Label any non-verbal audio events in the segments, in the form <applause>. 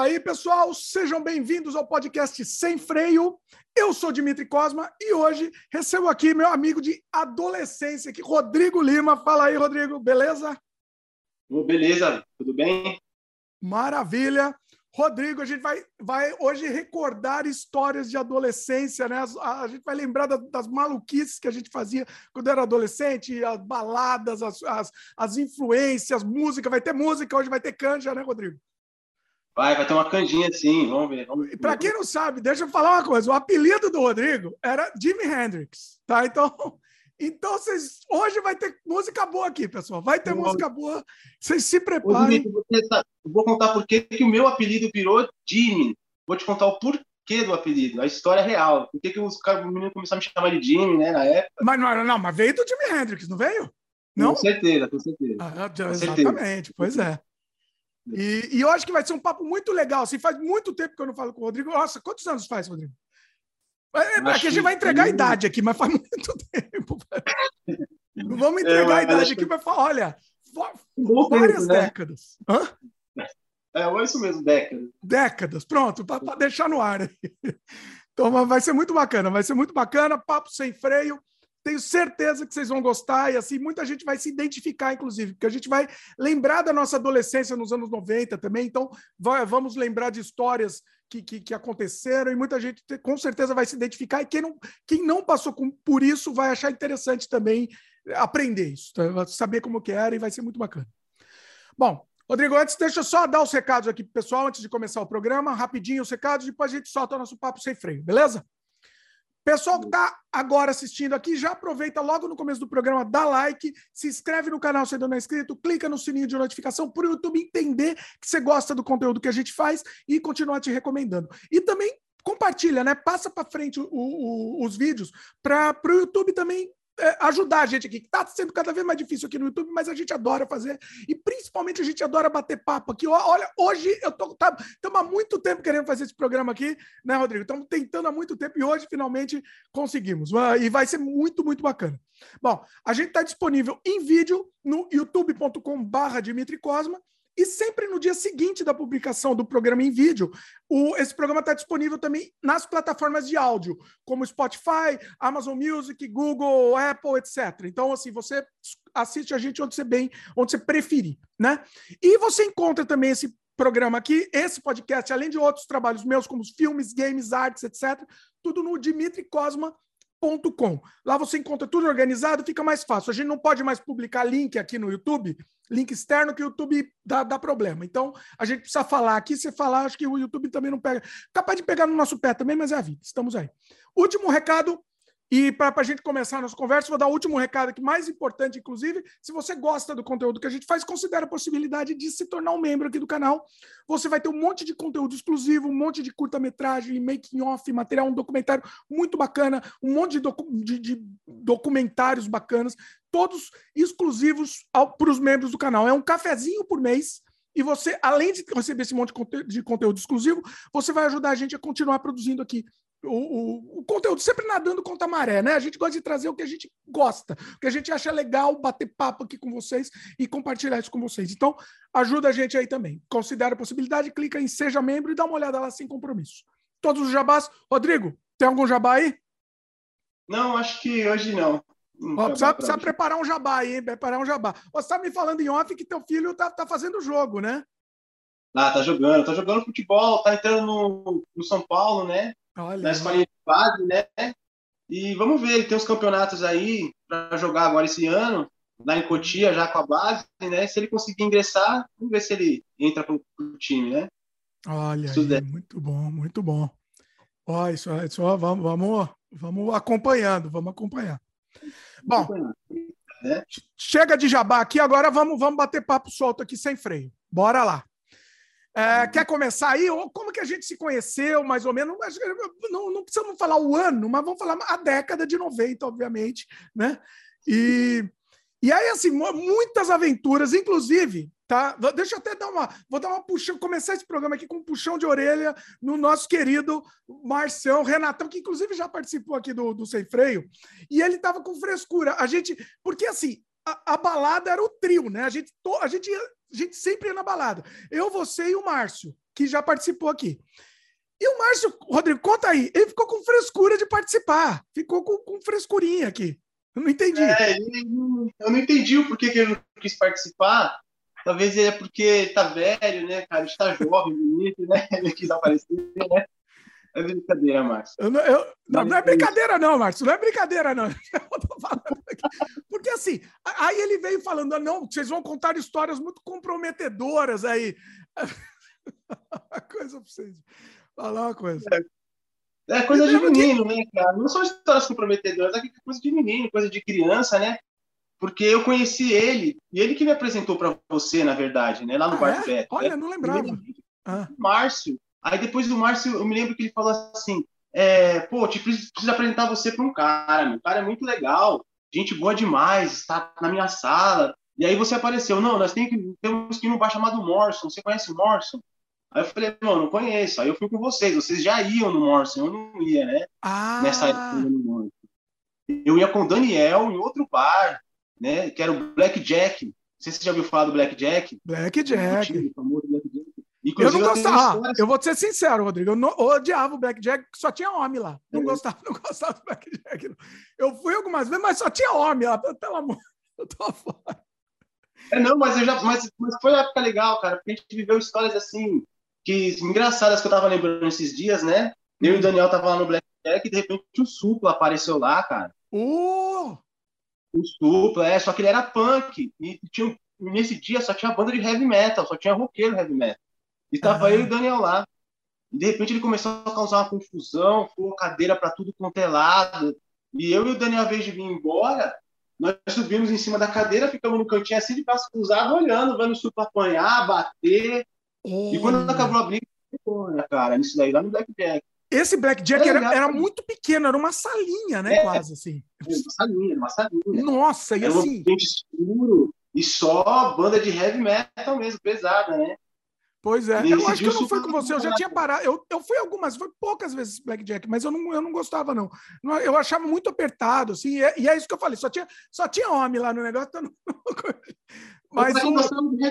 Fala aí, pessoal, sejam bem-vindos ao podcast Sem Freio. Eu sou Dimitri Cosma e hoje recebo aqui meu amigo de adolescência, aqui, Rodrigo Lima. Fala aí, Rodrigo, beleza? Beleza, tudo bem? Maravilha. Rodrigo, a gente vai, vai hoje recordar histórias de adolescência, né? A, a gente vai lembrar das, das, maluquices que a gente fazia quando era adolescente, as baladas, as, as, as influências, música. Vai ter música, hoje vai ter canja, né, Rodrigo? Vai, vai ter uma canjinha sim, vamos ver. Vamos. Para quem não sabe, deixa eu falar uma coisa: o apelido do Rodrigo era Jimi Hendrix, tá? Então, <laughs> então vocês, hoje vai ter música boa aqui, pessoal. Vai ter música boa. Vocês se preparem. Eu vou contar por que o meu apelido virou Jimmy. Vou te contar o porquê do apelido, a história real. Por que, que os caras, o menino começaram a me chamar de Jimmy, né, na época. Mas não, não, mas veio do Jimi Hendrix, não veio? Não? Com certeza, com certeza. Ah, com exatamente, certeza. pois é. E, e, eu acho que vai ser um papo muito legal. Assim, faz muito tempo que eu não falo com o Rodrigo. Nossa, quantos anos faz, Rodrigo? É, é que a gente vai entregar a idade aqui, mas faz muito <laughs> tempo. Não vamos entregar é, a idade aqui, mas fala, olha, várias tempo, né? décadas. Hã? É, é isso mesmo, décadas. Décadas, pronto, para deixar no ar. Então vai ser muito bacana, vai ser muito bacana, papo sem freio. Tenho certeza que vocês vão gostar e assim muita gente vai se identificar, inclusive, porque a gente vai lembrar da nossa adolescência nos anos 90 também. Então, vai, vamos lembrar de histórias que, que, que, aconteceram e muita gente com certeza vai se identificar. E quem não, quem não passou com, por isso vai achar interessante também aprender isso, tá? saber como que era e vai ser muito bacana. Bom, Rodrigo, antes deixa eu só dar os recados aqui pro pessoal antes de começar o programa, rapidinho os recados, depois a gente solta o nosso papo sem freio, beleza? Pessoal que está agora assistindo aqui, já aproveita logo no começo do programa, dá like, se inscreve no canal se ainda não é inscrito, clica no sininho de notificação para o YouTube entender que você gosta do conteúdo que a gente faz e continuar te recomendando. E também compartilha, né? Passa para frente o, o, os vídeos para o YouTube também ajudar a gente aqui, que está sendo cada vez mais difícil aqui no YouTube, mas a gente adora fazer. E principalmente a gente adora bater papo aqui. Olha, hoje eu tô. Tá, há muito tempo querendo fazer esse programa aqui, né, Rodrigo? Estamos tentando há muito tempo e hoje finalmente conseguimos. Ah, e vai ser muito, muito bacana. Bom, a gente está disponível em vídeo no youtube.com/barra Dimitri Cosma e sempre no dia seguinte da publicação do programa em vídeo, o, esse programa está disponível também nas plataformas de áudio, como Spotify, Amazon Music, Google, Apple, etc. Então, assim, você assiste a gente onde você bem, onde você preferir, né? E você encontra também esse programa aqui, esse podcast, além de outros trabalhos meus, como filmes, games, artes, etc., tudo no Dimitri Cosma Com. Lá você encontra tudo organizado, fica mais fácil. A gente não pode mais publicar link aqui no YouTube, link externo que o YouTube dá, dá problema. Então, a gente precisa falar aqui. Se falar, acho que o YouTube também não pega. Capaz de pegar no nosso pé também, mas é a vida. Estamos aí. Último recado e para a gente começar a nossa conversa, vou dar o último recado aqui, mais importante, inclusive. Se você gosta do conteúdo que a gente faz, considere a possibilidade de se tornar um membro aqui do canal. Você vai ter um monte de conteúdo exclusivo, um monte de curta-metragem, making-off, material, um documentário muito bacana, um monte de, docu de, de documentários bacanas, todos exclusivos para os membros do canal. É um cafezinho por mês. E você, além de receber esse monte de conteúdo exclusivo, você vai ajudar a gente a continuar produzindo aqui o, o, o, conteúdo sempre nadando contra a maré, né? A gente gosta de trazer o que a gente gosta, o que a gente acha legal, bater papo aqui com vocês e compartilhar isso com vocês. Então, ajuda a gente aí também. Considere a possibilidade, clica em Seja Membro e dá uma olhada lá sem compromisso. Todos os jabás. Rodrigo, tem algum jabá aí? Não, acho que hoje não. Ó, precisa, precisa preparar um jabá aí, hein? Preparar um jabá. Você está me falando em off que teu filho tá, tá fazendo jogo, né? Ah, tá jogando, tá jogando futebol, tá entrando no, no São Paulo, né? Olha. Na escolinha de base, né? E vamos ver, ele tem os campeonatos aí para jogar agora esse ano, lá em Cotia, já com a base, né? Se ele conseguir ingressar, vamos ver se ele entra pro, pro time, né? Olha, aí, muito bom, muito bom. Ó, isso, isso vamos, vamos, vamos acompanhando, vamos acompanhar. Bom, né? chega de jabá aqui, agora vamos, vamos bater papo solto aqui sem freio. Bora lá. É, quer começar aí? Ou como que a gente se conheceu, mais ou menos? Não, não precisamos falar o ano, mas vamos falar a década de 90, obviamente, né? E, e aí, assim, muitas aventuras, inclusive, tá? Deixa eu até dar uma. Vou dar uma puxão, começar esse programa aqui com um puxão de orelha no nosso querido Marcião Renatão, que inclusive já participou aqui do, do Sem Freio, e ele estava com frescura. A gente. Porque assim, a, a, balada era o trio, né? A gente, a, gente, a gente sempre ia na balada. Eu, você e o Márcio, que já participou aqui. E o Márcio, Rodrigo, conta aí. Ele ficou com frescura de participar. Ficou com, com frescurinha aqui. Eu não entendi. É, eu não entendi o porquê que ele não quis participar. Talvez é porque tá velho, né, cara? Está jovem, bonito, né? <laughs> Ele quis aparecer, né? É brincadeira, Márcio. Eu não, eu, não, não, é brincadeira, não, Márcio. Não é brincadeira, não. <laughs> Porque assim, aí ele veio falando: ah, não, vocês vão contar histórias muito comprometedoras aí. <laughs> Uma coisa pra vocês. Falar uma coisa. É, é coisa de menino, que... né, cara? Não são histórias comprometedoras, é coisa de menino, coisa de criança, né? Porque eu conheci ele, e ele que me apresentou para você, na verdade, né? Lá no ah, Bar é? Beto. Olha, né? não lembrava. Ah. Márcio. Aí depois do Márcio, eu me lembro que ele falou assim: é, pô, te preciso, preciso apresentar você para um cara, meu. O cara é muito legal, gente boa demais, está na minha sala. E aí você apareceu, não, nós temos que, temos que ir num bar chamado Morrison. Você conhece o Morrison? Aí eu falei, não, não conheço. Aí eu fui com vocês, vocês já iam no Morrison, eu não ia, né? Ah. Nessa época. Eu ia com o Daniel em outro bar, né? Que era o Black Jack. Não sei se você já ouviu falar do Black Jack. Black Jack. Inclusive, eu não gostava. Eu, eu vou te ser sincero, Rodrigo. Eu, não, eu odiava o Blackjack, só tinha homem lá. Não é. gostava, <laughs> não gostava do Blackjack. Eu fui algumas vezes, mas só tinha homem lá. Pelo amor, <laughs> eu tô fora. É, não, mas, eu já, mas, mas foi uma época legal, cara, porque a gente viveu histórias assim, que engraçadas que eu tava lembrando esses dias, né? Eu e o Daniel tava lá no Blackjack e de repente o Supla apareceu lá, cara. Uh! O Supla, é, só que ele era punk. E tinha, nesse dia só tinha banda de heavy metal, só tinha roqueiro heavy metal. E tava ah. eu e o Daniel lá. E de repente ele começou a causar uma confusão, ficou cadeira para tudo quanto é lado. E eu e o Daniel, ao invés de vir embora, nós subimos em cima da cadeira, ficamos no cantinho assim de braço cruzado, olhando, vendo o Supla apanhar, bater. E quando acabou a briga, ficou, né, cara? Nisso daí, lá no Blackjack. Esse Blackjack era, era, era, muito pequeno, era uma salinha, né? É, quase assim. Uma salinha, uma salinha. Nossa, e era assim. Um escuro e só banda de heavy metal mesmo, pesada, né? Pois é, eu acho que eu não fui com você, eu já tinha parado. Eu, eu fui algumas, foi poucas vezes Blackjack, mas eu não, eu não gostava, não. Eu achava muito apertado, assim, e é, e é isso que eu falei, só tinha, só tinha homem lá no negócio. Então <laughs> mas o,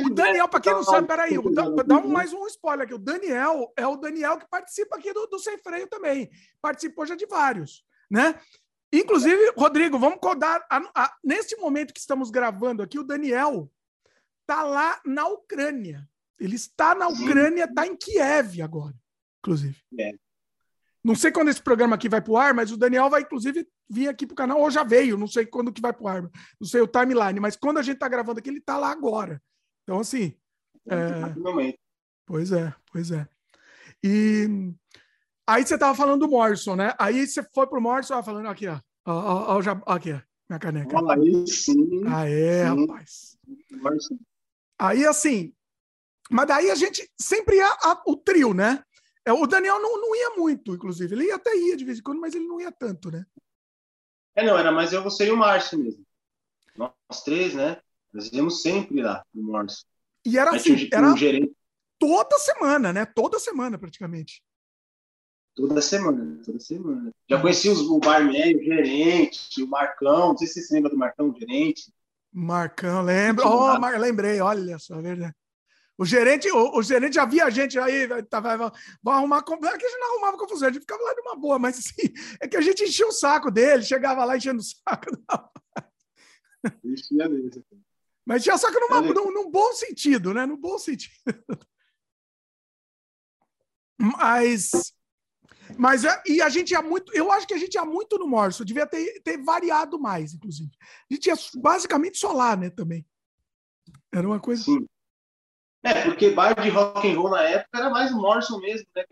o, Daniel, para quem não sabe, peraí, dá, dá um, mais um spoiler aqui. O Daniel é o Daniel que participa aqui do, do Sem Freio também. Participou já de vários, né? Inclusive, Rodrigo, vamos codar. A, a, neste momento que estamos gravando aqui, o Daniel tá lá na Ucrânia. Ele está na Ucrânia, está em Kiev agora, inclusive. É. Não sei quando esse programa aqui vai para o ar, mas o Daniel vai, inclusive, vir aqui para o canal, ou já veio, não sei quando que vai para o ar, não sei o timeline, mas quando a gente está gravando aqui, ele está lá agora. Então, assim. É... Pois é, pois é. E aí você estava falando do Morrison, né? Aí você foi pro Morrison, falando aqui, ó. Ó, ó, ó, aqui, ó, minha caneca. Aí sim. Ah, é, rapaz. Aí, assim, mas daí a gente sempre ia a, o trio, né? É, o Daniel não, não ia muito, inclusive. Ele até ia de vez em quando, mas ele não ia tanto, né? É, não, era mais eu, você e o Márcio mesmo. Nós três, né? Nós íamos sempre lá no Márcio. E era assim, era um gerente. toda semana, né? Toda semana, praticamente. Toda semana, toda semana. Já conheci os, o barman, o gerente, o Marcão. Não sei se você lembra do Marcão, o gerente. Marcão, lembro. Oh, Mar... lembrei, olha só, é verdade. O gerente, o, o, gerente já via a gente aí, tá, vai, vai, vai arrumar. É que a gente não arrumava confusão, a gente ficava lá de uma boa, mas assim, é que a gente enchia o saco dele, chegava lá enchendo o saco. Enchia mesmo. Mas tinha saco numa, é. num, num bom sentido, né? No bom sentido. Mas. Mas é, e a gente ia muito, eu acho que a gente ia muito no Morso, devia ter, ter variado mais, inclusive. A gente ia basicamente só lá, né, também. Era uma coisa. Sim. É, porque bar de rock and roll na época era mais o Morrison mesmo, né?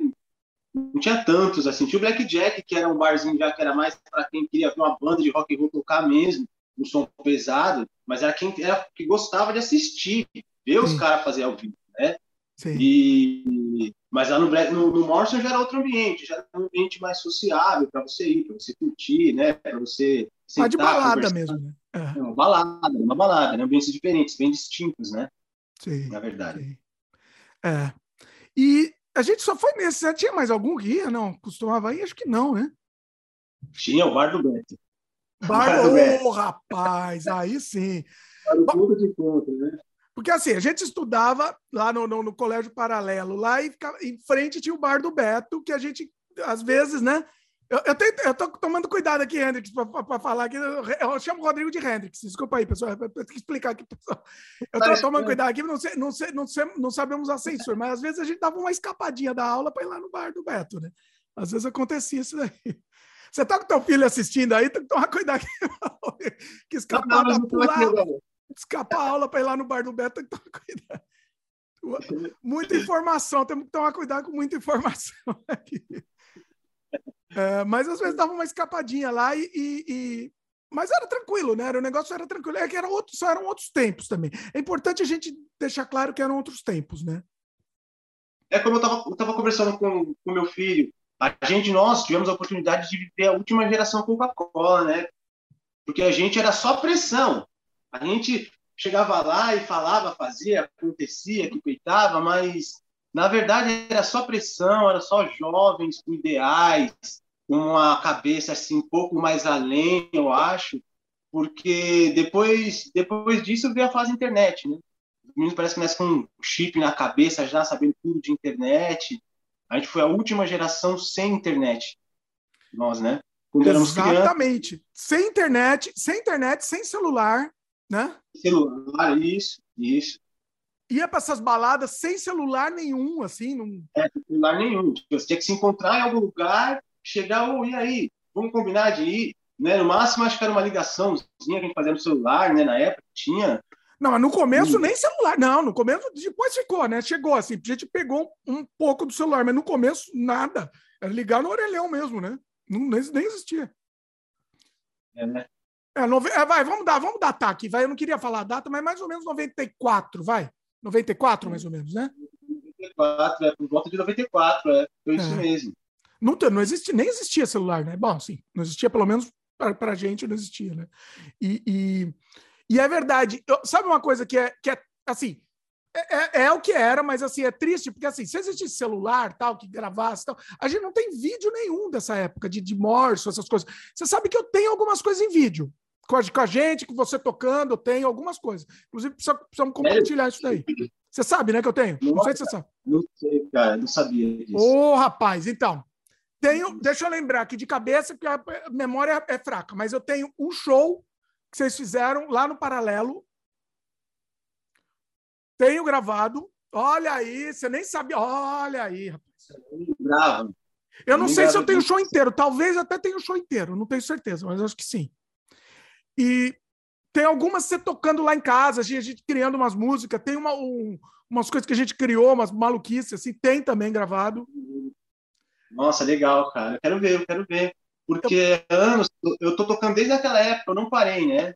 Não tinha tantos, assim. Tinha o Black Jack, que era um barzinho já que era mais para quem queria ver uma banda de rock and roll tocar mesmo, um som pesado, mas era quem era que gostava de assistir, ver os caras fazer ao vivo, né? Sim. E, mas lá no, Black, no, no Morrison já era outro ambiente, já era um ambiente mais sociável para você ir, para você curtir, né? Para você sentar, ah, de balada mesmo, né? É. Uma balada, uma balada, né? Ambientes diferentes, bem distintos, né? Sim, na verdade. Sim. É. E a gente só foi nesse. Já tinha mais algum que ia? Não? Costumava ir? Acho que não, né? Tinha o Bar do Beto. Bar, do <laughs> Beto. Oh, rapaz, aí sim. Bom, de conta, né? Porque assim, a gente estudava lá no, no, no, colégio paralelo, lá e ficava, em frente tinha o bar do Beto, que a gente, às vezes, né? Eu, eu, tenho, eu tô tomando cuidado aqui, Hendrix, para falar aqui. Eu, chamo o Rodrigo de Hendrix, desculpa aí, pessoal. Eu tenho que explicar aqui, pessoal. Eu tô tomando cuidado aqui, não, sei, não, sei, não, sei, não sabemos a censura, mas às vezes a gente dava uma escapadinha da aula para ir lá no bar do Beto, né? Às vezes acontecia isso daí. Você tá com teu filho assistindo aí, tem que tomar cuidado aqui, que escapar da pular, escapar a aula para ir lá no bar do Beto, tem que tomar cuidado. Muita informação, temos que tomar cuidado com muita informação aqui. É, mas às vezes dava uma escapadinha lá e, e, e, Mas era tranquilo, né? O negócio era tranquilo. É que era outro, só eram outros tempos também. É importante a gente deixar claro que eram outros tempos, né? É como eu estava eu tava conversando com o meu filho. A gente, nós, tivemos a oportunidade de viver a última geração Coca-Cola, né? Porque a gente era só pressão. A gente chegava lá e falava, fazia, acontecia, que peitava, mas na verdade era só pressão, era só jovens com ideais, com uma cabeça assim um pouco mais além, eu acho, porque depois depois disso veio a fase internet, né? Os meninos parece que nascem com um chip na cabeça já sabendo tudo de internet. A gente foi a última geração sem internet. Nós, né? Quando Exatamente. Sem internet, sem internet, sem celular, né? Celular, isso, isso. Ia para essas baladas sem celular nenhum, assim, não. É, celular nenhum. Tipo, você tinha que se encontrar em algum lugar, chegar, oh, e aí? Vamos combinar de ir? Né? No máximo, acho que era uma ligaçãozinha que a gente fazia no celular, né? Na época tinha. Não, mas no começo hum. nem celular. Não, no começo depois ficou, né? Chegou assim, a gente pegou um, um pouco do celular, mas no começo nada. Era ligar no orelhão mesmo, né? Não, nem, nem existia. É, né? É, nove... é, vai, vamos dar, vamos datar aqui, vai. Eu não queria falar a data, mas mais ou menos 94, vai. 94, mais ou menos, né? 94, é, por volta de 94, é. Foi isso é. mesmo. Não, não existia, nem existia celular, né? Bom, sim, não existia, pelo menos para a gente não existia, né? E, e, e é verdade. Eu, sabe uma coisa que é, que é assim, é, é, é, o que era, mas assim, é triste, porque assim, se existisse celular, tal, que gravasse, tal, a gente não tem vídeo nenhum dessa época de, de morso, essas coisas. Você sabe que eu tenho algumas coisas em vídeo. Com a, com a gente, com você tocando, eu tenho algumas coisas. Inclusive, precisa, precisamos compartilhar isso daí. Você sabe, né, que eu tenho? Não, não sei se você sabe. Não sei, cara, não sabia disso. Ô, rapaz, então. Tenho, deixa eu lembrar aqui de cabeça, que a memória é fraca, mas eu tenho um show que vocês fizeram lá no Paralelo, tenho gravado. Olha aí, você nem sabia. Olha aí, rapaz. Eu não sei se eu tenho o show inteiro. Talvez até tenha o show inteiro. Não tenho certeza, mas acho que sim. E tem algumas você tocando lá em casa, a gente criando umas músicas. Tem uma, um, umas coisas que a gente criou, umas maluquices, assim. Tem também gravado. Nossa, legal, cara. Eu quero ver, eu quero ver. Porque anos, eu tô tocando desde aquela época, eu não parei, né?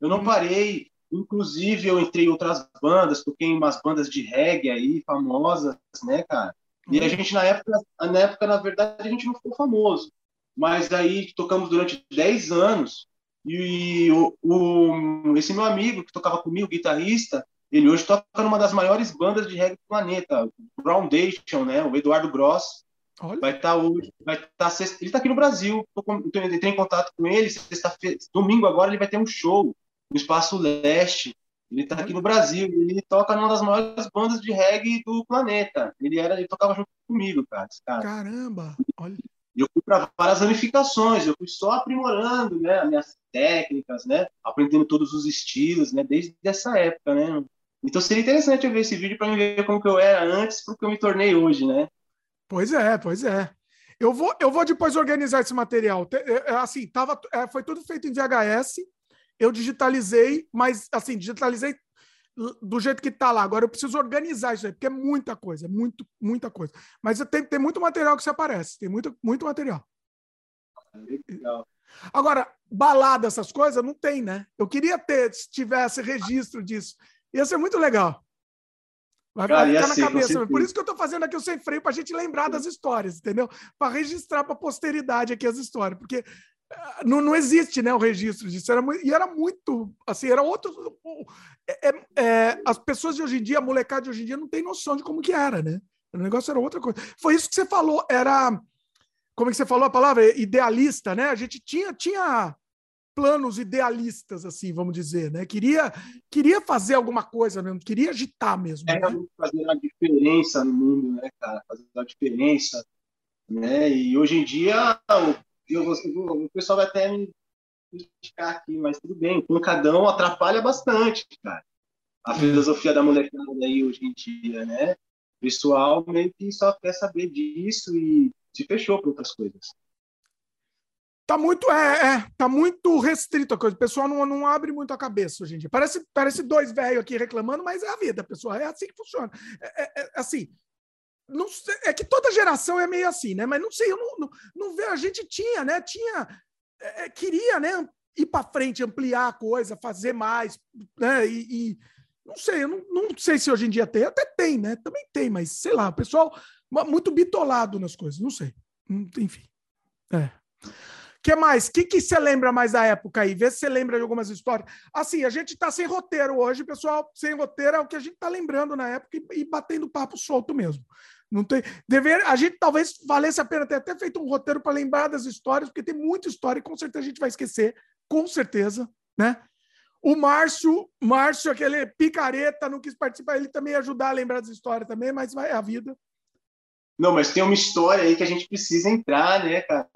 Eu não hum. parei. Inclusive, eu entrei em outras bandas, toquei em umas bandas de reggae aí, famosas, né, cara? E a uhum. gente, na época, na época, na verdade, a gente não ficou famoso. Mas aí tocamos durante 10 anos. E o, o, esse meu amigo que tocava comigo, guitarrista, ele hoje toca numa das maiores bandas de reggae do planeta, Groundation, né? O Eduardo Gross. Olha. Vai estar tá hoje, vai estar tá sexta, ele está aqui no Brasil. Eu entrei em contato com ele, sexta-feira, domingo agora ele vai ter um show no Espaço Leste. Ele está aqui no Brasil, ele toca numa das maiores bandas de reggae do planeta. Ele era, ele tocava junto comigo, cara. cara. Caramba! Olha. Eu fui para várias ramificações, eu fui só aprimorando, né, as minhas técnicas, né, aprendendo todos os estilos, né, desde essa época, né. Então seria interessante eu ver esse vídeo para ver como que eu era antes, para que eu me tornei hoje, né. Pois é, pois é. Eu vou, eu vou depois organizar esse material. É, é, assim, tava, é, foi tudo feito em VHS eu digitalizei, mas assim, digitalizei do jeito que está lá. Agora eu preciso organizar isso aí, porque é muita coisa, é muito, muita coisa. Mas tem, tem muito material que se aparece, tem muito, muito material. Legal. Agora, balada, essas coisas, não tem, né? Eu queria ter, se tivesse registro disso. Ia ser muito legal. Vai, Cara, ficar na assim, cabeça. Por isso que eu estou fazendo aqui o sem freio, para a gente lembrar das histórias, entendeu? Para registrar para a posteridade aqui as histórias. Porque não, não existe né, o registro disso. Era muito, e era muito. Assim, era outro. É, é, é, as pessoas de hoje em dia, a molecada de hoje em dia, não tem noção de como que era, né? O negócio era outra coisa. Foi isso que você falou, era. Como é que você falou a palavra? Idealista, né? A gente tinha. tinha planos idealistas, assim, vamos dizer, né? Queria, queria fazer alguma coisa mesmo, queria agitar mesmo. É, né? fazer uma diferença no mundo, né, cara? Fazer uma diferença, né? E hoje em dia, eu, eu, o pessoal vai até me criticar aqui, mas tudo bem, o pancadão atrapalha bastante, cara. A filosofia da molecada aí hoje em dia, né? O pessoal meio que só quer saber disso e se fechou para outras coisas. Tá muito, é, é, tá muito restrito a coisa. O pessoal não, não abre muito a cabeça hoje em dia. Parece, parece dois velhos aqui reclamando, mas é a vida, pessoal. É assim que funciona. É, é, é assim, não sei, é que toda geração é meio assim, né? Mas não sei, eu não, não, não vejo. A gente tinha, né? Tinha, é, é queria, né? Ir para frente, ampliar a coisa, fazer mais, né? E, e não sei, eu não, não sei se hoje em dia tem. Até tem, né? Também tem, mas sei lá, o pessoal muito bitolado nas coisas, não sei. Hum, enfim. É que mais? O que, que você lembra mais da época aí? Vê se você lembra de algumas histórias. Assim, a gente está sem roteiro hoje, pessoal. Sem roteiro é o que a gente está lembrando na época e, e, batendo papo solto mesmo. Não tem dever. A gente talvez valesse a pena ter até feito um roteiro para lembrar das histórias, porque tem muita história e com certeza a gente vai esquecer, com certeza, né? O Márcio, Márcio, aquele picareta, não quis participar, ele também ia ajudar a lembrar das histórias também, mas vai é a vida. Não, mas tem uma história aí que a gente precisa entrar, né, cara?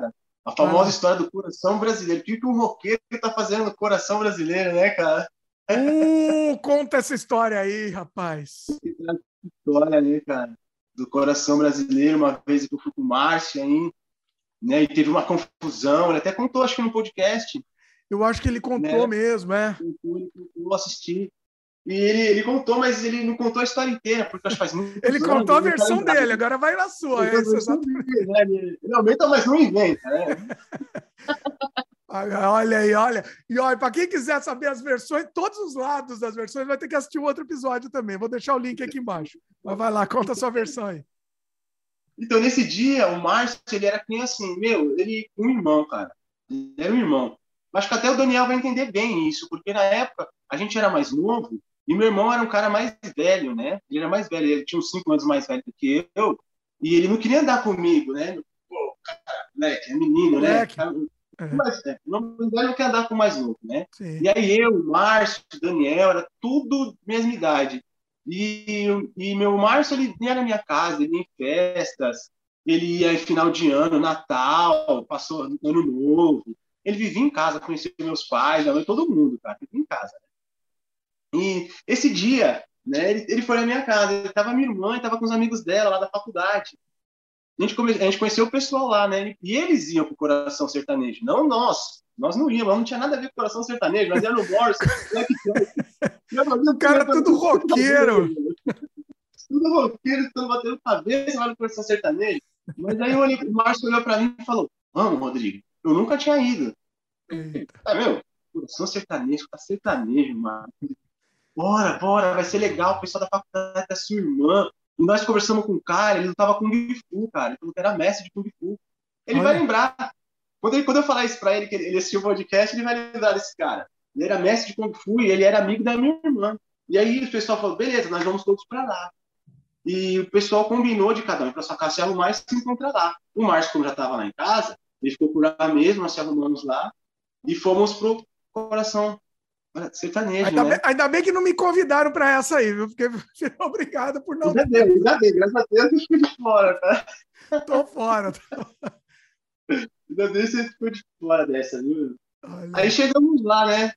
A famosa ah. história do coração brasileiro. O que, que um roqueiro está fazendo no coração brasileiro, né, cara? Uh, conta essa história aí, rapaz. <laughs> História, né, cara? Do coração brasileiro, uma vez que eu fui com o Márcio aí, né? E teve uma confusão. Ele até contou, acho que no podcast. Eu acho que ele contou né? mesmo, é. Contou, assisti. E ele, ele contou, mas ele não contou a história inteira, porque acho que faz muito Ele contou a versão dele, agora vai na sua. É isso, exatamente. Né? Ele aumenta, mas não inventa, né? <laughs> Olha aí, olha. E olha, para quem quiser saber as versões, todos os lados das versões, vai ter que assistir um outro episódio também. Vou deixar o link aqui embaixo. Mas vai lá, conta a sua versão aí. Então, nesse dia, o Márcio, ele era quem assim, meu, ele um irmão, cara. Ele era um irmão. Acho que até o Daniel vai entender bem isso, porque na época a gente era mais novo e meu irmão era um cara mais velho, né? Ele era mais velho, ele tinha uns cinco anos mais velho do que eu. E ele não queria andar comigo, né? Pô, cara, moleque, é menino, né? moleque. Uhum. É, não, não quer andar com mais novo, né? Sim. E aí eu, Márcio, Daniel, era tudo mesma idade. E, e meu Márcio, ele ia na minha casa, ele ia em festas, ele ia em final de ano, Natal, passou ano novo. Ele vivia em casa, conhecia meus pais, todo mundo, cara, vivia em casa. Né? E esse dia, né, ele, ele foi na minha casa, ele tava minha irmã, estava com os amigos dela lá da faculdade. A gente, come, a gente conheceu o pessoal lá, né? E eles iam pro Coração Sertanejo, não nós. Nós não íamos, não tinha nada a ver com Coração Sertanejo, nós íamos no Morris, O cara <laughs> tudo roqueiro. Tudo roqueiro, estão batendo cabeça lá no Coração Sertanejo. Mas aí o Márcio olhou para mim e falou: Vamos, Rodrigo, eu nunca tinha ido. Tá, meu, Coração Sertanejo, tá sertanejo, mano bora, bora, vai ser legal, o pessoal da faculdade é sua irmã. E nós conversamos com o cara, ele lutava com Kung Fu, cara, ele falou que era mestre de Kung Fu. Ele Olha. vai lembrar. Quando, ele, quando eu falar isso pra ele, que ele, ele assistiu o podcast, ele vai lembrar desse cara. Ele era mestre de Kung Fu e ele era amigo da minha irmã. E aí o pessoal falou, beleza, nós vamos todos para lá. E o pessoal combinou de cada um para sua casa se arrumar e se encontrar lá. O Márcio, como já estava lá em casa, ele ficou por lá mesmo, nós se arrumamos lá e fomos pro coração sertanejo, ainda, né? bem, ainda bem que não me convidaram para essa aí, viu? Porque <laughs> obrigado por não. Já deu, já deu, graças a Deus eu fui de fora, tá? <laughs> Tô fora. Ainda bem que você ficou de fora dessa, viu? Olha. Aí chegamos lá, né?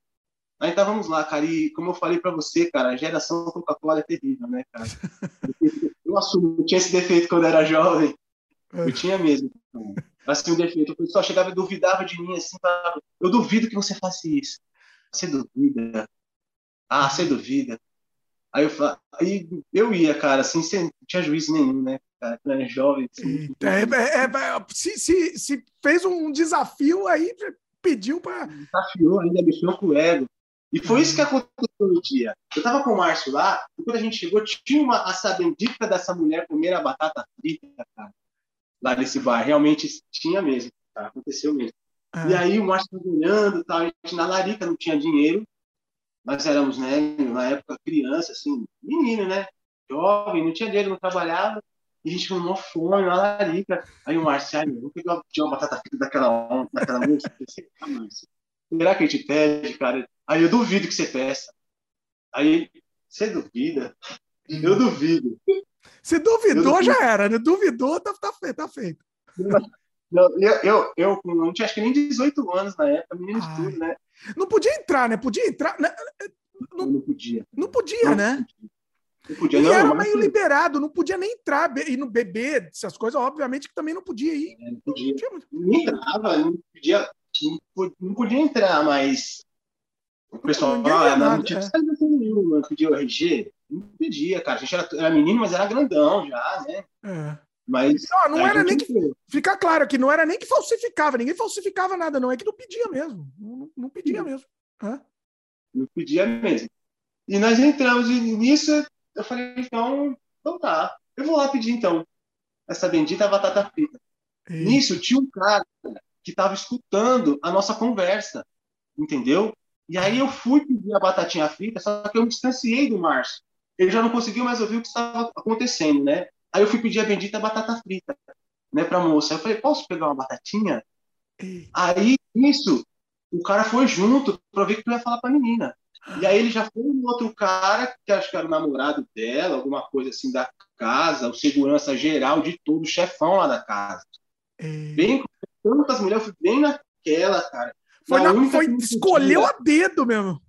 Aí estávamos lá, cara, e como eu falei para você, cara, a geração Coca-Cola é terrível, né, cara? <laughs> Eu assumo, eu tinha esse defeito quando eu era jovem. Eu tinha mesmo. Assim, um defeito. O pessoal chegava e duvidava de mim, assim, falava, eu duvido que você faça isso. Você duvida? Ah, você duvida? Aí eu, aí eu ia, cara, assim, sem, não tinha juízo nenhum, né? Cara, eu era jovem. Assim, é, é, é, se, se, se fez um desafio, aí pediu para. Desafiou, ainda mexeu com o ego. E foi isso que uhum. aconteceu no dia. Eu tava com o Márcio lá, e quando a gente chegou, tinha uma essa bendita dessa mulher comer a batata frita, cara, lá nesse bar. Realmente tinha mesmo, tá? aconteceu mesmo. E é. aí o Márcio olhando, tal, a gente na larica não tinha dinheiro, nós éramos, né, na época criança, assim, menino, né, jovem, não tinha dinheiro, não trabalhava, e a gente com uma fome na larica. Aí o Márcio, ai, vamos pegar uma batata frita daquela, daquela moça. Eu será que a gente pede, cara? Aí eu duvido que você peça. Aí, você duvida? Eu duvido. Se duvidou, já era, né? Duvidou, tá, tá feito. Tá feito. <laughs> Não, eu, eu, eu não tinha acho que nem 18 anos na época, menino de tudo, né? Não podia entrar, né? Podia entrar. Né? Não, não podia. Não podia, não, né? Não podia, e não, era meio liberado, não podia nem entrar e no beber, essas coisas, obviamente que também não podia ir. É, não podia. Não, entrava, não podia, não podia entrar, mas o pessoal não, ah, não, não tinha é. nenhuma, não podia o RG, não pedia, cara. A gente era, era menino, mas era grandão já, né? É. Mas não, não era nem que. Fica claro que não era nem que falsificava, ninguém falsificava nada, não. É que não pedia mesmo. Não, não pedia mesmo. Hã? Não pedia mesmo. E nós entramos e nisso eu falei, então, então tá. Eu vou lá pedir então essa bendita batata frita. Ei. Nisso tinha um cara que estava escutando a nossa conversa, entendeu? E aí eu fui pedir a batatinha frita, só que eu me distanciei do Márcio. Ele já não conseguiu mais ouvir o que estava acontecendo, né? Aí eu fui pedir a bendita batata frita, né, pra moça. Eu falei, posso pegar uma batatinha? Aí, isso, o cara foi junto pra ver o que tu ia falar pra menina. E aí ele já foi um outro cara, que acho que era o namorado dela, alguma coisa assim da casa, o segurança geral de todo, o chefão lá da casa. Bem, tantas mulheres, eu fui bem naquela, cara. Foi, na, foi escolheu a dedo mesmo.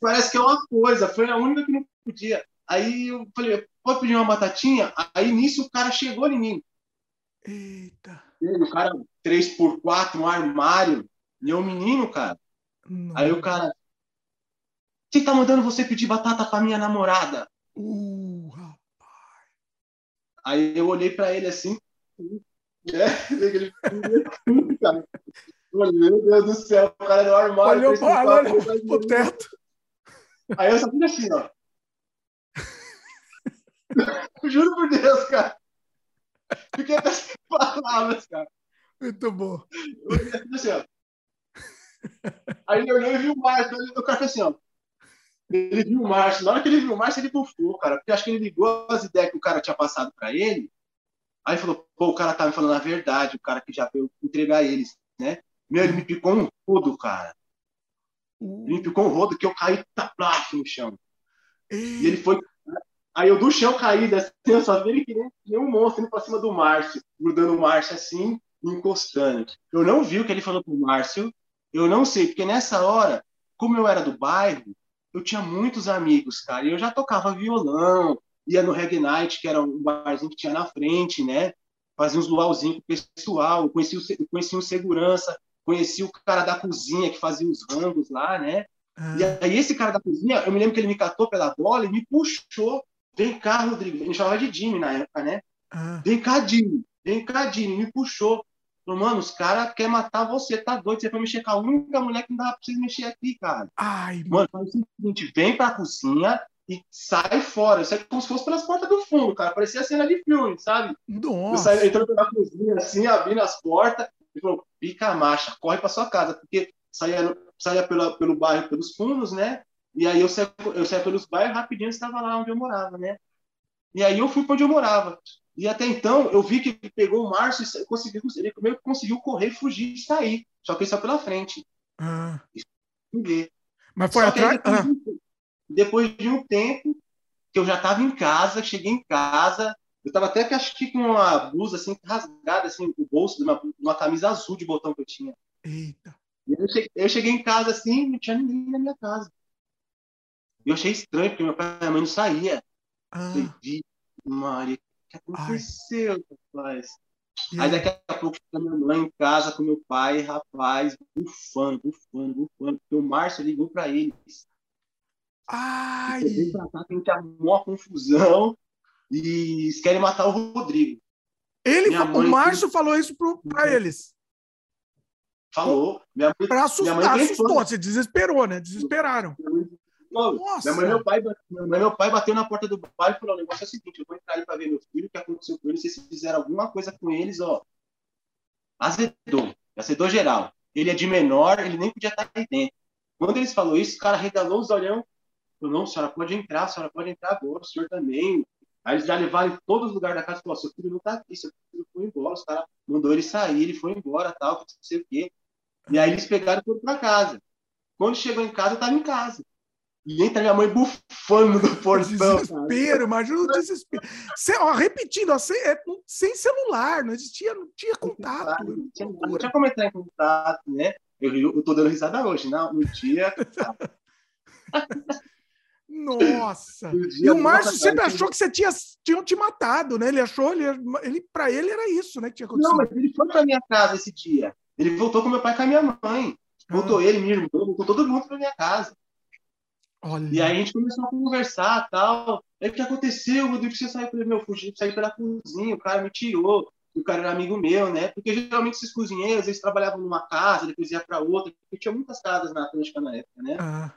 Parece que é uma coisa, foi a única que não podia. Aí eu falei, pode pedir uma batatinha? Aí nisso o cara chegou em mim. Eita. O cara, 3x4, um armário. E é um menino, cara. Não. Aí o cara. Quem tá mandando você pedir batata pra minha namorada? Uh, rapaz. Aí eu olhei pra ele assim. É, <laughs> ele, cara. Meu Deus do céu, o cara do armário. Olhou, olhou pro teto. <laughs> Aí eu só fiz assim, ó. Juro por Deus, cara. Fiquei até sem palavras, cara. Muito bom. Eu assim, ó. Aí ele olhou e viu o Márcio. O cara fez assim, ó. Ele viu o Márcio. Na hora que ele viu o Márcio, ele bufou, cara. Porque acho que ele ligou as ideias que o cara tinha passado pra ele. Aí falou, pô, o cara tá me falando a verdade, o cara que já veio entregar eles, né? Meu, ele me picou um rodo, cara. Ele me picou um rodo que eu caí taplaço no chão. E ele foi Aí eu do chão caído, assim, eu só vi ele que nem, um monstro indo pra cima do Márcio, grudando o Márcio assim, encostando. Eu não vi o que ele falou pro Márcio, eu não sei, porque nessa hora, como eu era do bairro, eu tinha muitos amigos, cara, e eu já tocava violão, ia no Reggae Night, que era um barzinho que tinha na frente, né? Fazia uns luauzinhos com o pessoal, conhecia o, conhecia o segurança, conhecia o cara da cozinha que fazia os rangos lá, né? Ah. E aí esse cara da cozinha, eu me lembro que ele me catou pela bola e me puxou Vem cá, Rodrigo. Ele chamava de Jimmy na época, né? Ah. Vem cá, Jimmy. Vem cá, Jimmy. Me puxou. Falou, mano, os caras querem matar você, tá doido? Você foi mexer com a única mulher que não dava pra vocês mexer aqui, cara. Ai, mano, faz o seguinte: vem pra cozinha e sai fora. Isso é como se fosse pelas portas do fundo, cara. Parecia cena de filme, sabe? Nossa. Eu saí entrando pela cozinha, assim, abrindo as portas. E falou: pica a marcha, corre pra sua casa. Porque saía, saía pela, pelo bairro, pelos fundos, né? E aí eu saí, eu saí pelos bairros rapidinho, estava lá onde eu morava, né? E aí eu fui para onde eu morava. E até então eu vi que ele pegou o Márcio e conseguiu, ele meio que conseguiu correr, fugir e sair. Só que ele saiu pela frente. Ah. Mas foi atrás. Depois, ah. depois de um tempo que eu já estava em casa, cheguei em casa, eu estava até que acho que com uma blusa assim rasgada assim, o bolso de uma, uma camisa azul de botão que eu tinha. Eita. Eu cheguei, eu cheguei, em casa assim, não tinha ninguém na minha casa. Eu achei estranho, porque meu pai e minha mãe não saía. Ah. Falei, Maria, o que aconteceu, Ai. rapaz? E aí daqui a pouco a minha mãe em casa com meu pai, rapaz, bufando, bufando, bufando, porque o Márcio ligou para eles. Ai! Vem pra cá que a gente arrumou uma confusão e eles querem matar o Rodrigo. Ele, o Márcio falou isso para eles. Falou. Minha mãe, pra assustar, minha mãe assustou, você desesperou, né? Desesperaram. Minha mãe nossa. Minha mãe, meu pai, minha mãe, meu pai bateu na porta do bar e falou: o negócio é o seguinte, eu vou entrar ali para ver meu filho, o que aconteceu com ele, se vocês fizeram alguma coisa com eles, ó. Azedou, azedou geral. Ele é de menor, ele nem podia estar aí dentro. Quando eles falou isso, o cara regalou os olhão. Falou, não, a senhora pode entrar, a senhora pode entrar agora, o senhor também. Aí eles já levaram em todos os lugares da casa e falaram, seu filho não tá aqui, seu filho foi embora, os caras mandou ele sair, ele foi embora, tal, não sei o quê. E aí eles pegaram e foram para casa. Quando chegou em casa, eu tava em casa. E entra minha mãe bufando do portão. Desespero, imagina o desespero. Sem, ó, repetindo, ó, sem, é, sem, celular, não existia, não tinha contato. Não tinha, não tinha como entrar em contato, né? Eu, eu tô dando risada hoje, não, no dia. <laughs> Nossa! E o Márcio sempre achou que você tinha tinham te matado, né? Ele achou, ele, ele para ele era isso, né? Que tinha acontecido. Não, mas ele foi para minha casa esse dia. Ele voltou com meu pai e com a minha mãe. Voltou ah. ele, minha irmã, voltou todo mundo para minha casa. Olha. E aí a gente começou a conversar tal. Aí o que aconteceu, Rodrigo? Você saiu pelo meu fugi, saí pela cozinha, o cara me tirou. O cara era amigo meu, né? Porque geralmente esses cozinheiros, eles trabalhavam numa casa, depois ia para outra, porque tinha muitas casas na Atlântica na época, né? Ah.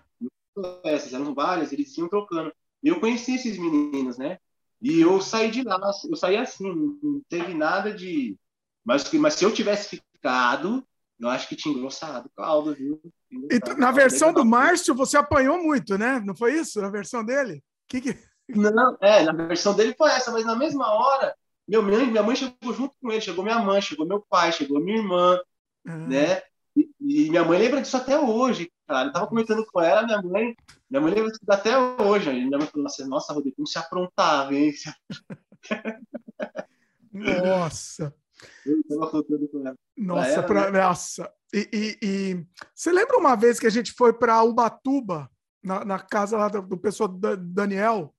Essas eram várias, eles iam trocando. E eu conheci esses meninos, né? E eu saí de lá, eu saí assim, não teve nada de. Mas, mas se eu tivesse ficado, eu acho que tinha engrossado caldo, viu? Então, na versão do Márcio, você apanhou muito, né? Não foi isso? Na versão dele? Que que... Não, é, na versão dele foi essa, mas na mesma hora, meu minha mãe chegou junto com ele, chegou minha mãe, chegou meu pai, chegou minha irmã, ah. né? E, e, minha mãe lembra disso até hoje, cara. Eu tava comentando com ela, minha mãe, minha mãe lembra disso até hoje. Minha mãe falou assim, nossa, Rodrigo, como se aprontava, hein? <laughs> Nossa! Nossa, pra, né? nossa. E, e, e, você lembra uma vez que a gente foi para Ubatuba, na, na, casa lá do, do pessoal do Daniel?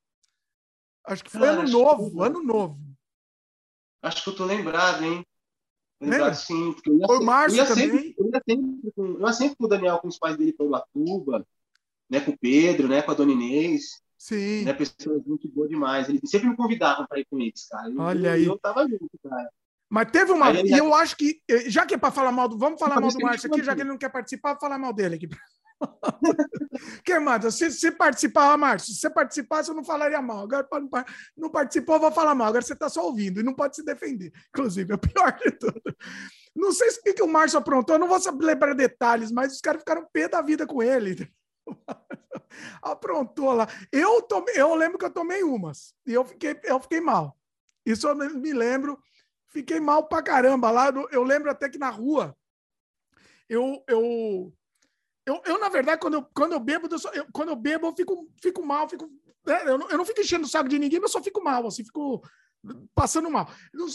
Acho que foi Cara, ano novo, que... ano novo. Acho que eu tô lembrado, hein? Lembrado sim. Porque eu ia, foi o Márcio também. Sempre, eu, ia sempre, eu ia sempre com o Daniel, com os pais dele para Ubatuba, né, com o Pedro, né, com a Dona Inês. Sim. Né, pessoas muito boas demais. Eles sempre me convidavam para ir com eles, cara. Olha eu, aí. Eu tava junto, cara. Mas teve uma. e eu acho que. Eh, já que é para falar mal do. Vamos falar mal do Márcio aqui, já que ele não quer participar, vou falar mal dele aqui. <laughs> que mais? Se, se participar, Márcio, se você participasse, eu não falaria mal. Agora não, não participou, eu vou falar mal. Agora você está só ouvindo e não pode se defender. Inclusive, é o pior de tudo. Não sei o que, que o Márcio aprontou, eu não vou saber lembrar detalhes, mas os caras ficaram pé da vida com ele. <laughs> Aprontou lá. Eu, tomei, eu lembro que eu tomei umas e eu fiquei, eu fiquei mal. Isso eu me lembro fiquei mal pra caramba lá. Eu lembro até que na rua, eu, eu, eu, eu na verdade, quando eu, quando eu bebo, eu, eu, quando eu bebo, eu fico, fico mal, fico, né? eu, não, eu não fico enchendo o saco de ninguém, mas eu só fico mal, assim, fico passando mal.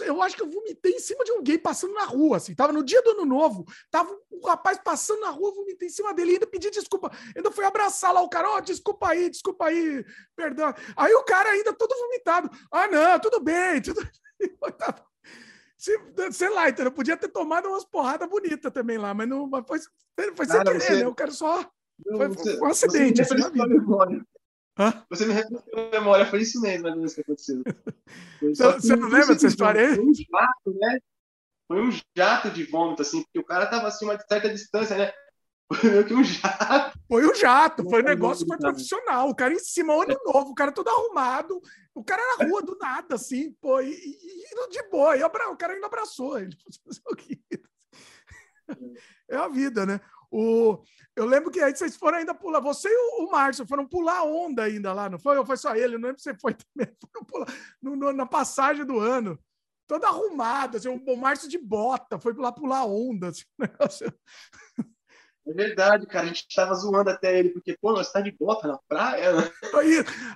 Eu acho que eu vomitei em cima de gay passando na rua, assim. Tava no dia do ano novo, tava um rapaz passando na rua, vomitei em cima dele, ainda pedi desculpa. Ainda fui abraçar lá o cara, ó, oh, desculpa aí, desculpa aí, perdão. Aí o cara ainda todo vomitado. Ah, não, tudo bem, tudo. <laughs> sei lá, então eu podia ter tomado umas porradas bonitas também lá, mas não mas foi, foi sem querer, você... né? Eu quero só. Não, foi, você, um acidente. Você me assim, memória. Hã? Você me refrescou a memória, foi isso mesmo, mais ou menos que aconteceu. Você não lembra dessa história? Foi um jato, né? Foi um jato de vômito, assim, porque o cara tava assim, uma certa distância, né? Foi meio que um jato. Foi um jato, foi um negócio foi profissional. O cara em cima, ano novo, o cara todo arrumado. O cara na rua do nada, assim, pô, e, e, de boa. E o cara ainda abraçou ele. <laughs> É a vida, né? O, eu lembro que aí vocês foram ainda pular, você e o, o Márcio foram pular onda ainda lá, não foi? Ou foi só ele? Não lembro se você foi <laughs> também. Foram pular no, no, na passagem do ano. Todo arrumado, assim, o, o Márcio de bota, foi lá pular onda. Assim, <laughs> negócio. É verdade, cara. A gente tava zoando até ele, porque, pô, nós tá de bota na praia. Né?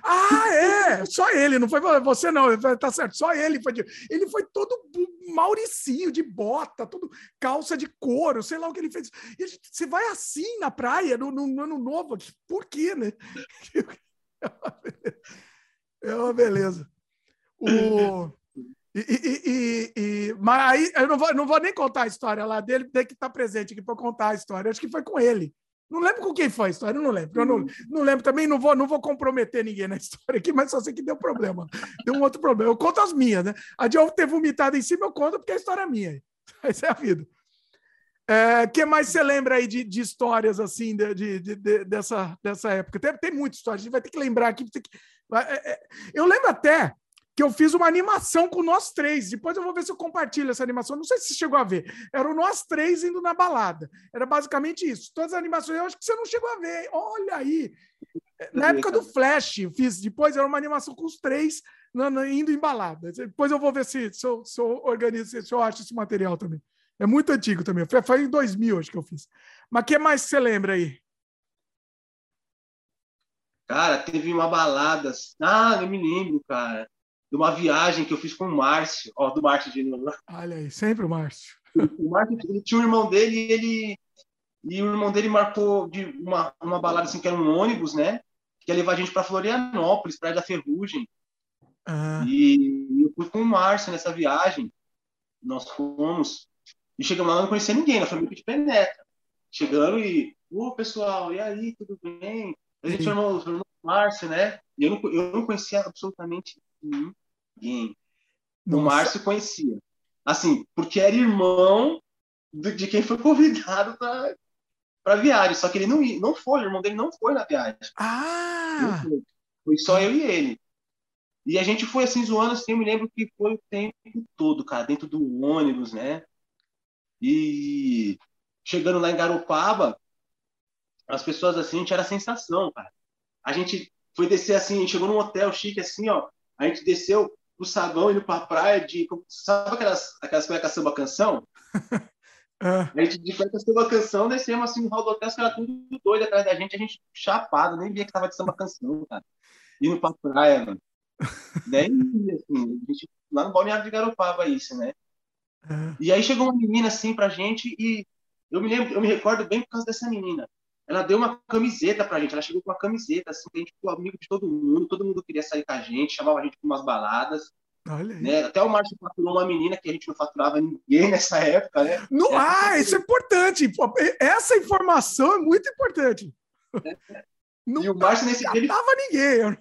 Ah, é! Só ele, não foi você, não. Tá certo, só ele foi de... Ele foi todo mauricinho, de bota, todo calça de couro, sei lá o que ele fez. E gente, você vai assim na praia, no, no, no ano novo, por quê, né? <laughs> É uma beleza. O... E, e, e, e, mas aí eu não vou, não vou nem contar a história lá dele, tem que estar presente aqui para contar a história. Acho que foi com ele. Não lembro com quem foi a história, não lembro. Eu não, não lembro também, não vou, não vou comprometer ninguém na <laughs> história aqui, mas só sei que deu problema. Deu um outro problema. Eu conto as minhas, né? A de ter vomitado em cima, eu conto porque a história é minha. <laughs> Essa é a vida. O é, que mais você lembra aí de, de histórias assim de, de, de, dessa, dessa época? Tem, tem muita história, a gente vai ter que lembrar aqui. Que... É, é, eu lembro até que eu fiz uma animação com nós três. Depois eu vou ver se eu compartilho essa animação. Não sei se você chegou a ver. Era nós três indo na balada. Era basicamente isso. Todas as animações, eu acho que você não chegou a ver. Olha aí. Na época do Flash, eu fiz. Depois era uma animação com os três indo em balada. Depois eu vou ver se, se, eu, se eu organizo, se eu acho esse material também. É muito antigo também. Foi, foi em 2000, acho que eu fiz. Mas o que mais você lembra aí? Cara, teve uma balada. Ah, não me lembro, cara. De uma viagem que eu fiz com o Márcio. Ó, do Márcio de novo. Olha aí, sempre o Márcio. O Márcio ele tinha um irmão dele e ele. E o irmão dele marcou de uma, uma balada assim, que era um ônibus, né? Que ia levar a gente para Florianópolis, Praia da Ferrugem. Ah. E eu fui com o Márcio nessa viagem. Nós fomos. E chegamos lá, não conhecia ninguém, na família de Penetra. Chegando e. Ô, pessoal, e aí, tudo bem? A gente chamou o Márcio, né? E eu não, eu não conhecia absolutamente ninguém. Nossa. O Márcio conhecia. Assim, porque era irmão de quem foi <laughs> convidado para para viagem. Só que ele não, não foi, o irmão dele não foi na viagem. Ah! Foi. foi. só eu e ele. E a gente foi assim, zoando, assim, eu me lembro que foi o tempo todo, cara, dentro do ônibus, né? E chegando lá em Garopaba, as pessoas assim, a gente era sensação, cara. A gente foi descer assim, a gente chegou num hotel chique assim, ó. A gente desceu pro saguão indo pra praia de. Sabe aquelas, aquelas cuecas samba canção? <laughs> Ah. A gente de cueca samba canção, descemos assim no hall do hotel, os caras tudo doido atrás da gente, a gente chapado, nem via que tava de samba canção, cara. Indo pra praia, mano. <laughs> nem assim, a gente, lá no Balneário de Garopaba isso, né? Ah. E aí chegou uma menina assim pra gente e eu me lembro, eu me recordo bem por causa dessa menina. Ela deu uma camiseta pra gente, ela chegou com uma camiseta, assim, que a gente ficou amigo de todo mundo, todo mundo queria sair com a gente, chamava a gente para umas baladas. Né? Até o Márcio faturou uma menina que a gente não faturava ninguém <laughs> nessa época, né? No, ah, isso é importante. Essa informação é muito importante. É. Não e o Márcio nesse dia. Ele, ninguém.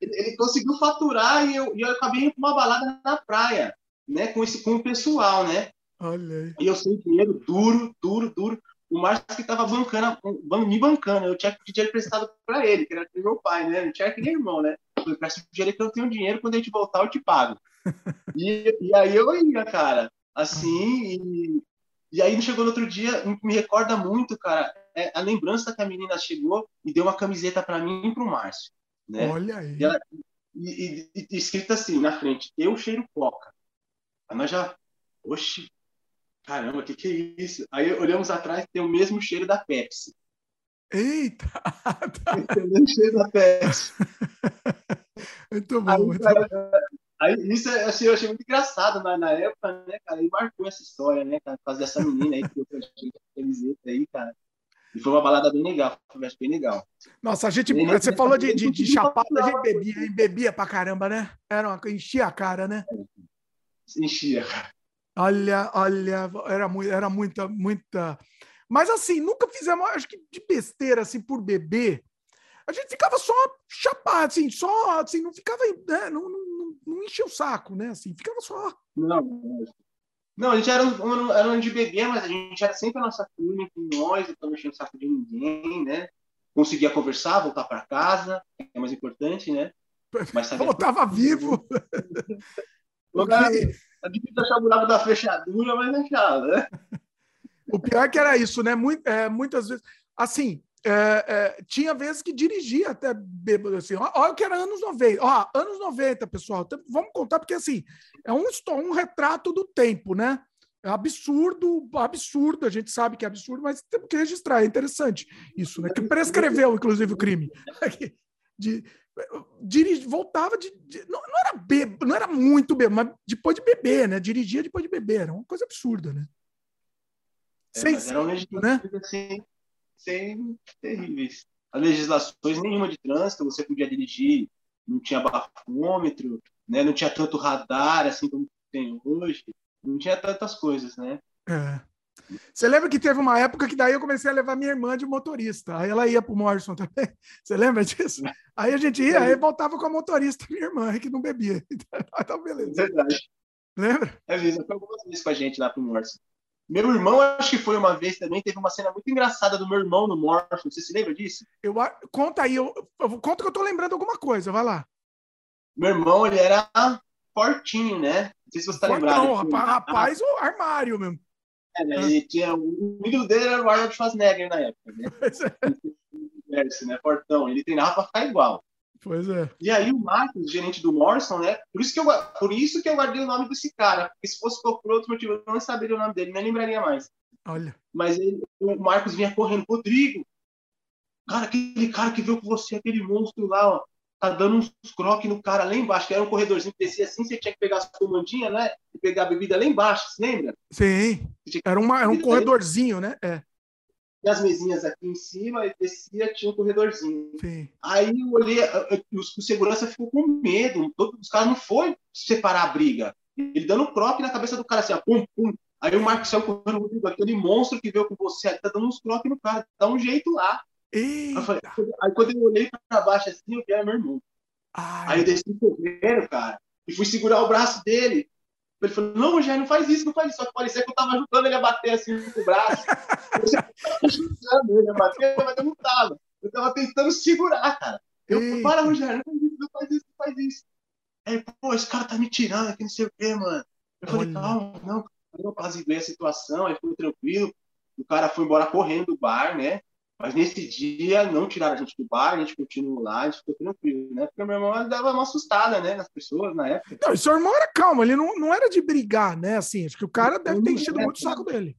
Ele, ele, conseguiu faturar e eu, e eu acabei indo com uma balada na praia, né? Com, esse, com o pessoal, né? Olha aí. E eu sem dinheiro, duro, duro, duro o Márcio que estava bancando, me bancando. Eu tinha que pedir dinheiro emprestado para ele, que era meu pai, né? Não tinha que nem irmão, né? Eu peço dinheiro que eu tenho dinheiro, quando a gente voltar eu te pago. <laughs> E, e aí eu ia, cara, assim, e, e aí chegou no outro dia, me recorda muito, cara, é a lembrança que a menina chegou e deu uma camiseta para mim e pro Márcio. Né? Olha aí. E, ela, e, e, escrito assim na frente, eu cheiro coca. Aí nós já, oxe, caramba, o que, que é isso? Aí olhamos atrás, tem o mesmo cheiro da Pepsi. Eita! Tem o mesmo cheiro da Pepsi. <laughs> muito bom. Aí, muito cara, bom. aí isso eu achei, eu achei muito engraçado na, na época, né, cara? E marcou essa história, né, cara? Por dessa menina aí que eu achei camiseta aí, cara. E foi uma balada bem legal, foi bem legal. Nossa, a gente, você falou de, de, de chapada, a gente bebia, bebia pra caramba, né? Era uma, enchia a cara, né? Enchia, cara. Olha, olha, era, muito, era muita, muita. Mas assim, nunca fizemos, acho que de besteira, assim, por beber. A gente ficava só chapado, assim, só, assim, não ficava, né, não, não, não enchia o saco, né, assim, ficava só. Não, não, a gente era um, era um de beber, mas a gente era sempre a nossa turma com nós, não enchia o saco de ninguém, né? Conseguia conversar, voltar para casa, é mais importante, né? <laughs> Mas Voltava vivo. Porque... É difícil achar o buraco da fechadura, mas achava, né? O pior é que era isso, né? Muito, é, muitas vezes. Assim, é, é, tinha vezes que dirigia até bêbado, assim. Olha que era anos 90. Ó, anos 90, pessoal. Vamos contar, porque assim, é um, um retrato do tempo, né? É absurdo, absurdo. A gente sabe que é absurdo, mas temos que registrar. É interessante isso, né? Que prescreveu, inclusive, o crime. <laughs> De, dirige, voltava de, de não, não, era bebo, não era muito bebo, mas depois de beber, né? Dirigia depois de beber, era uma coisa absurda, né? É, sem eram né? Assim, sem terríveis. As legislações nenhuma de trânsito, você podia dirigir, não tinha bafômetro, né? Não tinha tanto radar assim como tem hoje, não tinha tantas coisas, né? É. Você lembra que teve uma época que daí eu comecei a levar minha irmã de motorista. Aí ela ia pro Morrison também. <laughs> Você lembra disso? Aí a gente ia, aí voltava com a motorista, minha irmã, que não bebia. <laughs> Então, beleza. Verdade. Lembra? É mesmo, foi algumas vezes com a gente lá pro Morrison. Meu irmão, acho que foi uma vez também, teve uma cena muito engraçada do meu irmão no Morrison. Você se lembra disso? Eu, conta aí, eu, eu, conta que eu tô lembrando alguma coisa, vai lá. Meu irmão, ele era fortinho, né? Não sei se você tá lembrado. Não, rapaz, rapaz o armário mesmo. É, né? Ele tinha, o ídolo dele era o Arnold Schwarzenegger na época, né? <laughs> É. né? Portão. Ele treinava para ficar igual. Pois é. E aí o Marcos, gerente do Morrison, né? Por isso que eu, por isso que eu guardei o nome desse cara. Porque se fosse por outro motivo, eu não saberia o nome dele, nem lembraria mais. Olha. Mas ele, o Marcos vinha correndo, Rodrigo, Cara, aquele cara que veio com você, aquele monstro lá, ó, tá dando uns croques no cara lá embaixo, que era um corredorzinho que descia assim, você tinha que pegar as comandinhas, né? E pegar a bebida lá embaixo, você lembra? Sim. Era, uma, era um corredorzinho, né? É. E as mesinhas aqui em cima, e descia, tinha um corredorzinho. Sim. Aí eu olhei, o segurança ficou com medo, os caras não foi separar a briga. Ele dando um croque na cabeça do cara, assim, ó, pum, pum. Aí o Marcos correndo, Rodrigo, aquele monstro que veio com você, tá dando uns croques no cara, dá um jeito lá. Aí, falei, aí, quando eu olhei pra baixo assim, eu vi era meu irmão. Ai. Aí eu desci correndo, cara, e fui segurar o braço dele. Ele falou, não, Rogério, não faz isso, não faz isso. Só que parecia que eu tava ajudando ele a bater assim com o braço. <laughs> eu ajudando ele a bater, mas eu não tava. Eu tava tentando segurar, cara. Eu falei, para, Rogério, não faz isso, não faz isso, não faz isso. Aí, pô, esse cara tá me tirando aqui, não sei o quê, mano. Eu falei, Olha. calma, não, eu apaziguei a situação, aí foi tranquilo. O cara foi embora correndo do bar, né? Mas nesse dia não tiraram a gente do bar, a gente continuou lá, a gente ficou tranquilo, né? Porque meu irmão dava uma assustada, né, nas pessoas na época. Não, e seu irmão era calmo, ele não, não era de brigar, né? Assim, acho que o cara deve ter enchido muito o saco dele.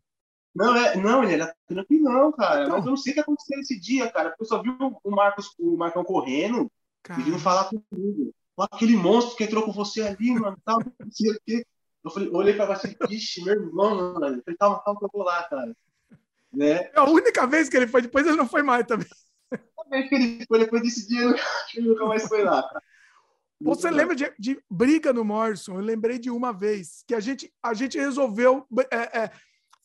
Não, é, não, ele era tranquilão, cara. Então. Mas eu não sei o que aconteceu esse dia, cara. Porque eu só vi o Marcos, o Marcão correndo cara. e vindo falar comigo. Aquele monstro que entrou com você ali, mano, tal, não sei o quê. Eu falei, olhei pra você, ixi, meu irmão, mano. Eu falei, calma, calma que eu vou lá, cara. Né? É a única vez que ele foi, depois ele não foi mais também. A vez que ele foi, depois desse dia, ele nunca mais foi lá. Você lembra de, de, briga no Morrison? Eu lembrei de uma vez que a gente, a gente resolveu é, é,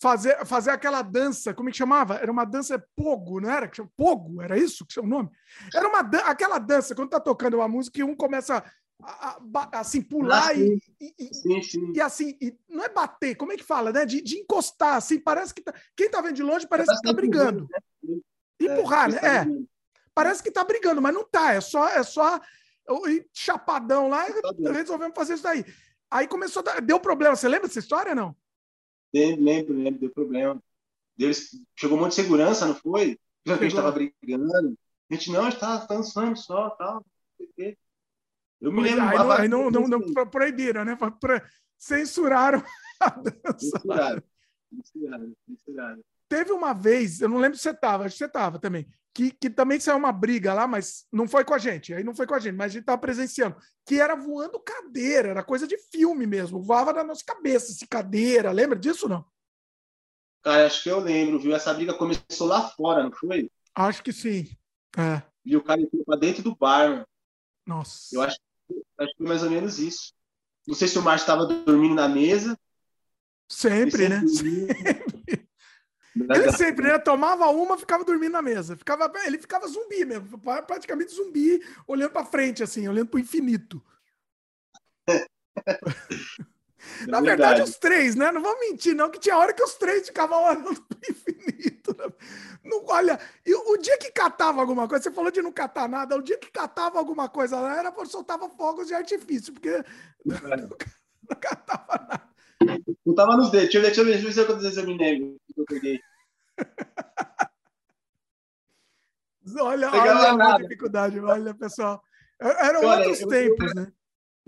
fazer, fazer aquela dança, como é que chamava? Era uma dança pogo, não era? Pogo, era isso que chama o nome? Era uma aquela dança, quando tá tocando uma música e um começa a, a, assim, pular e, e, sim, sim. e, assim, e, não é bater, como é que fala, né? De, de encostar, assim, parece que tá, quem tá vendo de longe parece que tá brigando. Né? Empurrar, né? É. Parece que tá brigando, mas não tá, é só, é só chapadão lá e resolvemos fazer isso daí. Aí começou, a dar, deu problema, você lembra dessa história, não? Lembro, lembro, deu problema. Deus, chegou um monte de segurança, não foi? A gente tava brigando. A gente, não, a gente tava dançando só, tal, não sei o quê. Eu me lembro. Aí, não, aí não, não, não, proibiram, né? Censuraram <laughs> a dança. Censuraram. Censuraram. Censuraram. Teve uma vez, eu não lembro se você estava, acho que você estava também, que, que também saiu uma briga lá, mas não foi com a gente, aí não foi com a gente, mas a gente estava presenciando, que era voando cadeira, era coisa de filme mesmo, voava na nossa cabeça, esse cadeira, lembra disso não? Cara, acho que eu lembro, viu? Essa briga começou lá fora, não foi? Acho que sim. É. E o cara entrou pra dentro do bar. Nossa. Eu acho Acho que foi mais ou menos isso. Não sei se o Márcio estava dormindo na mesa. Sempre, né? Sempre. <laughs> Ele sempre, né? Tomava uma, ficava dormindo na mesa. Ficava, ele ficava zumbi mesmo, praticamente zumbi, olhando para frente, assim, olhando para o infinito. <laughs> Na verdade, os três, né? Não vamos mentir, não, que tinha hora que os três ficavam <laughs> olhando para o infinito. Né? Não, olha, e o dia que catava alguma coisa, você falou de não catar nada, o dia que catava alguma coisa lá era porque soltava fogos de artifício, porque não, <laughs> não catava nada. Não tava nos dedos. Deixa eu ver, deixa eu ver, deixa eu ver vezes eu que peguei. olha, olha a dificuldade, olha, pessoal. Eram olha, outros tempos, eu, né?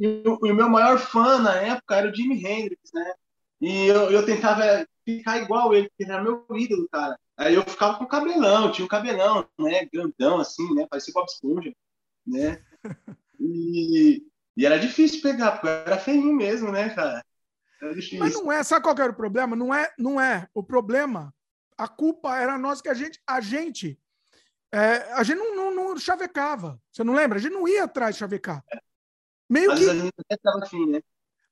E o, o, meu maior fã na época era o Jimi Hendrix, né? E eu, eu tentava ficar igual ele, porque era meu ídolo, cara. Aí eu ficava com cabelão, tinha um cabelão, né? Grandão, assim, né? Parecia Bob Esponja, né? <laughs> E, e era difícil pegar, porque era feinho mesmo, né, cara? Era difícil. Mas não é, sabe qual era o problema? Não é, não é. O problema, a culpa era nossa que a gente, a gente, é, a gente não, não, não, chavecava. Você não lembra? A gente não ia atrás de chavecar. Meio Mas que. Né?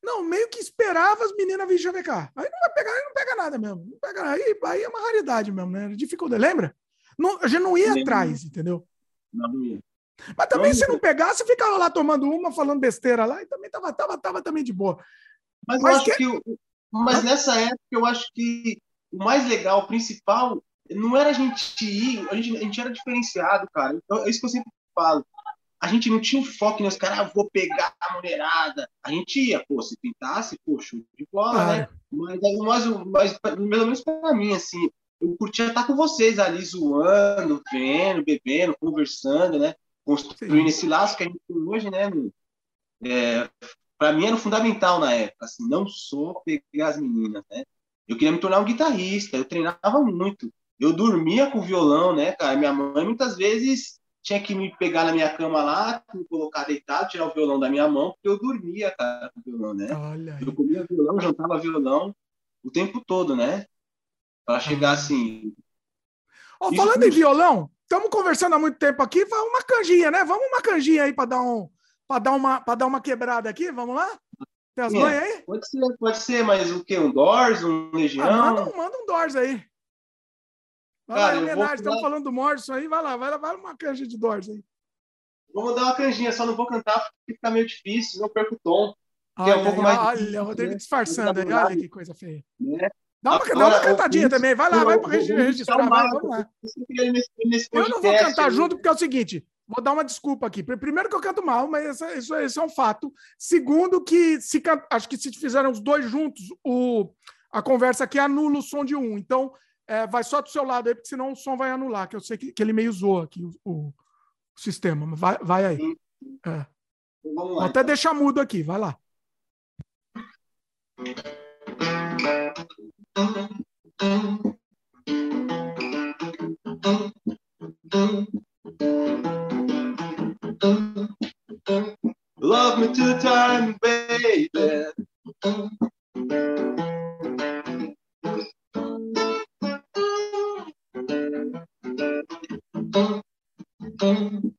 Não, meio que esperava as meninas virem chavecar. Aí não vai pegar, aí não pega nada mesmo. Não pega, aí, aí é uma raridade mesmo, né? Dificuldade. Lembra? Não, a gente não ia atrás, entendeu? Não ia. Mas também, não se não pegasse, ficava lá tomando uma, falando besteira lá, e também tava, tava, tava também de boa. Mas, mas eu acho que... que mas nessa época, eu acho que o mais legal, o principal, não era a gente ir, a gente, a gente era diferenciado, cara. Então, é isso que eu sempre falo a gente não tinha um foco nos caras, ah, vou pegar a mulherada. A gente ia, pô, se pintasse, pô, show de bola, ah. né? Mas, mas, mas, pelo menos para mim, assim, eu curtia estar com vocês ali, zoando, vendo, bebendo, conversando, né? Construindo Sim. esse laço que a gente tem hoje, né? É, para mim era fundamental na época, assim, não só pegar as meninas, né? Eu queria me tornar um guitarrista, eu treinava muito. eu dormia com o violão, né, cara? Minha mãe muitas vezes tinha que me pegar na minha cama lá, me colocar deitado, tirar o violão da minha mão, porque eu dormia, cara, com o violão, né? Eu comia violão, jantava violão o tempo todo, né? Para chegar assim. Oh, falando em violão, estamos conversando há muito tempo aqui, vamos uma canjinha, né? Vamos uma canjinha aí para dar um para dar uma para dar uma quebrada aqui, vamos lá? Tem as é, aí? Pode ser, pode ser, mas o que? Um Doors, um Legião? Ah, manda, manda um Doors aí. Vai Cara, lá, homenagem, estamos falando do Morrison aí, vai lá, vai lá, vai uma canja de Doors aí. Vamos dar uma canjinha, só não vou cantar porque fica meio difícil, não perco o tom. Olha, é um pouco mais olha, o Rodrigo né? disfarçando aí, olha que coisa feia. Né? Dá, uma, Agora, dá uma cantadinha também, vai lá, vai para registrar, vai, vamos lá. Eu não vou cantar junto porque é o seguinte, vou dar uma desculpa aqui. Primeiro que eu canto mal, mas isso, isso é um fato. Segundo que se acho que se fizeram os dois juntos, o, a conversa aqui anula o som de um. Então, é, vai só do seu lado aí, porque senão o som vai anular, que eu sei que, que ele meio zoa aqui o, o, sistema. Vai, vai aí. É. Vamos lá, até então. deixar mudo aqui, vai lá. Love me time, baby. dann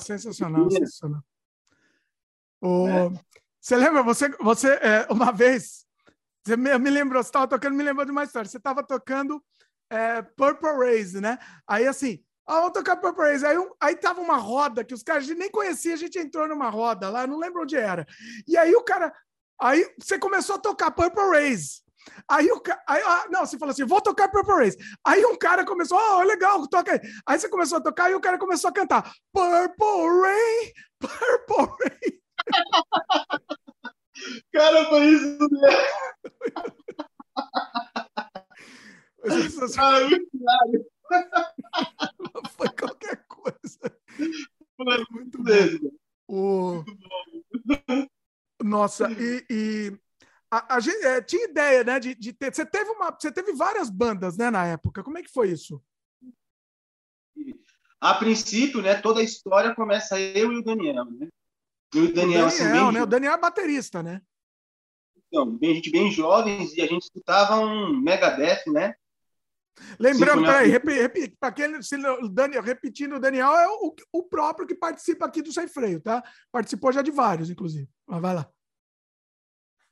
sensacional, sensacional. O, é. Você lembra, você, você é, uma vez, você me, me lembrou, você estava tocando, me lembrou de uma história. Você estava tocando é, Purple Race, né? Aí assim, ah, vamos tocar Purple Race. Aí, um, aí tava uma roda que os caras nem conhecia, a gente entrou numa roda lá, não lembro onde era. E aí o cara, aí você começou a tocar Purple Race. Aí o cara. Ah, não, você falou assim: vou tocar Purple Race. Aí um cara começou, oh, legal, toca aí. Aí você começou a tocar e o cara começou a cantar Purple Rain, Purple Rain. <laughs> cara, foi isso mesmo. Ah, muito claro. <laughs> Foi qualquer coisa. Foi muito mesmo. O... Nossa, e, e a, a gente é, tinha ideia, né, de, de ter. Você teve uma, você teve várias bandas, né, na época. Como é que foi isso? A princípio, né, toda a história começa eu e o Daniel, né? Eu e o Daniel, o Daniel assim, bem... né? O Daniel é baterista, né? Então, bem, a gente bem jovens e a gente escutava um Megadeth, né? Lembrando, peraí, para se, Daniel, repetindo, o Daniel é o, o próprio que participa aqui do Sem Freio, tá? Participou já de vários, inclusive. Mas vai lá.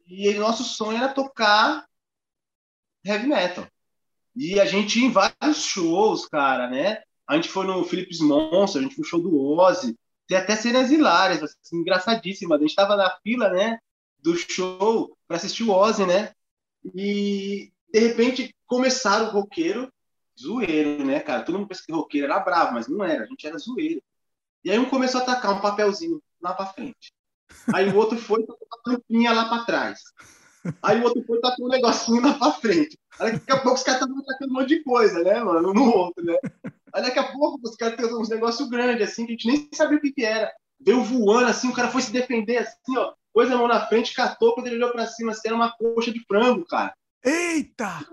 E nosso sonho era tocar heavy metal. E a gente em vários shows, cara, né? A gente foi no Philips Monster, a gente foi no show do Ozzy. Tem até cenas hilárias, assim, engraçadíssimas. A gente estava na fila, né, do show para assistir o Ozzy, né? E de repente começaram o roqueiro, zoeiro, né, cara? Todo mundo pensa que roqueiro era bravo, mas não era, a gente era zoeiro. E aí um começou a atacar um papelzinho lá para frente. Aí o outro foi com a tampinha lá para trás. Aí o outro foi com um negocinho lá para frente. Aí daqui a pouco os caras estavam atacando um monte de coisa, né, mano? No outro, né? Aí daqui a pouco os caras têm uns negócios grandes, assim, que a gente nem sabia o que, que era. Veio voando, assim, o cara foi se defender, assim, ó. Pôs a mão na frente, catou, quando ele olhou pra cima, assim, era uma coxa de frango, cara. Eita!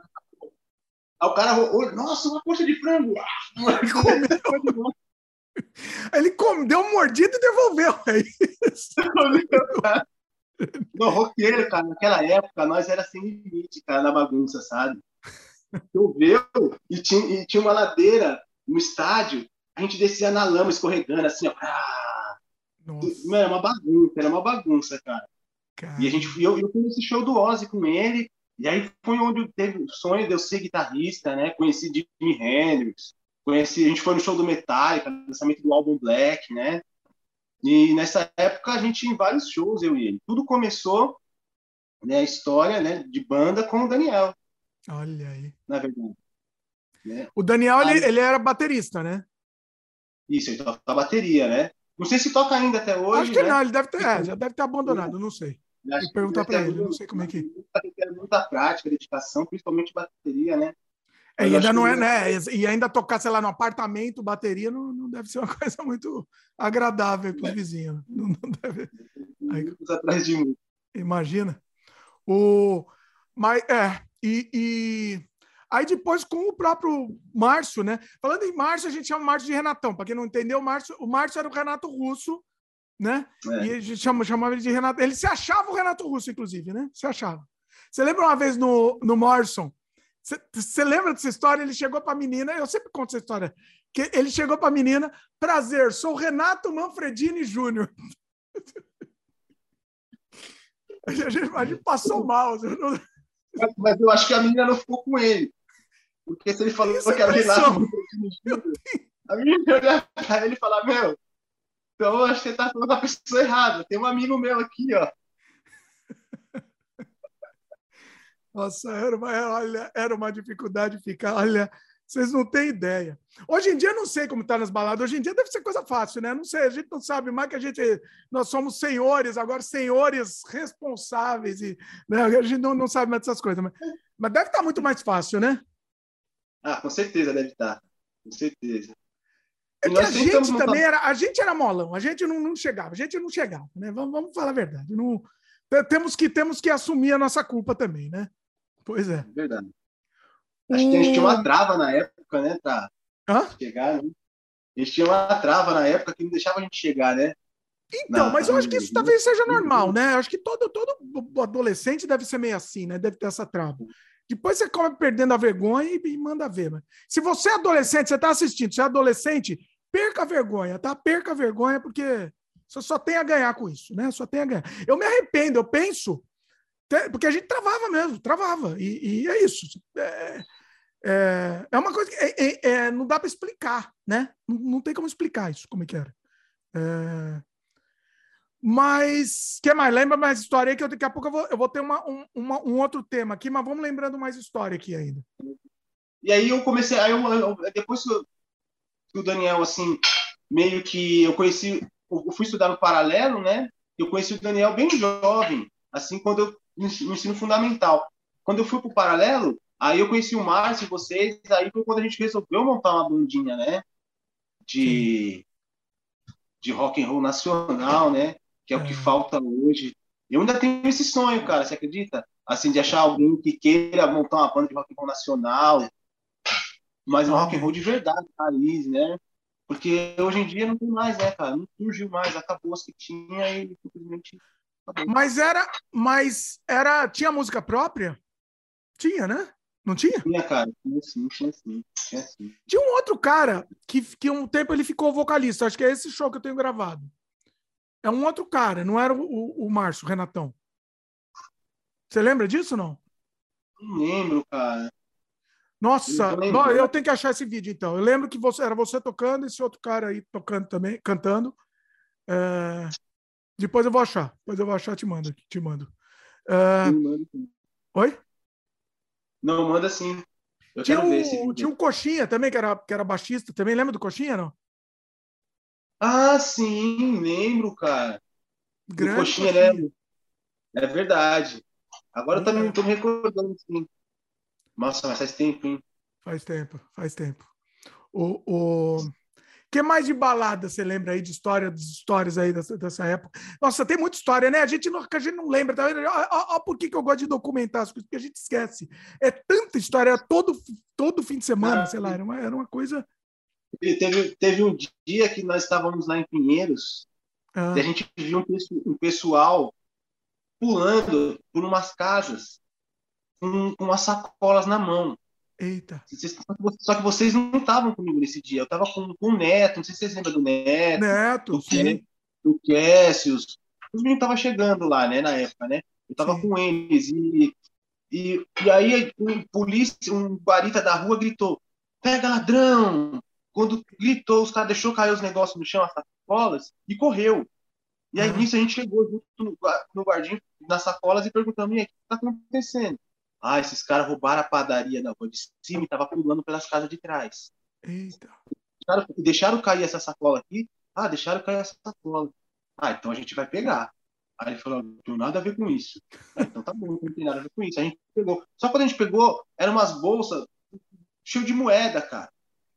Aí o cara nossa, uma coxa de frango! <laughs> Ah, ele come, deu uma mordida e devolveu. É isso. <laughs> Não, roqueiro, cara, naquela época nós era sem limite, cara, na bagunça, sabe? Choveu e tinha, e tinha uma ladeira no estádio, a gente descia na lama escorregando, assim, ó. Mano, era uma bagunça, era uma bagunça, cara. cara. E a gente, eu, eu fui nesse show do Ozzy com ele, e aí foi onde teve o sonho de eu ser guitarrista, né? Conheci Jimi Hendrix, conheci, a gente foi no show do Metallica, lançamento do álbum Black, né? E nessa época a gente em vários shows, eu e ele. Tudo começou, né, a história, né, de banda com o Daniel. Olha aí. Na verdade. Né? O Daniel, aí, ele, ele era baterista, né? Isso, ele toca bateria, né? Não sei se toca ainda até hoje. Acho que né? não, ele deve ter, é, já deve ter abandonado, não sei. Vou perguntar para ele, não sei como é que. Muita, muita prática, dedicação, principalmente bateria, né? É, e ainda não é, né? E ainda tocar, sei lá, no apartamento, bateria, não, não deve ser uma <laughs> coisa muito agradável para os é. vizinhos. <laughs> Não, não deve. Aí, atrás de mim. Imagina. O, mas, é, e, e, aí depois com o próprio Márcio, né? Falando em Márcio, a gente chama Márcio de Renatão. Para quem não entendeu, o Márcio, o Márcio era o Renato Russo, né? É. E a gente chama, chamava ele de Renato. Ele se achava o Renato Russo, inclusive, né? Se achava. Você lembra uma vez no, no Morrison? Você lembra dessa história? Ele chegou para a menina, eu sempre conto essa história, que ele chegou para a menina, prazer, sou Renato Manfredini Júnior. <laughs> A gente, a gente passou mal. Mas, mas, eu acho que a menina não ficou com ele. Porque se ele falou Isso que era Renato Manfredini Júnior, a menina olhar para ele e falar, meu, então eu acho que você está falando da pessoa errada. Tem um amigo meu aqui, ó. Nossa, era uma, olha, era uma dificuldade ficar. Olha, vocês não têm ideia. Hoje em dia, não sei como está nas baladas. Hoje em dia deve ser coisa fácil, né? Não sei, a gente não sabe mais que a gente. Nós somos senhores, agora senhores responsáveis. E, né? A gente não, não sabe mais dessas coisas. Mas, mas deve estar tá muito mais fácil, né? Ah, com certeza deve estar. Tá. Com certeza. É que a gente também era, a gente era molão, a gente não, não chegava, a gente não chegava, né? Vamos, vamos falar a verdade. Não, temos que temos que assumir a nossa culpa também, né? Pois é. Verdade. Acho que tinha uma trava na época, né? Pra Hã? chegar, né? A gente tinha uma trava na época que não deixava a gente chegar, né? Então, na, mas eu acho que isso talvez seja normal, né? Eu acho que todo, todo adolescente deve ser meio assim, né? Deve ter essa trava. Depois você come perdendo a vergonha e, e manda ver. Mas se você é adolescente, você está assistindo, você é adolescente, perca a vergonha, tá? Perca a vergonha, porque você só tem a ganhar com isso, né? Só tem a ganhar. Eu me arrependo, eu penso porque a gente travava mesmo, travava. E, e é isso. É, é, é, uma coisa que é, é, é não dá para explicar, né? Não, não, tem como explicar isso, como é que era. É, mas, que mais? Lembra mais história aí, que eu, daqui a pouco eu vou, eu vou ter uma, um, uma, um outro tema aqui, mas vamos lembrando mais história aqui ainda. E aí eu comecei, aí eu, eu, depois que o Daniel, assim, meio que eu conheci, eu fui estudar no paralelo, né? Eu conheci o Daniel bem jovem, assim, quando eu no ensino fundamental. Quando eu fui para o paralelo, aí eu conheci o Márcio e vocês, aí foi quando a gente resolveu montar uma bandinha, né? De, de rock and roll nacional, né? Que é, o que é. falta hoje. Eu ainda tenho esse sonho, cara, você acredita? Assim, de achar alguém que queira montar uma banda de rock and roll nacional, mas um rock and roll de verdade, raiz, né? Porque hoje em dia não tem mais, né, cara? Não surgiu mais, acabou as que tinha e simplesmente mas era, mas era, tinha música própria? Tinha, né? Não tinha? Tinha, cara. Tinha sim, tinha sim. Tinha, sim. tinha um outro cara que, que um tempo ele ficou vocalista. Acho que é esse show que eu tenho gravado. É um outro cara, não era o, o, o Márcio, o Renatão. Você lembra disso não? Não lembro, cara. Nossa, eu, eu tenho que achar esse vídeo então. Eu lembro que você era você tocando, esse outro cara aí tocando também, cantando. É... Depois eu vou achar. Depois eu vou achar, te mando. Te mando. Uh... Oi? Não, manda sim. Eu tinha, um, tinha um Coxinha também, que era, que era baixista. Também lembra do Coxinha, não? Ah, sim, lembro, cara. Grande Coxinha, né? Coxinha. né? É verdade. Agora é. eu também estou me recordando, sim. Nossa, mas faz tempo, hein? Faz tempo, faz tempo. O, o que mais de balada você lembra aí de história, das histórias aí dessa, dessa época? Nossa, tem muita história, né? A gente não, a gente não lembra. Tá? Olha por que, que eu gosto de documentar as coisas, porque a gente esquece. É tanta história, todo, todo fim de semana, ah, sei lá, era uma, era uma coisa. Teve, teve um dia que nós estávamos lá em Pinheiros, ah. e a gente viu um, um pessoal pulando por umas casas com, com as sacolas na mão. Eita. Só que vocês não estavam comigo nesse dia. Eu estava com, com o Neto, não sei se vocês lembram do Neto. Neto, do, sim. Do Cassius. Os meninos estavam chegando lá, né, na época, né? Eu estava com eles. E, e, e aí um polícia, um guarita da rua gritou, pega ladrão! Quando gritou, os caras deixou cair os negócios no chão, as sacolas, e correu. E aí, nisso, a gente chegou junto no, no guardinho, nas sacolas, e perguntamos, e aí, o que está acontecendo? Ah, esses caras roubaram a padaria da rua de cima e estavam pulando pelas casas de trás. Eita. Deixaram, deixaram cair essa sacola aqui? Ah, deixaram cair essa sacola. Ah, então a gente vai pegar. Aí ele falou, não tem nada a ver com isso. Ah, então tá bom, não tem nada a ver com isso. A gente pegou. Só quando a gente pegou, eram umas bolsas cheio de moeda, cara.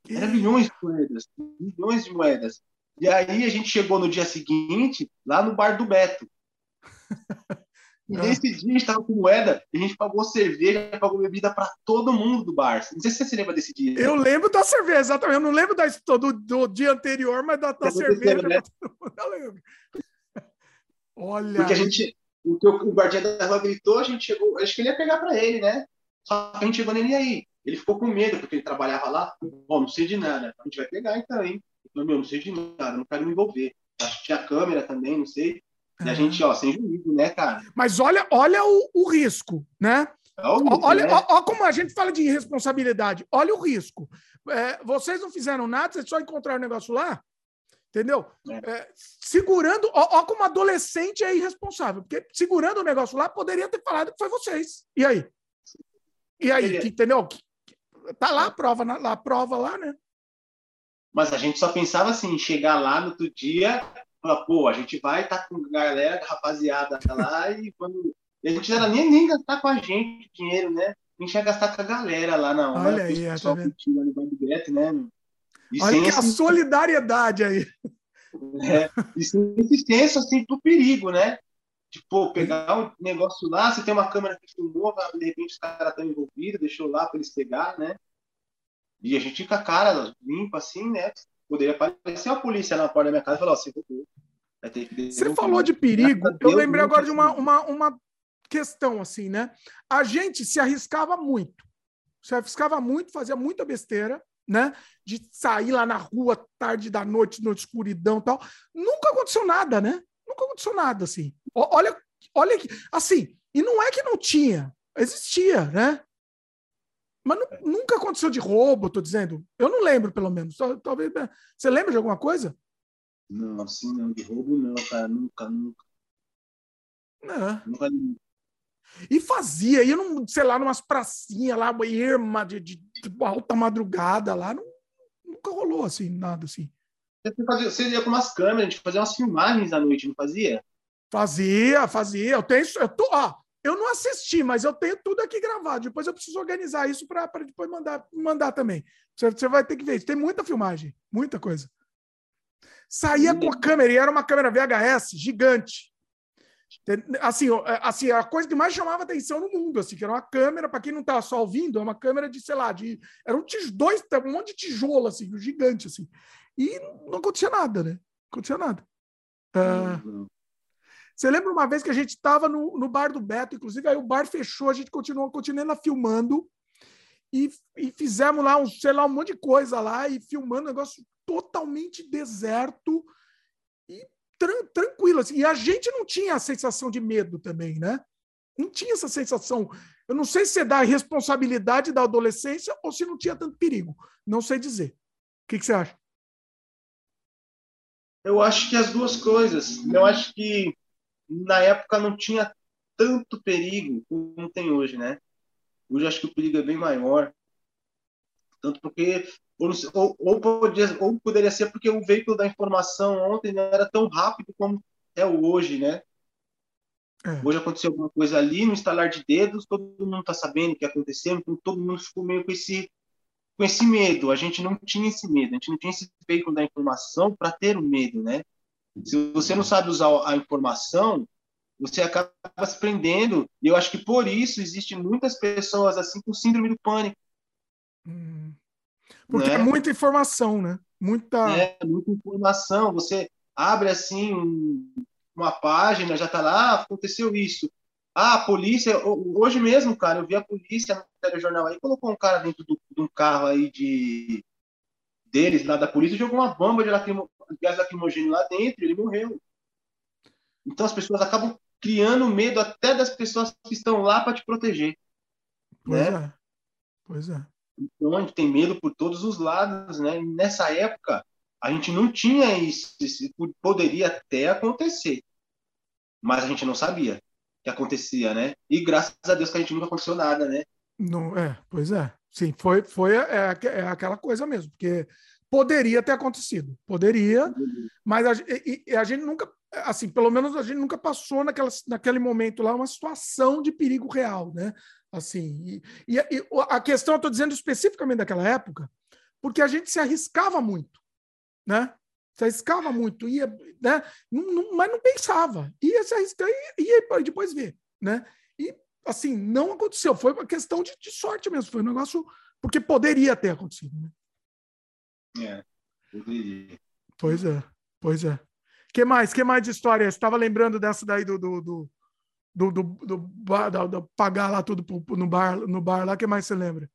Era milhões de moedas. Milhões de moedas. E aí a gente chegou no dia seguinte, lá no bar do Beto. <laughs> Nesse dia a gente estava com moeda e a gente pagou cerveja, pagou bebida para todo mundo do bar. Não sei se você se lembra desse dia. Eu lembro da cerveja, exatamente. Eu não lembro da, do, do dia anterior, mas da, da cerveja. Né? <laughs> Eu lembro. Olha. Porque a gente. O, o guardião da rua gritou, a gente chegou. Acho que ele ia pegar para ele, né? Só que a gente chegou nele aí. Ele ficou com medo, porque ele trabalhava lá. Bom, não sei de nada. A gente vai pegar então, hein? Eu falei, meu, não sei de nada, não quero me envolver. Acho que tinha câmera também, não sei. E a gente, ó, sem juízo, né, cara? Mas olha, olha o, o risco, né? É o risco, olha, né? Ó, ó, como a gente fala de irresponsabilidade. Olha o risco. É, vocês não fizeram nada, vocês só encontraram o negócio lá, entendeu? É. É, segurando, ó, ó, como adolescente é irresponsável, porque segurando o negócio lá, poderia ter falado que foi vocês. E aí? E aí, que, entendeu? Tá lá a prova, lá, a prova lá, né? Mas a gente só pensava assim, chegar lá no outro dia Fala, pô, a gente vai estar tá com a galera, rapaziada lá, e quando. E a gente não era nem, nem gastar com a gente dinheiro, né? A gente ia gastar com a galera lá na hora. Olha aí, tá vendo? Beto, né? E Olha que esse... a solidariedade aí. É, e sem senso assim, do perigo, né? Tipo, pegar um negócio lá, você tem uma câmera que filmou, de repente os caras estão envolvidos, deixou lá para eles pegar, né? E a gente fica a cara limpa assim, né? poderia aparecer uma polícia na porta da minha casa e falar: assim, você falou de perigo, eu lembrei agora de uma, uma, uma questão assim, né? A gente se arriscava muito, se arriscava muito, fazia muita besteira, né? De sair lá na rua tarde da noite, na escuridão tal. Nunca aconteceu nada, né? Nunca aconteceu nada, assim. Olha, olha aqui. Assim, e não é que não tinha, existia, né? Mas nunca aconteceu de roubo, tô dizendo. Eu não lembro, pelo menos. Talvez. Né? Você lembra de alguma coisa? Não, assim não. De roubo não, cara. Nunca, nunca. É. Nunca. E fazia, ia, num, sei lá, numas pracinhas lá, irma de, de, de, alta madrugada lá. Não, nunca rolou assim, nada assim. Você, fazia, você ia com umas câmeras, a gente fazia umas filmagens à noite, não fazia? Fazia, fazia. Eu tenho. Eu tô, ó, eu não assisti, mas eu tenho tudo aqui gravado. Depois eu preciso organizar isso para depois mandar, mandar também. Você, você vai ter que ver. Tem muita filmagem, muita coisa. Saía com a câmera, e era uma câmera VHS gigante. Assim, é, assim, a coisa que mais chamava atenção no mundo, assim, que era uma câmera, para quem não estava só ouvindo, é uma câmera de, sei lá, de. Era um dois, um monte de tijolo, assim, gigante, assim. E não acontecia nada, né? Não acontecia nada. Uh, você lembra uma vez que a gente estava no, no bar do Beto, inclusive, aí o bar fechou, a gente continuou, continuando filmando e, e fizemos lá, um, sei lá, um monte de coisa lá e filmando um negócio totalmente deserto e tran tranquilo. Assim. E a gente não tinha a sensação de medo também, né? Não tinha essa sensação. Eu não sei se é da responsabilidade da adolescência ou se não tinha tanto perigo. Não sei dizer. O que, que você acha? Eu acho que as duas coisas. Eu acho que na época não tinha tanto perigo como tem hoje, né? Hoje acho que o perigo é bem maior. Tanto porque ou, ou, ou, podia, ou poderia ser porque o veículo da informação ontem não era tão rápido como é hoje, né? É. Hoje aconteceu alguma coisa ali, no instalar de dedos, todo mundo está sabendo o que aconteceu, então todo mundo ficou meio com esse, com esse medo. A gente não tinha esse medo, a gente não tinha esse veículo da informação para ter o medo, né? Se você não sabe usar a informação, você acaba se prendendo. E eu acho que por isso existem muitas pessoas assim com síndrome do pânico. Hum. Porque né? é muita informação, né? Muita. É, muita informação. Você abre assim um, uma página, já tá lá, ah, aconteceu isso. Ah, a polícia, hoje mesmo, cara, eu vi a polícia no telejornal aí, colocou um cara dentro do, de um carro aí de deles, lá da polícia, jogou uma bomba de lacrimo, gás lacrimogêneo lá dentro, ele morreu. Então as pessoas acabam criando medo até das pessoas que estão lá para te proteger. Pois né? é. Pois é. Então a gente tem medo por todos os lados, né? E nessa época a gente não tinha isso, isso, poderia até acontecer, mas a gente não sabia que acontecia, né? E graças a Deus que a gente nunca aconteceu nada, né? Não, é, pois é. Sim, foi, foi é, é aquela coisa mesmo, porque poderia ter acontecido, poderia, mas a, e, e a gente nunca, assim, pelo menos a gente nunca passou naquela, naquele momento lá uma situação de perigo real, né? Assim, e, e, e a questão, eu estou dizendo especificamente daquela época, porque a gente se arriscava muito, né? Se arriscava muito, ia, né? Não, não, mas não pensava, ia se arriscar e ia depois ver, né? E, assim, não aconteceu, foi uma questão de, de sorte mesmo, foi um negócio, porque poderia ter acontecido, né? É, poderia. Pois é, pois é. Que mais? que mais de história? Você estava lembrando dessa daí do, do, do do, do, do, do, do pagar lá tudo no bar, no bar lá, que mais você lembra?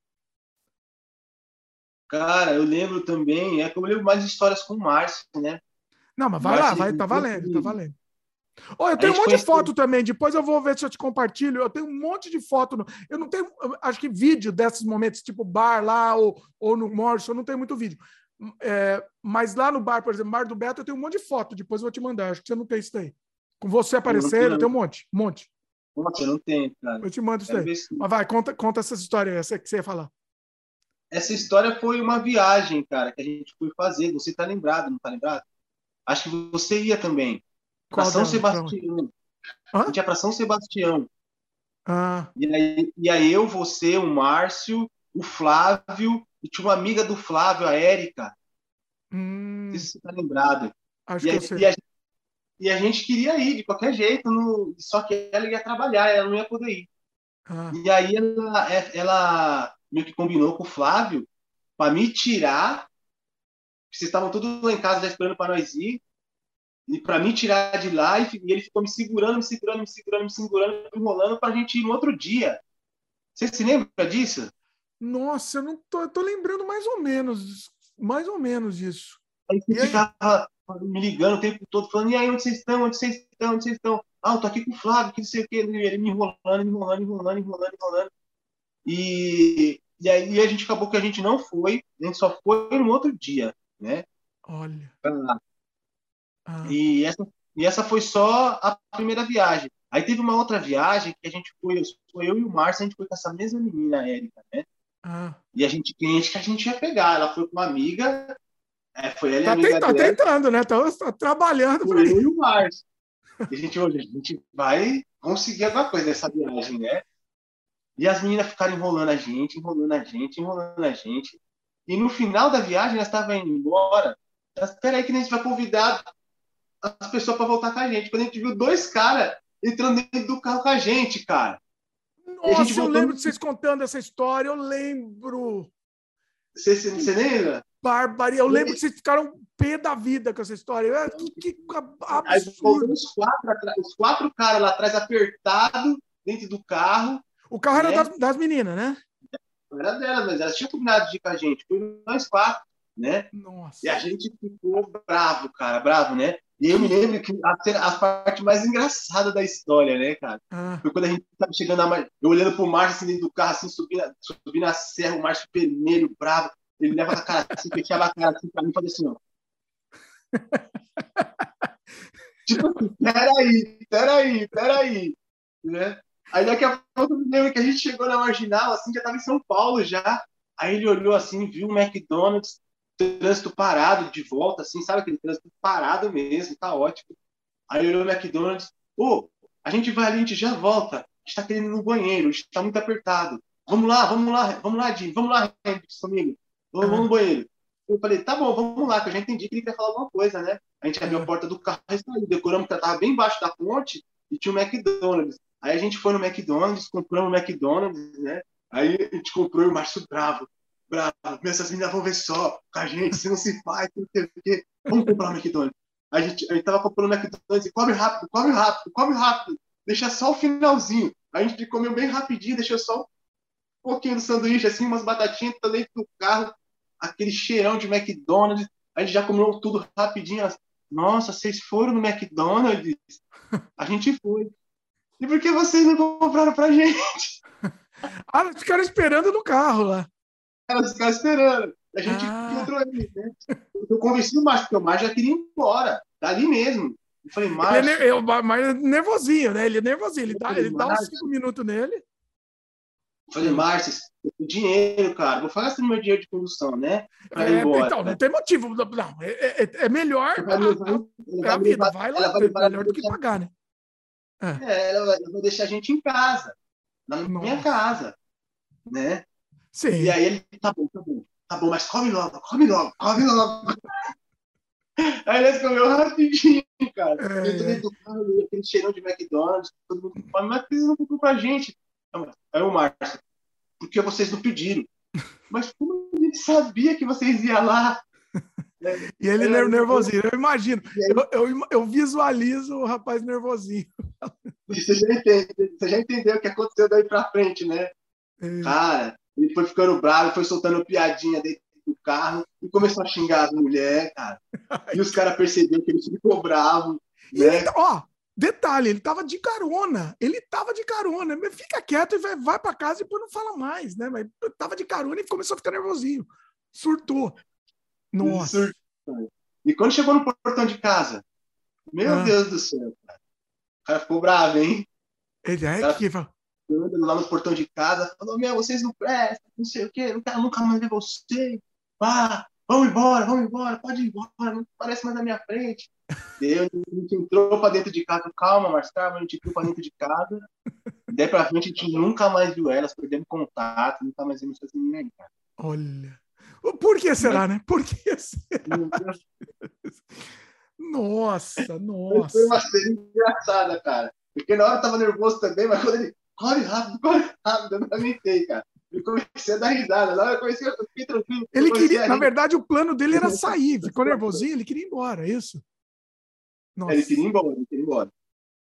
Cara, eu lembro também, é que eu lembro mais histórias com o Márcio, né? Não, mas vai Márcio, lá, vai, tá valendo, tá valendo. Oh, eu tenho um monte de foto também, depois eu vou ver se eu te compartilho. Eu tenho um monte de foto. No... Eu não tenho, acho que vídeo desses momentos, tipo bar lá ou, ou no Morso, eu não tenho muito vídeo. É, mas lá no bar, por exemplo, Bar do Beto, eu tenho um monte de foto, depois eu vou te mandar. Acho que você não tem isso daí. Com você aparecendo, tem um monte, um monte. Nossa, eu não tenho, cara. Eu te mando isso aí. Se... Mas vai, conta, conta essa história, essa que você ia falar. Essa história foi uma viagem, cara, que a gente foi fazer. Você tá lembrado, não tá lembrado? Acho que você ia também. Para São Sebastião. A gente ia para São Sebastião. Ah. E, aí, e aí eu, você, o Márcio, o Flávio, e tinha uma amiga do Flávio, a Érica. Hum. Não sei se você tá lembrado. Acho e, que eu sei. E a, e a gente queria ir de qualquer jeito, no, só que ela ia trabalhar, ela não ia poder ir. Ah. E aí ela, é, ela meio que combinou com o Flávio para me tirar. Vocês estavam todos lá em casa já esperando para nós ir. E para me tirar de lá, e, ele ficou me segurando, me segurando, me segurando, me segurando, enrolando para a gente ir no outro dia. Você se lembra disso? Nossa, eu não tô, eu tô lembrando mais ou menos, mais ou menos disso. Aí você ficava, me ligando o tempo todo, falando, e aí, onde vocês estão? Onde vocês estão? Onde vocês estão? Ah, eu tô aqui com o Flávio, que não sei o quê. Ele me enrolando, me enrolando, enrolando, enrolando, enrolando. E, e aí a gente acabou que a gente não foi, a gente só foi no outro dia, né? Olha. Ah. E, essa, e essa foi só a primeira viagem. Aí teve uma outra viagem que a gente foi, foi eu e o Márcio, a gente foi com essa mesma menina, a Érica, né? Ah. E a gente, cliente que a gente ia pegar, ela foi com uma amiga é, foi ele tá, amiga tá tentando, né? Tá, tá trabalhando. Foi eu e o Márcio. E a gente, olha, a gente vai conseguir alguma coisa nessa viagem, né? E as meninas ficaram enrolando a gente, enrolando a gente, enrolando a gente. E no final da viagem, elas estavam indo embora. Espera aí que a gente vai convidar as pessoas para voltar com a gente. Quando a gente viu dois caras entrando dentro do carro com a gente, cara. Nossa, eu lembro de vocês contando essa história, eu lembro. Você, você lembra? barbaria. Eu lembro que vocês ficaram pé da vida com essa história. Que, que absurdo. Os quatro, os quatro caras lá atrás apertados dentro do carro. O carro era né? das, das meninas, né? Era delas, mas elas tinham combinado de ir com a gente. Foi nós quatro, né? Nossa. E a gente ficou bravo, cara, bravo, né? E eu me lembro que a, a parte mais engraçada da história, né, cara? Ah. Foi quando a gente tava chegando na. Eu olhando pro Márcio assim, dentro do carro, assim, subindo, subindo a serra, o Márcio vermelho, bravo. Ele leva a cara assim, fechava a cara assim pra mim e fazia assim, ó. <laughs> tipo assim, peraí, peraí, peraí. Né? Aí daqui a pouco eu me lembro que a gente chegou na marginal, assim, já tava em São Paulo já. Aí ele olhou assim, viu o McDonald's, trânsito parado de volta, assim, sabe aquele trânsito parado mesmo, tá ótimo. Aí olhou o McDonald's, ô, oh, a gente vai ali, a gente já volta. A gente tá querendo ir no banheiro, a gente tá muito apertado. Vamos lá, vamos lá, vamos lá, Jim, vamos lá, Hendrix, comigo. Vamos, vamos no banheiro. Eu falei, tá bom, vamos lá, que eu já entendi que ele quer falar alguma coisa, né? A gente abriu a porta do carro e saiu. Decoramos que ela tava bem embaixo da ponte e tinha o um McDonald's. Aí a gente foi no McDonald's, compramos o McDonald's, né? Aí a gente comprou o Márcio bravo. Bravo. Essas meninas vão ver só com a gente, se não se faz, não sei o quê. Vamos comprar o McDonald's. a gente, a gente tava comprando McDonald's e come rápido, come rápido, come rápido, deixa só o finalzinho. A gente comeu bem rapidinho, deixou só um pouquinho do sanduíche, assim, umas batatinhas, dentro do carro, aquele cheirão de McDonald's. A gente já comeu tudo rapidinho. Nossa, vocês foram no McDonald's? A gente foi. E por que vocês não compraram pra gente? <laughs> Ah, ficaram esperando no carro lá. Elas ficaram esperando. A gente ah. entrou ali, né? Eu convenci o Márcio, porque o Márcio já queria ir embora, dali mesmo. Eu falei, é Márcio. Ele é, mas é nervosinho, né? Ele é nervosinho. Ele, dá, ele dá uns cinco minutos nele. Eu falei, Márcio, dinheiro, cara. Vou falar assim meu dinheiro de condução, né? Pra é, embora, então, né? não tem motivo. Não, é, é, é melhor. é a vida, vai lá. Vai é melhor do que pagar, né? É, é ela, vai deixar a gente em casa, na Nossa. minha casa, né? Sim. E aí ele, tá bom, tá bom tá bom, mas come logo, come logo, come logo. <laughs> Aí eles comeu rapidinho, cara. É. Eu tô dentro do carro, aquele cheirão de McDonald's, todo mundo fala, mas vocês não comprou pra gente? Aí o Márcio, porque vocês não pediram. Mas como a gente sabia que vocês iam lá? <laughs> E ele é, nervosinho, eu imagino. Eu, eu, eu, visualizo o rapaz nervosinho. Você já, entende, você já entendeu o que aconteceu daí pra frente, né? É. Cara, ele foi ficando bravo, foi soltando piadinha dentro do carro e começou a xingar as mulheres, cara. E os caras perceberam que ele ficou bravo. Né? Ele, ó, detalhe, ele tava de carona. Ele tava de carona. Fica quieto e vai, vai para casa e depois não fala mais, né? Mas tava de carona e começou a ficar nervosinho. Surtou. Nossa. Surtou. E quando chegou no portão de casa, meu ah. Deus do céu, cara. O cara ficou bravo, hein? Ele é cara... que lá no portão de casa, falou, meu, vocês não prestam, não sei o quê, não quero nunca mais ver você. Pá, vamos embora, vamos embora, pode ir embora, não parece mais na minha frente. Eu, a gente entrou para dentro de casa, calma, Marcelo, a gente entrou para dentro de casa. Daí pra frente a gente nunca mais viu elas, perdemos contato, nunca mais vimos essa menina aí. Olha. Por que será, né? Por que será? Nossa, nossa. Foi uma cena engraçada, cara. Porque na hora eu tava nervoso também, mas quando ele corre rápido, corre rápido. Eu não aguentei, cara. Eu comecei a dar risada. Lá eu comecei, eu fiquei tranquilo. Ele queria, na verdade, o plano dele era sair. <laughs> Ficou nervosinho, ele queria ir embora, é isso? Ele queria ir embora, ele queria ir embora.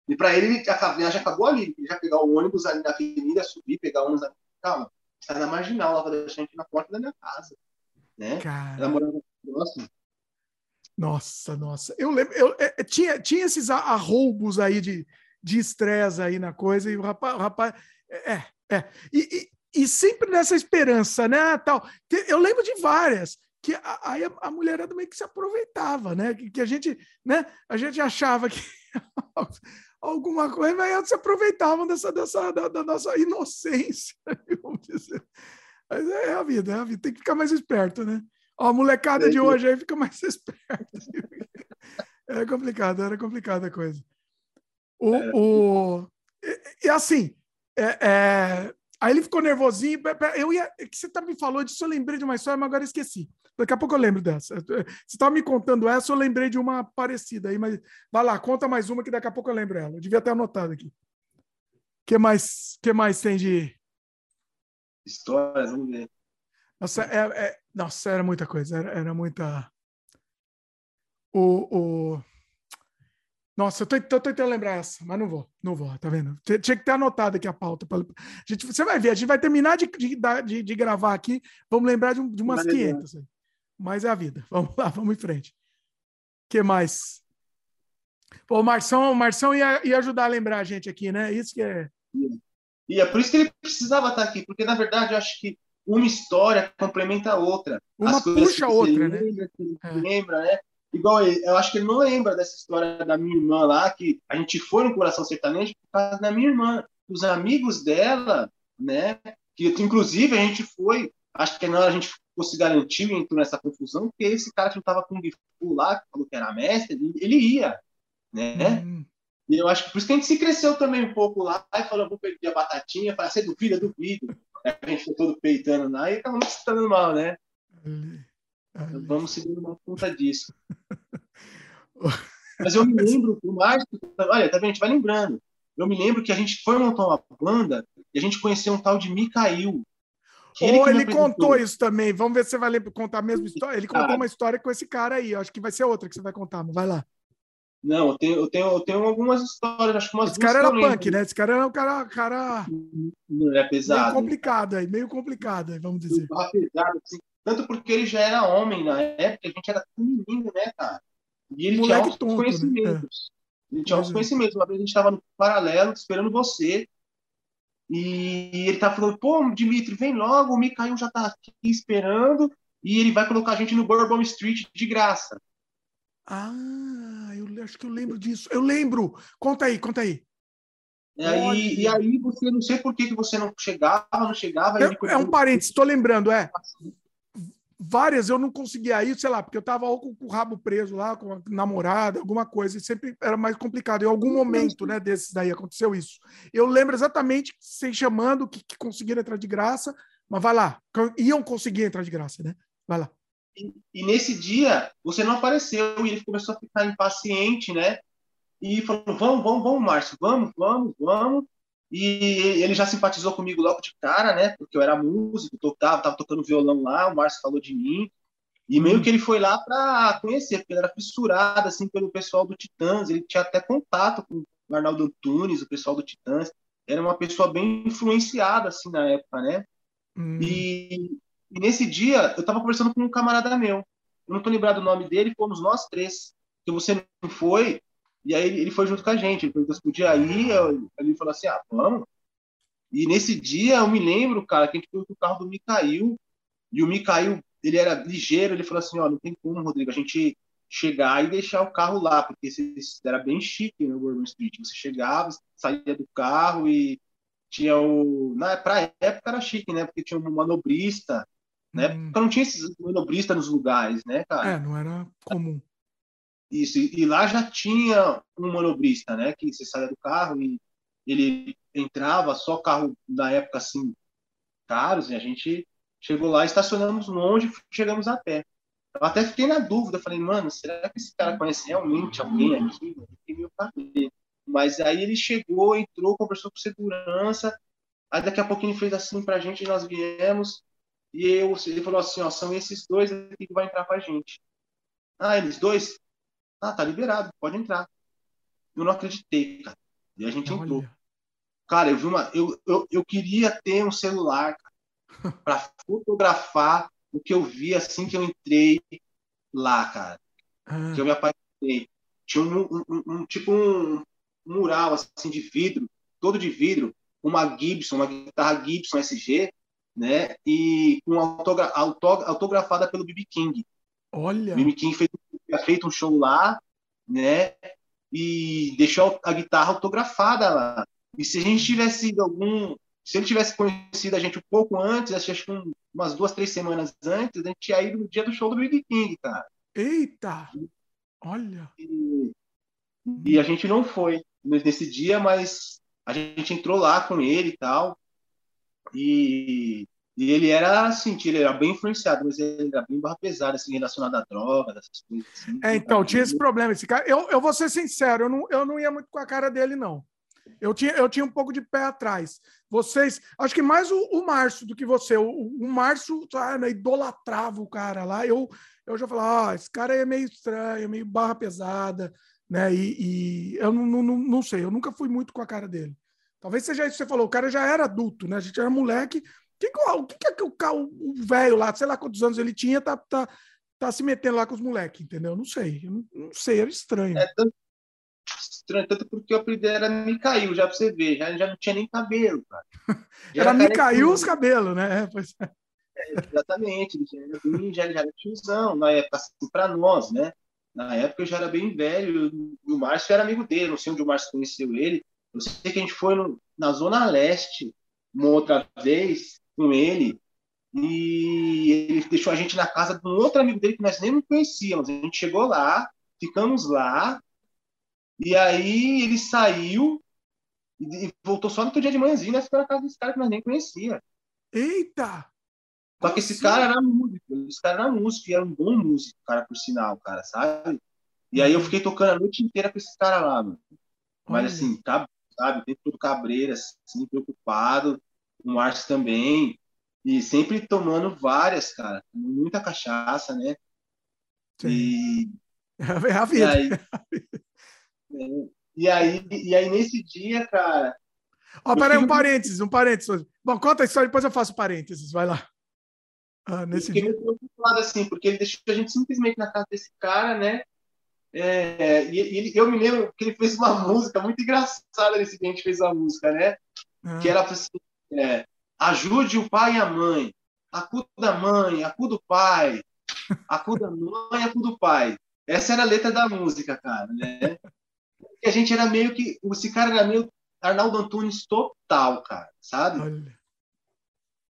E para ele, a viagem acabou ali. Ele já pegar o ônibus ali na avenida, subir, pegar o ônibus ali. Calma, está na marginal, lá vai deixar a gente na porta da minha casa. Né? Cara. Ela morava próximo. Nossa, nossa. Eu lembro, eu, eu, é, tinha, tinha esses arroubos aí de, de estresse aí na coisa, e o rapaz, o rapaz é, é. E, e, e, sempre nessa esperança, né? Tal. Eu lembro de várias, que aí a, a mulherada meio que se aproveitava, né? Que, que, a gente, né? A gente achava que <laughs> alguma coisa, mas eles se aproveitavam dessa, dessa da, da nossa inocência, <laughs> vamos dizer. Mas é a vida, é a vida. Tem que ficar mais esperto, né? Ó, a molecada de hoje aí fica mais <laughs> esperta. Era complicado, era complicada a coisa. O, é. o, e, e assim, é, é, aí ele ficou nervosinho. Eu ia, que você tá me falou disso, eu lembrei de uma história, mas agora esqueci. Daqui a pouco eu lembro dessa. Você estava me contando essa, eu lembrei de uma parecida aí, mas vai lá, conta mais uma que daqui a pouco eu lembro ela. Eu devia ter anotado aqui. que mais, que mais tem de histórias? Vamos ver. Nossa, é, é, nossa, era muita coisa, era, era muita. O, o, nossa, eu tô, tô, tentando lembrar essa, mas não vou, não vou, tá vendo? Tinha que ter anotado aqui a pauta. Pra, gente, você vai ver, a gente vai terminar de, de, de, gravar aqui, vamos lembrar de, de umas mas 500. É. Mas é a vida. <laughs> Vamos lá, vamos em frente. O que mais? Pô, o Marção, o Marção ia, ia ajudar a lembrar a gente aqui, né? Isso que é. E é por isso que ele precisava estar aqui, porque na verdade eu acho que uma história complementa a outra. Uma puxa a outra, né? Lembra, é. lembra, né? Igual ele, eu acho que ele não lembra dessa história da minha irmã lá, que a gente foi no Coração Sertanejo por causa da minha irmã. Os amigos dela, né? Que inclusive a gente foi, acho que na hora a gente ficou se garantiu e entrou nessa confusão, porque esse cara que não estava com o lá, que falou que era mestre, ele, ele ia, né? Hum. E eu acho que por isso que a gente se cresceu também um pouco lá e falou, vou pedir a batatinha, falei, você duvida, duvido. Aí a gente foi todo peitando lá e acabamos se dando mal, né? Hum. Então, vamos seguir uma conta disso. <laughs> Mas eu me lembro, o Márcio, olha, tá vendo? A gente vai lembrando. Eu me lembro que a gente foi montar uma banda e a gente conheceu um tal de Mikael. Ou ele, ele contou isso também. Vamos ver se você vai contar a mesma história. Ele contou uma história com esse cara aí. Eu acho que vai ser outra que você vai contar. Mas vai lá. Não, eu tenho, eu tenho, eu tenho algumas histórias, acho que umas Esse cara era punk, né? Esse cara era um cara, cara não é pesado. Meio complicado aí, meio complicado aí, vamos dizer. Pesado, assim. Tanto porque ele já era homem na época, a gente era menino, né, cara? E ele Moleque tinha uns tonto, conhecimentos. Né? Ele tinha uns conhecimentos. Uma vez a gente estava no paralelo, esperando você. E ele tá falando, pô, Dimitri, vem logo, o Mikael já tá aqui esperando e ele vai colocar a gente no Bourbon Street de graça. Ah, eu acho que eu lembro disso. Eu lembro. Conta aí, conta aí. E aí, e aí você não sei por que, que você não chegava, não chegava. É, é um parênteses, estou lembrando, é. Várias eu não conseguia ir, sei lá, porque eu estava com o rabo preso lá, com a namorada, alguma coisa, e sempre era mais complicado. Em algum momento, né, desses daí aconteceu isso. Eu lembro exatamente sem chamando que, que conseguiram entrar de graça, mas vai lá, iam conseguir entrar de graça, né? Vai lá. E, e, nesse dia, você não apareceu e ele começou a ficar impaciente, né? E falou: vamos, vamos, vamos, Márcio, vamos, vamos, vamos. E ele já simpatizou comigo logo de cara, né? Porque eu era músico, tocava, tava tocando violão lá, o Márcio falou de mim. E meio que ele foi lá para conhecer, porque ele era fissurado assim pelo pessoal do Titãs, ele tinha até contato com o Arnaldo Antunes, o pessoal do Titãs. Era uma pessoa bem influenciada assim na época, né? Hum. E e nesse dia, eu estava conversando com um camarada meu. Eu não estou lembrado o nome dele, fomos nós três. Que você não foi, e aí ele foi junto com a gente. Ele perguntou se podia ir, ele falou assim: ah, vamos. E nesse dia, eu me lembro, cara, que a gente foi com o carro do Micael, e o Micael, ele era ligeiro, ele falou assim: ó, não tem como, Rodrigo, a gente chegar e deixar o carro lá, porque era bem chique no né, Bourbon Street. Você chegava, saía do carro e tinha o. Na, pra época era chique, né? Porque tinha um manobrista, né? Hum. Porque não tinha esses manobristas nos lugares, né, cara? É, não era comum. Isso, e, lá já tinha um manobrista, né? Que você saía do carro e ele entrava, só carro na época assim, caros, e a gente chegou lá, estacionamos longe, chegamos a pé. Eu até fiquei na dúvida, falei, mano, será que esse cara conhece realmente alguém aqui? Cabelo. Mas aí ele chegou, entrou, conversou com segurança, aí daqui a pouquinho ele fez assim pra gente, nós viemos, e eu, ele falou assim, ó, são esses dois aqui que vai entrar com a gente. Ah, eles dois? Ah, tá liberado, pode entrar. Eu não acreditei, cara. E a gente Olha. entrou. Cara, eu vi uma. Eu, eu, eu queria ter um celular para <laughs> fotografar o que eu vi assim que eu entrei lá, cara. Ah. Que eu me apaixonei. Tinha um, um, um, um tipo um, mural assim de vidro, todo de vidro, uma Gibson, uma guitarra Gibson SG, né? E com autogra autografada pelo BB King. Olha. BB King fez, feito um show lá, né? E deixou a guitarra autografada lá. E se a gente tivesse ido algum, se ele tivesse conhecido a gente um pouco antes, acho que umas duas, três semanas antes, a gente tinha ido no dia do show do BB King, cara. Eita! Olha. E, e a gente não foi nesse dia, mas a gente entrou lá com ele e tal. E, e ele era assim, ele era bem influenciado, mas ele era bem barra pesada, assim, relacionado à droga, dessas coisas. Assim, é, então, tinha esse problema. Esse cara, eu, eu vou ser sincero, eu não, eu não ia muito com a cara dele, não. Eu tinha, eu tinha um pouco de pé atrás. Vocês, acho que mais o, o Márcio do que você. O, o Márcio ah, idolatrava o cara lá. Eu, eu já falava, ah, esse cara é meio estranho, meio barra pesada, né? E, e eu não, não, não sei, eu nunca fui muito com a cara dele. Talvez seja isso que você falou, o cara já era adulto, né? A gente era moleque. Que, o que, que é que o velho lá, sei lá quantos anos ele tinha, tá, tá, tá se metendo lá com os moleques, entendeu? Não sei, não, não, sei, era estranho. É tanto, estranho, tanto porque o apelido era Micael, já pra você ver, já, já não tinha nem cabelo, cara. <laughs> era, era Micael os cabelos, né? É, pois é. É, exatamente, ele já era, bem, já, já era tiozão, na época, assim, pra nós, né? Na época eu já era bem velho, e o Márcio era amigo dele, não sei onde o Márcio conheceu ele, eu sei que a gente foi no, na Zona Leste uma outra vez com ele e ele deixou a gente na casa de um outro amigo dele que nós nem conhecíamos. A gente chegou lá, ficamos lá e aí ele saiu e voltou só no outro dia de manhãzinho, nós ficamos na casa desse cara que nós nem conhecia. Eita! Só que esse assim? cara era músico, esse cara era músico e era um bom músico, cara, por sinal, cara, sabe? E aí eu fiquei tocando a noite inteira com esse cara lá, mano. Mas assim, tá sabe? O tempo todo cabreiro, assim, preocupado. O Márcio também. E sempre tomando várias, cara. Muita cachaça, né? Sim. E... <laughs> É a vida. E aí, E aí, e aí, nesse dia, cara. Ó, oh, peraí, um parênteses, um parênteses. Bom, conta a história, depois eu faço parênteses, vai lá. Ah, nesse dia. preocupado assim, porque ele deixou a gente simplesmente na casa desse cara, né? É, e, e, eu me lembro que ele fez uma <laughs> música muito engraçada nesse dia a gente fez a música, né? Ah. Que era assim, é, ajude o pai e a mãe, acuda a mãe, acuda o pai, acuda a mãe, acuda o pai. Essa era a letra da música, cara, né? Porque a gente era meio que. Esse cara era meio Arnaldo Antunes total, cara, sabe? Olha.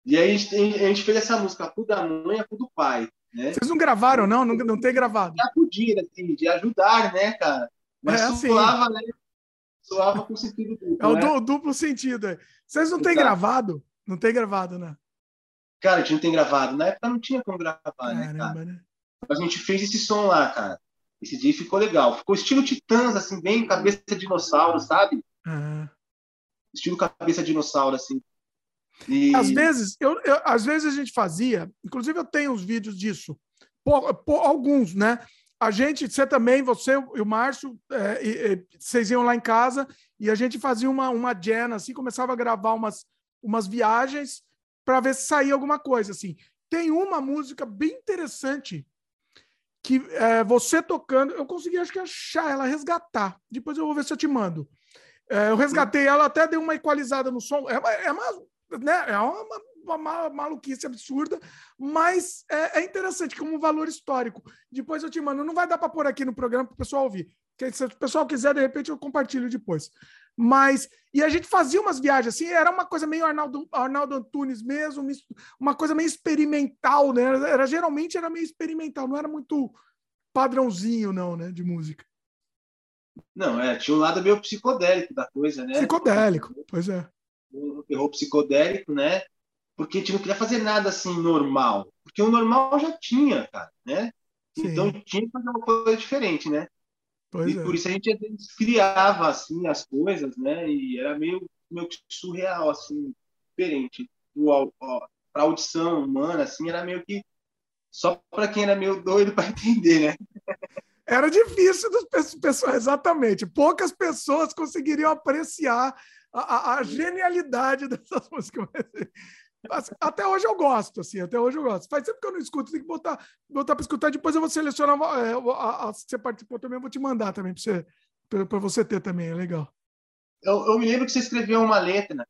E aí a gente, a gente, fez essa música, Acuda a mãe, acuda o pai. Né? Vocês não gravaram, não? Não, não tem gravado? De acudir, assim, de ajudar, né, cara? Mas é, assim. né? Soava com sentido duplo. É o né? duplo sentido. É. Vocês não têm gravado? Não tem gravado, né? Cara, a gente não tem gravado. Na época não tinha como gravar, né, Caramba, né, cara? Né? A gente fez esse som lá, cara. Esse dia ficou legal. Ficou estilo Titãs, assim, bem cabeça de dinossauro, sabe? Uhum. Estilo cabeça de dinossauro, assim. E... Às vezes, eu, eu, às vezes a gente fazia, inclusive eu tenho os vídeos disso, por, por alguns, né? A gente, você também, você e o Márcio, é, e, e, vocês iam lá em casa e a gente fazia uma, uma jam, assim, começava a gravar umas, umas viagens para ver se saía alguma coisa, assim. Tem uma música bem interessante que é, você tocando, eu consegui acho que achar ela, resgatar. Depois eu vou ver se eu te mando. É, eu resgatei ela, até dei uma equalizada no som. É, é uma, né, é uma, uma, maluquice absurda, mas é, é, interessante como um valor histórico. Depois eu te mando. Não vai dar para pôr aqui no programa para o pessoal ouvir. Se o pessoal quiser, de repente eu compartilho depois. Mas, e a gente fazia umas viagens assim, era uma coisa meio Arnaldo, Arnaldo Antunes mesmo, uma coisa meio experimental, né? Era, geralmente era meio experimental, não era muito padrãozinho, não, né, de música. Não, é, tinha um lado meio psicodélico da coisa, né? Psicodélico, pois é. Um terror psicodélico, né? Porque a gente não queria fazer nada assim normal. Porque o normal já tinha, cara, né? Sim. Então tinha que fazer uma coisa diferente, né? Pois e é. por isso a gente criava assim as coisas, né? E era meio, meio surreal, assim, diferente. Para audição humana, assim, era meio que só para quem era meio doido para <laughs> entender, né? Era difícil das pessoas, exatamente. Poucas pessoas conseguiriam apreciar a, a, a genialidade <laughs> dessas músicas. Até hoje eu gosto, assim, até hoje eu gosto. Faz tempo que eu não escuto, tem que botar, botar para escutar, depois eu vou selecionar é, a, a, que você participou também, eu vou te mandar também para você, você ter também, é legal. Eu, eu, me lembro que você escreveu uma letra.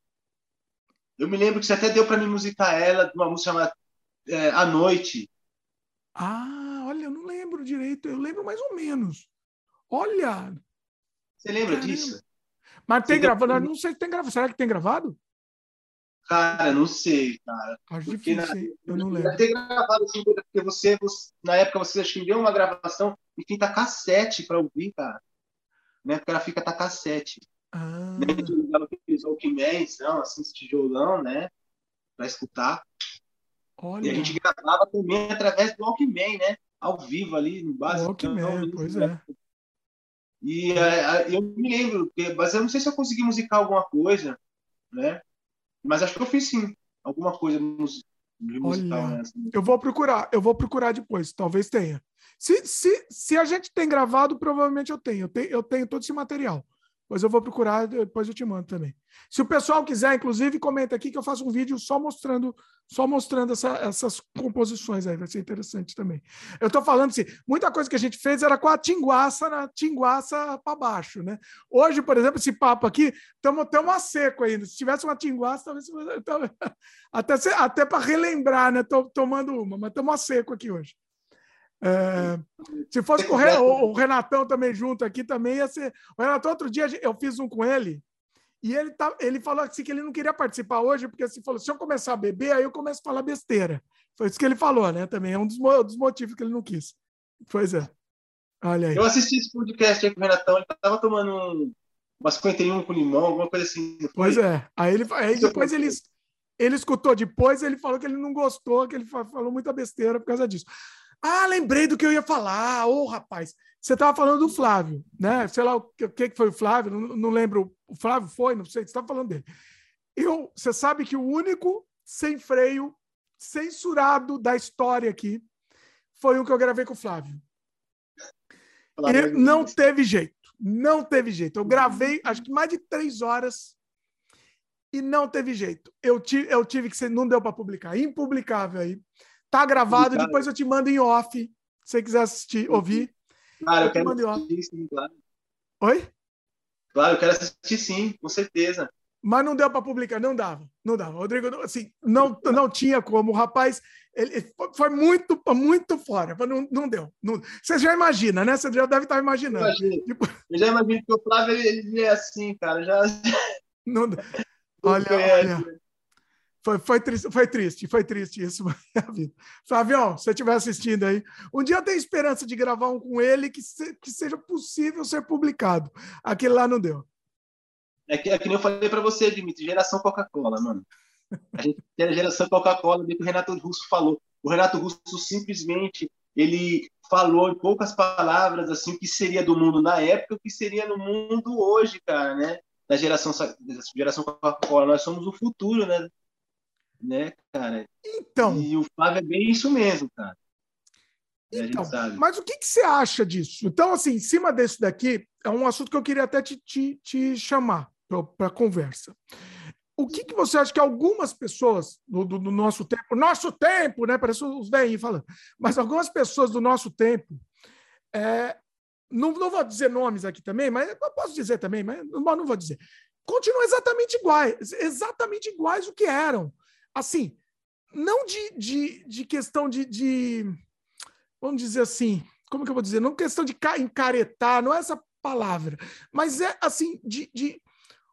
Eu me lembro que você até deu para mim musicar ela, uma música chamada é, A Noite. Ah, olha, eu não lembro direito, eu lembro mais ou menos. Olha! Você lembra Caramba. disso? Mas tem gravado, não sei se tem gravado. Será que tem gravado? Cara, não sei, cara. Acho porque difícil, na, eu não lembro. Ter gravado assim, porque você, você, na época, você acho que deu uma gravação e fita cassete para ouvir, cara. Na época ela fica tá cassete. Ah. Né? A usava aqueles Walkman, então, assim, esse tijolão, né? Para escutar. Olha. E a gente gravava também através do Walkman, né? Ao vivo ali no básico. Walkman, então, pois é. E uh, eu me lembro, mas eu não sei se eu consegui musicar alguma coisa, né? Mas acho que eu fiz sim, alguma coisa de musical. Olha, né? assim. Eu vou procurar, eu vou procurar depois, talvez tenha. Se, se, se a gente tem gravado, provavelmente eu tenho. Eu tenho, eu tenho todo esse material. Pois eu vou procurar, depois eu te mando também. Se o pessoal quiser, inclusive, comenta aqui que eu faço um vídeo só mostrando, só mostrando essa, essas composições aí, vai ser interessante também. Eu estou falando assim, muita coisa que a gente fez era com a tinguaça na tinguaça para baixo, né? Hoje, por exemplo, esse papo aqui, estamos a seco ainda. Se tivesse uma tinguaça, talvez <laughs> até, até para relembrar, né? Tô tomando uma, mas estamos a seco aqui hoje. É, se fosse com o, o Renatão também junto aqui, também ia ser. O Renatão, outro dia eu fiz um com ele e ele, tá, ele falou assim que ele não queria participar hoje, porque assim, falou: se eu começar a beber, aí eu começo a falar besteira. Foi isso que ele falou, né? Também é um dos, dos motivos que ele não quis. Pois é. Olha aí. Eu assisti esse podcast aí com o Renatão, ele estava tomando um, uma 51 com limão, alguma coisa assim. Pois é. Aí, ele, aí depois ele, ele escutou depois, ele falou que ele não gostou, que ele falou muita besteira por causa disso. Ah, lembrei do que eu ia falar. Ô, oh, rapaz, você estava falando do Flávio, né? Sei lá o que, que foi o Flávio, não, não lembro. O Flávio foi, não sei, você estava falando dele. Eu, você sabe que o único sem freio, censurado da história aqui, foi o que eu gravei com o Flávio. E não teve jeito. Não teve jeito. Eu gravei, acho que mais de três horas e não teve jeito. Eu, tive, eu tive que ser, não deu para publicar, impublicável aí. Tá gravado, depois eu te mando em off, se você quiser assistir, ouvir. Claro, eu, eu quero assistir, sim, claro. Oi? Claro, eu quero assistir sim, com certeza. Mas não deu para publicar, não dava, não dava. Rodrigo, assim, não, não tinha como. O rapaz, ele foi muito, muito fora, não, não deu. Não, você já imagina, né? Você já deve estar imaginando. Eu, tipo... eu já imagino que o Flávio ele é assim, cara. Já... <laughs> <laughs> Não, olha, olha. Foi, foi, triste, foi triste, foi triste isso. <laughs> Flavião, se você estiver assistindo aí, um dia eu tenho esperança de gravar um com ele que, se, que seja possível ser publicado. Aquele lá não deu. É que, é que nem eu falei para você, Dimitri, geração Coca-Cola, mano. A gente <laughs> tem a geração Coca-Cola, que o Renato Russo falou. O Renato Russo simplesmente ele falou em poucas palavras assim o que seria do mundo na época, o que seria no mundo hoje, cara, né? Da geração geração Coca-Cola, nós somos o futuro, né? Né, cara? Então. E o Flávio é bem isso mesmo, cara. Então, mas o que, que você acha disso? Então, assim, em cima desse daqui, é um assunto que eu queria até te, te, te chamar para conversa. O que, que você acha que algumas pessoas do, do, do nosso tempo, nosso tempo, né? Parece os velhinhos falando, mas algumas pessoas do nosso tempo, é, não, não vou dizer nomes aqui também, mas eu posso dizer também, mas não, não vou dizer. Continuam exatamente iguais, exatamente iguais o que eram assim, não de, de, de questão de, de, vamos dizer assim, como que eu vou dizer? Não questão de encaretar, não é essa palavra, mas é assim, de, de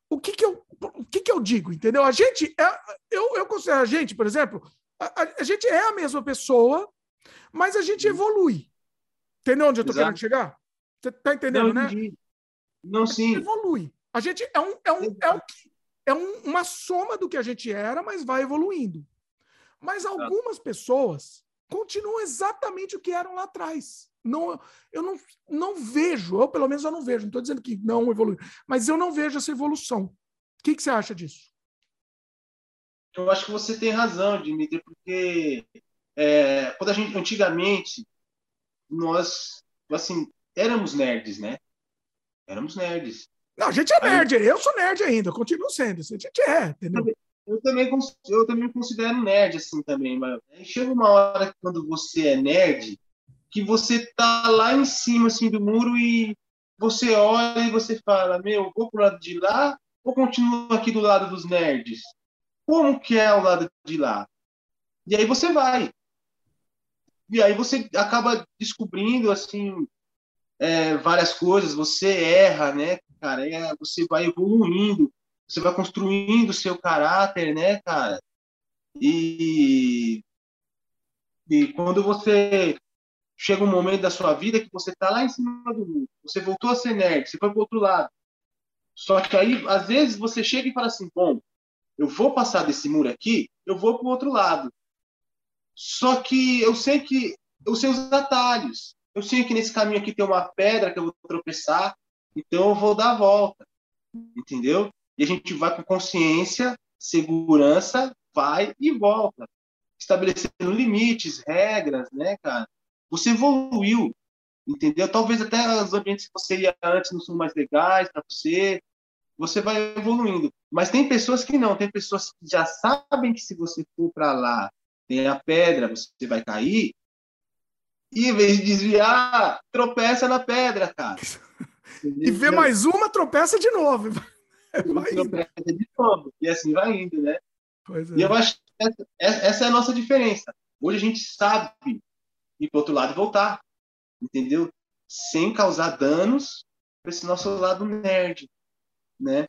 o que que eu, o que que eu digo, entendeu? A gente, é, eu, eu considero a gente, por exemplo, a, a, gente é a mesma pessoa, mas a gente uhum. evolui. Entendeu onde eu tô Exato. querendo chegar? Você tá entendendo, não, né? Não, sim. evolui. A gente é um, é um, é que é um, uma soma do que a gente era, mas vai evoluindo. Mas algumas pessoas continuam exatamente o que eram lá atrás. Não, eu não, não vejo, ou pelo menos eu não vejo, não estou dizendo que não evolui, mas eu não vejo essa evolução. O que, que você acha disso? Eu acho que você tem razão, Dimitri, porque é, quando a gente, antigamente, nós, assim, éramos nerds, né? Éramos nerds. Não, a gente é nerd, eu sou nerd ainda, continuo sendo, a gente é, entendeu? Eu também, eu também considero nerd assim também, mas chega uma hora que quando você é nerd, que você tá lá em cima assim do muro e você olha e você fala, meu, vou pro lado de lá ou continuo aqui do lado dos nerds? Como que é o lado de lá? E aí você vai. E aí você acaba descobrindo assim é, várias coisas, você erra, né, cara? É, você vai evoluindo, você vai construindo o seu caráter, né, cara? E, e quando você chega um momento da sua vida que você tá lá em cima do mundo, você voltou a ser nerd, você foi pro outro lado. Só que aí, às vezes, você chega e fala assim, bom, eu vou passar desse muro aqui, eu vou pro outro lado. Só que eu sei que eu sei os atalhos. Eu sei que nesse caminho aqui tem uma pedra que eu vou tropeçar, então eu vou dar a volta, entendeu? E a gente vai com consciência, segurança, vai e volta, estabelecendo limites, regras, né, cara? Você evoluiu, entendeu? Talvez até os ambientes que você ia antes não são mais legais para você, você vai evoluindo. Mas tem pessoas que não, tem pessoas que já sabem que se você for para lá, tem a pedra, você vai cair, e em vez de desviar, tropeça na pedra, cara. <laughs> e vê mais uma, tropeça de novo. <laughs> Vai tropeça de novo. E assim vai indo, né? É. E eu acho que essa, essa, é a nossa diferença. Hoje a gente sabe ir para outro lado e voltar. Entendeu? Sem causar danos para esse nosso lado nerd. Né?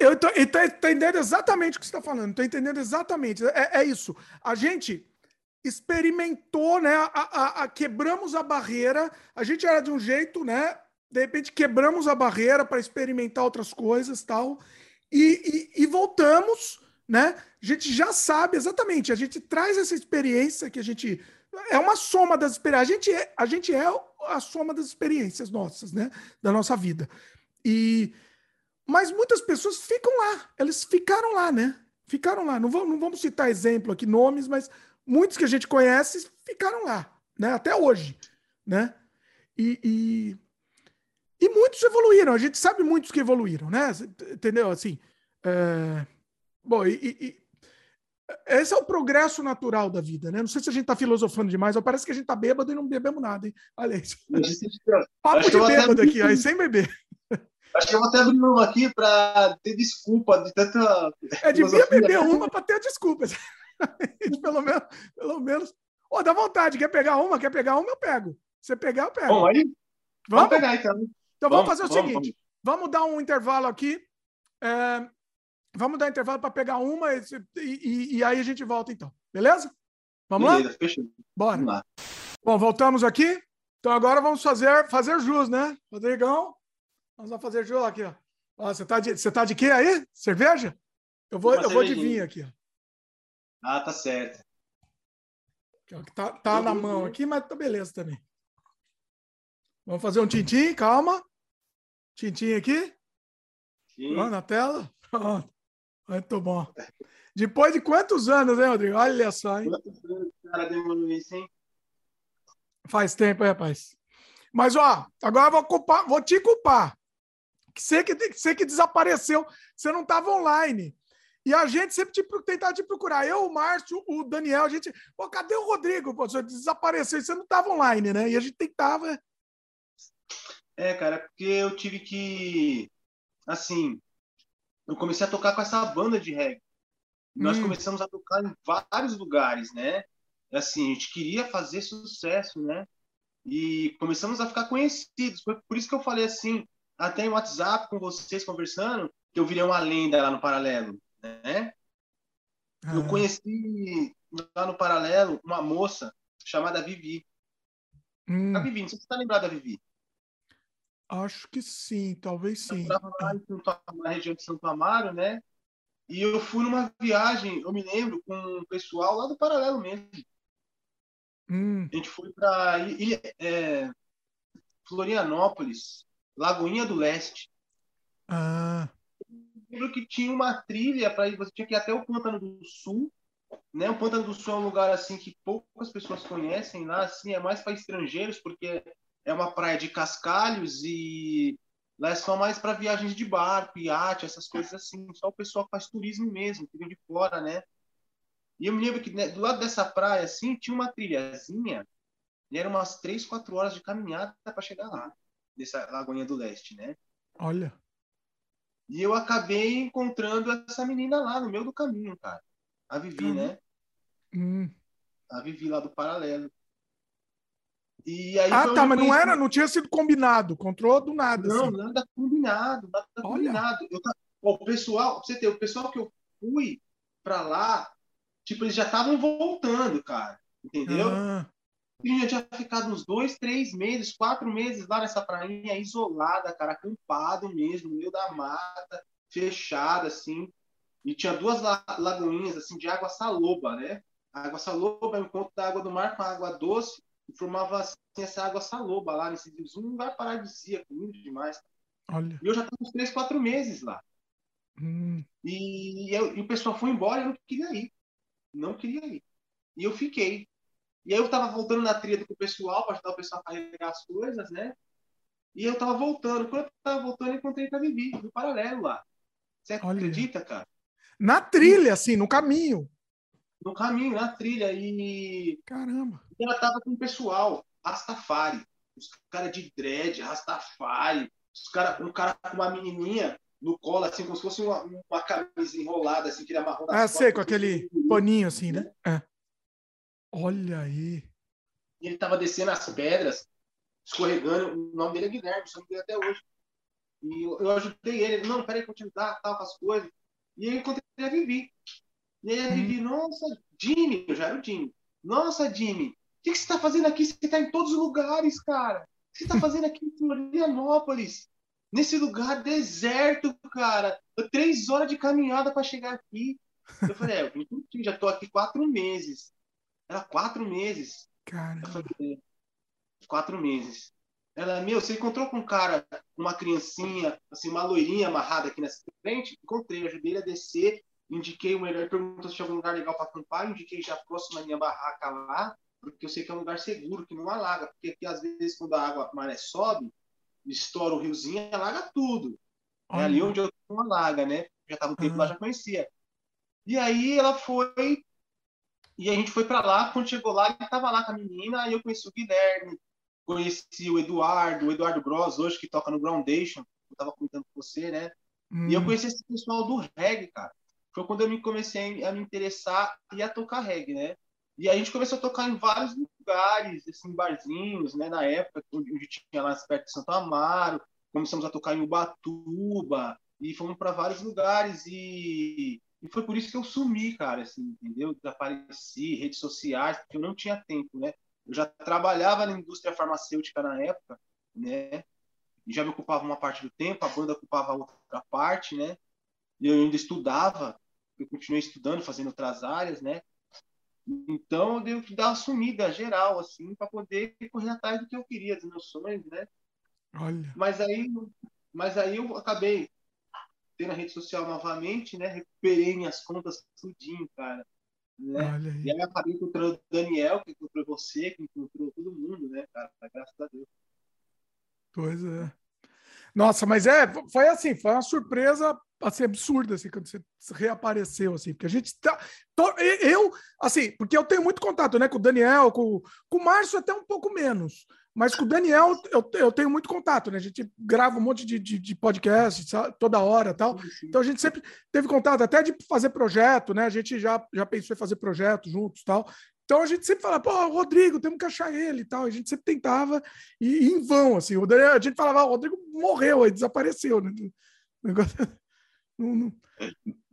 Eu estou entendendo exatamente o que você está falando. Estou entendendo exatamente. É, é isso. A gente experimentou, né? A, a, a, quebramos a barreira. A gente era de um jeito, né? De repente quebramos a barreira para experimentar outras coisas, tal. E, e, e, voltamos, né? A gente já sabe exatamente. A gente traz essa experiência que a gente é uma soma das experiências. A gente é, a gente é a soma das experiências nossas, né? Da nossa vida. E mas muitas pessoas ficam lá. Eles ficaram lá, né? Ficaram lá. Não não vamos citar exemplo aqui, nomes, mas muitos que a gente conhece ficaram lá, né? Até hoje, né? E, e, E muitos evoluíram, a gente sabe muitos que evoluíram, né? Entendeu? Assim, é... bom, e, e, esse é o progresso natural da vida, né? Não sei se a gente está filosofando demais, ou parece que a gente está bêbado e não bebemos nada, hein? Olha isso. Papo de bêbado aqui, aí, sem beber. <laughs> Acho que eu vou até abrir uma aqui para ter desculpa de tanta. É, devia beber uma para ter desculpa. <laughs> pelo menos. Pelo menos. Oh, dá vontade, quer pegar uma? Quer pegar uma? Eu pego. Se você pegar, eu pego. Bom, aí. Vamos, vamos pegar então. Então vamos, vamos fazer o vamos, seguinte: vamos. dar um intervalo aqui. É, vamos dar intervalo para pegar uma e, e, e, aí a gente volta então. Beleza? Vamos Beleza, lá? Fechou. Bora. Vamos lá. Bom, voltamos aqui. Então agora vamos fazer, fazer jus, né? Rodrigão, vamos lá fazer jus aqui, ó. ó você, tá de, você tá de quê aí? Cerveja? Eu vou, eu vou de vinho aqui, ó. Ah, tá certo. Tá, tá na mão aqui, mas tá beleza também. Vamos fazer um tintim, calma. Tintim aqui. Sim. na tela. Pronto. Muito bom. Depois de quantos anos, hein, Rodrigo? Olha só, hein? Quantos anos o cara demorou isso, hein? Faz tempo, hein, rapaz. Mas, ó, agora vou, culpar, vou te culpar. Você que, você que desapareceu, você não estava online. E a gente sempre te, tentava te procurar. Eu, o Márcio, o Daniel, a gente. Pô, cadê o Rodrigo? Pô, você desapareceu e você não estava online, né? E a gente tentava. É, cara, porque eu tive que. Assim, eu comecei a tocar com essa banda de reggae. Nós hum. começamos a tocar em vários lugares, né? Assim, a gente queria fazer sucesso, né? E começamos a ficar conhecidos. Foi por isso que eu falei assim, até em WhatsApp com vocês conversando, que eu virei uma lenda lá no Paralelo, né? Ah. Eu conheci lá no Paralelo uma moça chamada Vivi. Hum. A Vivi, não sei se você tá lembrado da Vivi. Acho que sim, talvez sim. Eu estava lá na região de Santo Amaro, né? E eu fui numa viagem, eu me lembro, com o pessoal lá do Paralelo mesmo. Hum. A gente foi para é, Florianópolis, Lagoinha do Leste. Ah. Lembro que tinha uma trilha para ir, você tinha que ir até o Pântano do Sul, né? O Pântano do Sul é um lugar assim que poucas pessoas conhecem lá, assim, é mais para estrangeiros porque é uma praia de cascalhos e lá é só mais para viagens de barco, iate, essas coisas assim. Só o pessoal faz turismo mesmo, que vem de fora, né? E eu me lembro que né, do lado dessa praia, assim, tinha uma trilhazinha e eram umas três, quatro horas de caminhada para chegar lá, dessa Lagoinha do Leste, né? Olha. E eu acabei encontrando essa menina lá no meio do caminho, cara. A Vivi, uhum. né? Hum. A Vivi lá do Paralelo. E aí ah, tá, mas não era, não tinha sido combinado, controlou do nada. Não, assim. nada combinado, nada Olha. combinado. Eu, o pessoal, você ter, o pessoal que eu fui para lá, tipo, eles já estavam voltando, cara, entendeu? Ah. E já tinha ficado uns dois, três meses, quatro meses lá nessa prainha isolada, cara, acampado mesmo, no meio da mata, fechada, assim. E tinha duas lagoinhas, assim, de água saloba, né? A água saloba é o encontro da água do mar com a água doce e formava assim, essa água saloba lá nesse. Um lugar paradisíaco, lindo demais. Olha. E eu já estava uns três, quatro meses lá. Hum. E, eu, e, o pessoal foi embora e eu não queria ir. Não queria ir. E eu fiquei. E aí eu estava voltando na trilha com o pessoal para ajudar o pessoal a carregar as coisas, né? E eu estava voltando. Quando eu estava voltando, eu encontrei com a Vivi, no paralelo lá. Você Olha. acredita, cara? Na trilha, assim, no caminho no caminho, na trilha. E. Caramba! E ela tava com o pessoal, Rastafari. Os caras de dread, Rastafari. Os cara, um cara com uma menininha no colo, assim, como se fosse uma, uma camisa enrolada, assim, que ele amarrou na Ah, sei, com aquele paninho, assim, né? É. Olha aí. Ele tava descendo as pedras, escorregando. O nome dele é Guilherme, só dele até hoje. E eu, eu ajudei ele. Não, peraí, que eu te ajudar, tal, com as coisas. E eu encontrei a Vivi. E aí a Vivi, nossa, Jimmy, eu já era o Jimmy. Nossa, Jimmy, o que, que você está fazendo aqui? Você está em todos os lugares, cara. O que você está <laughs> fazendo aqui em Florianópolis? Nesse lugar deserto, cara. Três horas de caminhada para chegar aqui. Eu falei, é, eu já estou aqui quatro meses. Era quatro meses. Cara. Quatro meses. Ela, meu, você encontrou com um cara, uma criancinha, assim, uma loirinha amarrada aqui nessa frente? Encontrei, ajudei ele a descer indiquei o melhor, perguntou se tinha algum lugar legal para acampar, indiquei já próximo à minha barraca lá, porque eu sei que é um lugar seguro, que não alaga, porque aqui às vezes quando a água a maré sobe, estoura o riozinho, alaga tudo. É ali onde eu tô alaga, né? Já tava um tempo lá, já conhecia. E aí ela foi e a gente foi para lá, quando chegou lá, ele tava lá com a menina, aí eu conheci o Guilherme, conheci o Eduardo, o Eduardo Gross, hoje que toca no Groundation, eu tava comentando com você, né? Hum. E eu hum. conheci esse pessoal do reggae, cara. Foi quando eu me comecei a me interessar e a tocar reggae, né? E a gente começou a tocar em vários lugares, assim, barzinhos, né? Na época, onde tinha lá perto de Santo Amaro, começamos a tocar em Ubatuba, e fomos para vários lugares, e, e foi por isso que eu sumi, cara, assim, entendeu? Desapareci, redes sociais, porque eu não tinha tempo, né? Eu já trabalhava na indústria farmacêutica na época, né? E já me ocupava uma parte do tempo, a banda ocupava outra parte, né? E eu ainda estudava, eu continuei estudando, fazendo outras áreas, né? Então eu devo que dar uma sumida geral, assim, para poder correr atrás do que eu queria, dos meus sonhos, né? Olha. Mas aí, mas aí eu acabei tendo a rede social novamente, né? Recuperei minhas contas tudinho, cara. Né? Aí. E aí acabei encontrando o Daniel, que encontrou você, que encontrou todo mundo, né, cara? Graças a Deus. Pois é. Nossa, mas é, foi assim, foi uma surpresa assim, absurda, assim, quando você reapareceu, assim, porque a gente tá. Eu, assim, porque eu tenho muito contato, né, com o Daniel, com, com o Márcio até um pouco menos. Mas com o Daniel eu, eu tenho muito contato, né? A gente grava um monte de, de, de podcast toda hora tal. Então a gente sempre teve contato, até de fazer projeto, né? A gente já, já pensou em fazer projeto juntos tal. Então a gente sempre falava, pô, Rodrigo, temos que achar ele e tal. A gente sempre tentava, e, e em vão, assim. O Daniel, a gente falava, ah, o Rodrigo morreu, aí desapareceu, né? <laughs> O negócio não, não,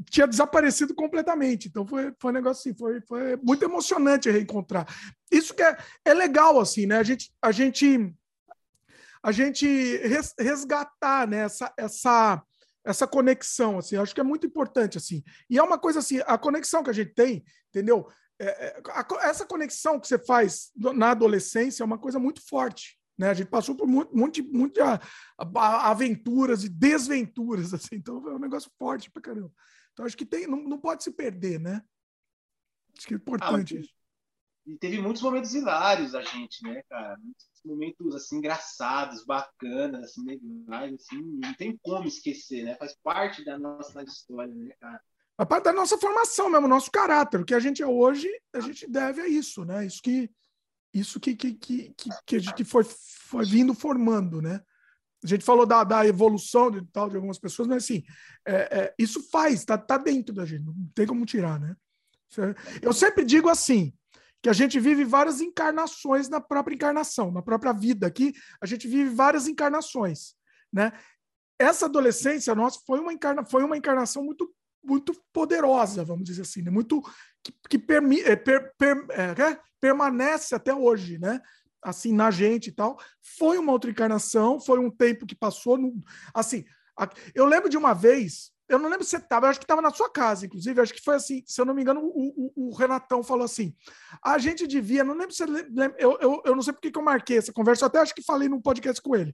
tinha desaparecido completamente. Então foi, foi um negócio assim, foi, foi muito emocionante reencontrar. Isso que é, é legal, assim, né? A gente, a gente, a gente res, resgatar né? essa, essa, essa conexão, assim, acho que é muito importante, assim. E é uma coisa assim, a conexão que a gente tem, entendeu? É, é a, essa conexão que você faz na adolescência é uma coisa muito forte. Né? A gente passou por muito, muito, muitas aventuras e desventuras, <laughs> assim, então é um negócio forte pra caramba. Então acho que tem, não, não pode se perder, né? Acho que é importante ah, isso. E teve muitos momentos hilários a gente, né, cara? Muitos momentos assim engraçados, bacanas, assim, legais, assim, não tem como esquecer, né? Faz parte da nossa história, né, cara? A parte da nossa formação mesmo, nosso caráter, o que a gente é hoje, a gente deve a isso, né? Isso que isso que, que, que, que, a gente foi, foi vindo formando, né? A gente falou da, da evolução de, tal, de algumas pessoas, mas assim, é, é, isso faz, tá, tá dentro da gente, não tem como tirar, né? Eu sempre digo assim, que a gente vive várias encarnações na própria encarnação, na própria vida aqui, a gente vive várias encarnações, né? Essa adolescência nossa foi uma, encarna, foi uma encarnação muito muito poderosa, vamos dizer assim, né? muito que, que permi, é, per, per, é, permanece até hoje, né? Assim, na gente e tal. Foi uma outra encarnação, foi um tempo que passou. No, assim, a, eu lembro de uma vez, eu não lembro se você estava, acho que estava na sua casa, inclusive, acho que foi assim, se eu não me engano, o, o, o Renatão falou assim: a gente devia, não lembro se lembra, eu, eu, eu não sei porque que eu marquei essa conversa, eu até acho que falei num podcast com ele.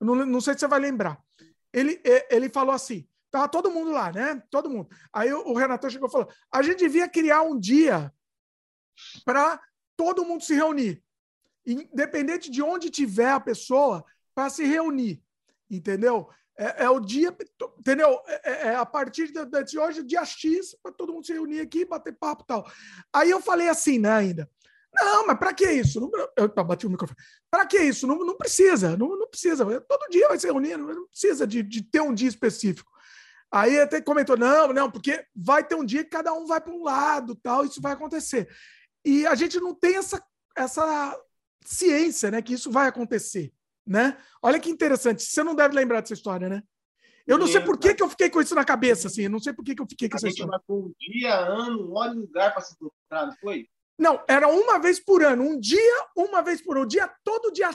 Eu não, não sei se você vai lembrar. Ele, ele falou assim: Tava todo mundo lá, né? Todo mundo. Aí o, Renato chegou e falou: a gente devia criar um dia para todo mundo se reunir. Independente de onde tiver a pessoa, para se reunir. Entendeu? É, é, o dia, entendeu? É, é, é a partir de, de hoje, dia X, para todo mundo se reunir aqui, bater papo e tal. Aí eu falei assim, né, ainda. Não, mas para que isso? Não, eu bati o microfone. Para que isso? Não, não precisa, não, não precisa. Todo dia vai se reunir, não precisa de, de ter um dia específico. Aí até comentou: não, não, porque vai ter um dia que cada um vai para um lado, tal, isso vai acontecer. E a gente não tem essa, essa ciência, né, que isso vai acontecer, né? Olha que interessante. Você não deve lembrar dessa história, né? Eu não sei por que, que eu fiquei com isso na cabeça, assim. Eu não sei por que, que eu fiquei com a essa história. marcou um dia, ano, hora e lugar para se encontrar, não foi? Não, era uma vez por ano. Um dia, uma vez por ano. O dia, todo dia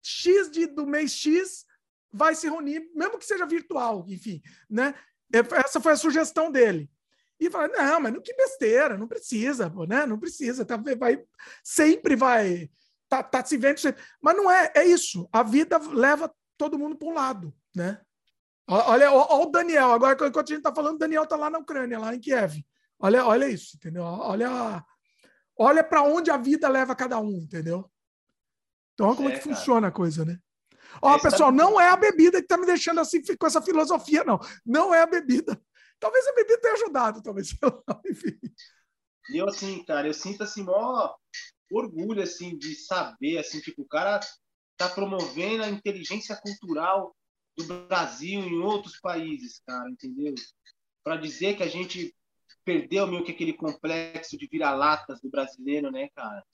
X de, do mês X vai se reunir, mesmo que seja virtual, enfim, né? É, essa foi a sugestão dele. E falei, não, mas que besteira, não precisa, pô, né? Não precisa, tá, vai, sempre vai, tá, tá se vendo. Mas não é, é isso. A vida leva todo mundo para um lado, né? Olha, olha o Daniel, agora enquanto a gente está falando, o Daniel está lá na Ucrânia, lá em Kiev. Olha, olha isso, entendeu? Olha, olha para onde a vida leva cada um, entendeu? Então, olha como é, que cara. funciona a coisa, né? Ó, pessoal, não é a bebida que tá me deixando assim com essa filosofia, não. Não é a bebida. Talvez a bebida tenha ajudado, talvez. <laughs> Enfim. E eu, assim, cara, eu sinto, assim, mó orgulho, assim, de saber, assim, tipo, o cara tá promovendo a inteligência cultural do Brasil em outros países, cara, entendeu? Para dizer que a gente perdeu meio que aquele complexo de vira-latas do brasileiro, né, cara?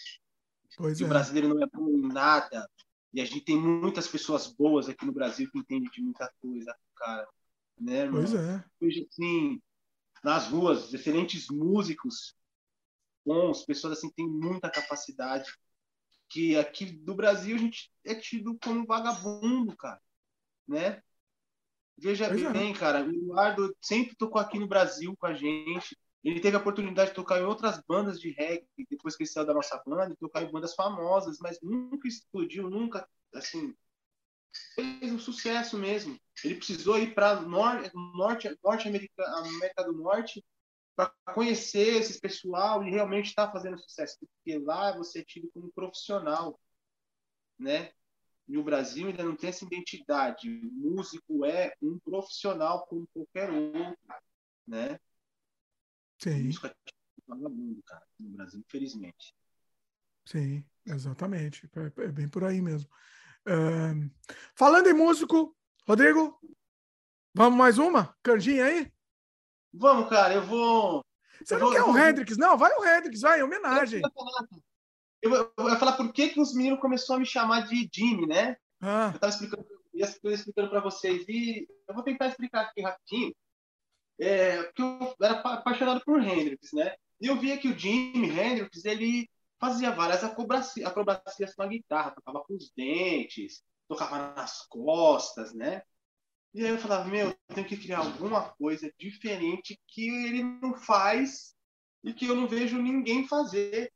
Pois que é. o brasileiro não é bom em nada. E a gente tem muitas pessoas boas aqui no Brasil que entendem de muita coisa, cara. Né, irmão? Pois é. Hoje, assim, nas ruas, excelentes músicos, bons, pessoas assim, têm muita capacidade. Que aqui do Brasil a gente é tido como vagabundo, cara. Né? Veja pois é. bem, é. cara, o Eduardo sempre tocou aqui no Brasil com a gente. Ele teve a oportunidade de tocar em outras bandas de reggae depois que ele saiu da nossa banda, tocar em bandas famosas, mas nunca explodiu, nunca, assim, fez um sucesso mesmo. Ele precisou ir para norte, norte, norte América, América do Norte para conhecer esse pessoal e realmente estar tá fazendo sucesso, porque lá você é tido como profissional, né? E o Brasil ainda não tem essa identidade. O músico é um profissional como qualquer outro, né? Sim. É mundo, cara, no Brasil, infelizmente. Sim, exatamente. É, é bem por aí mesmo. falando em músico, Rodrigo, vamos mais uma? Canjinha aí? Vamos, cara, eu vou. Você eu não vou, quer o vou... Hendrix? Não, vai o Hendrix, vai, em homenagem. Eu, eu, eu, falar por que, que os meninos começaram a me chamar de Jimmy, né? Ah. Eu estava explicando, explicando para vocês e eu vou tentar explicar aqui rapidinho é, porque eu era apaixonado por Hendrix, né? E eu via que o Jimi Hendrix, ele fazia várias acrobacias, acrobacias com a guitarra, tocava com os dentes, tocava nas costas, né? E aí eu falava, meu, eu tenho que criar alguma coisa diferente que ele não faz e que eu não vejo ninguém fazer.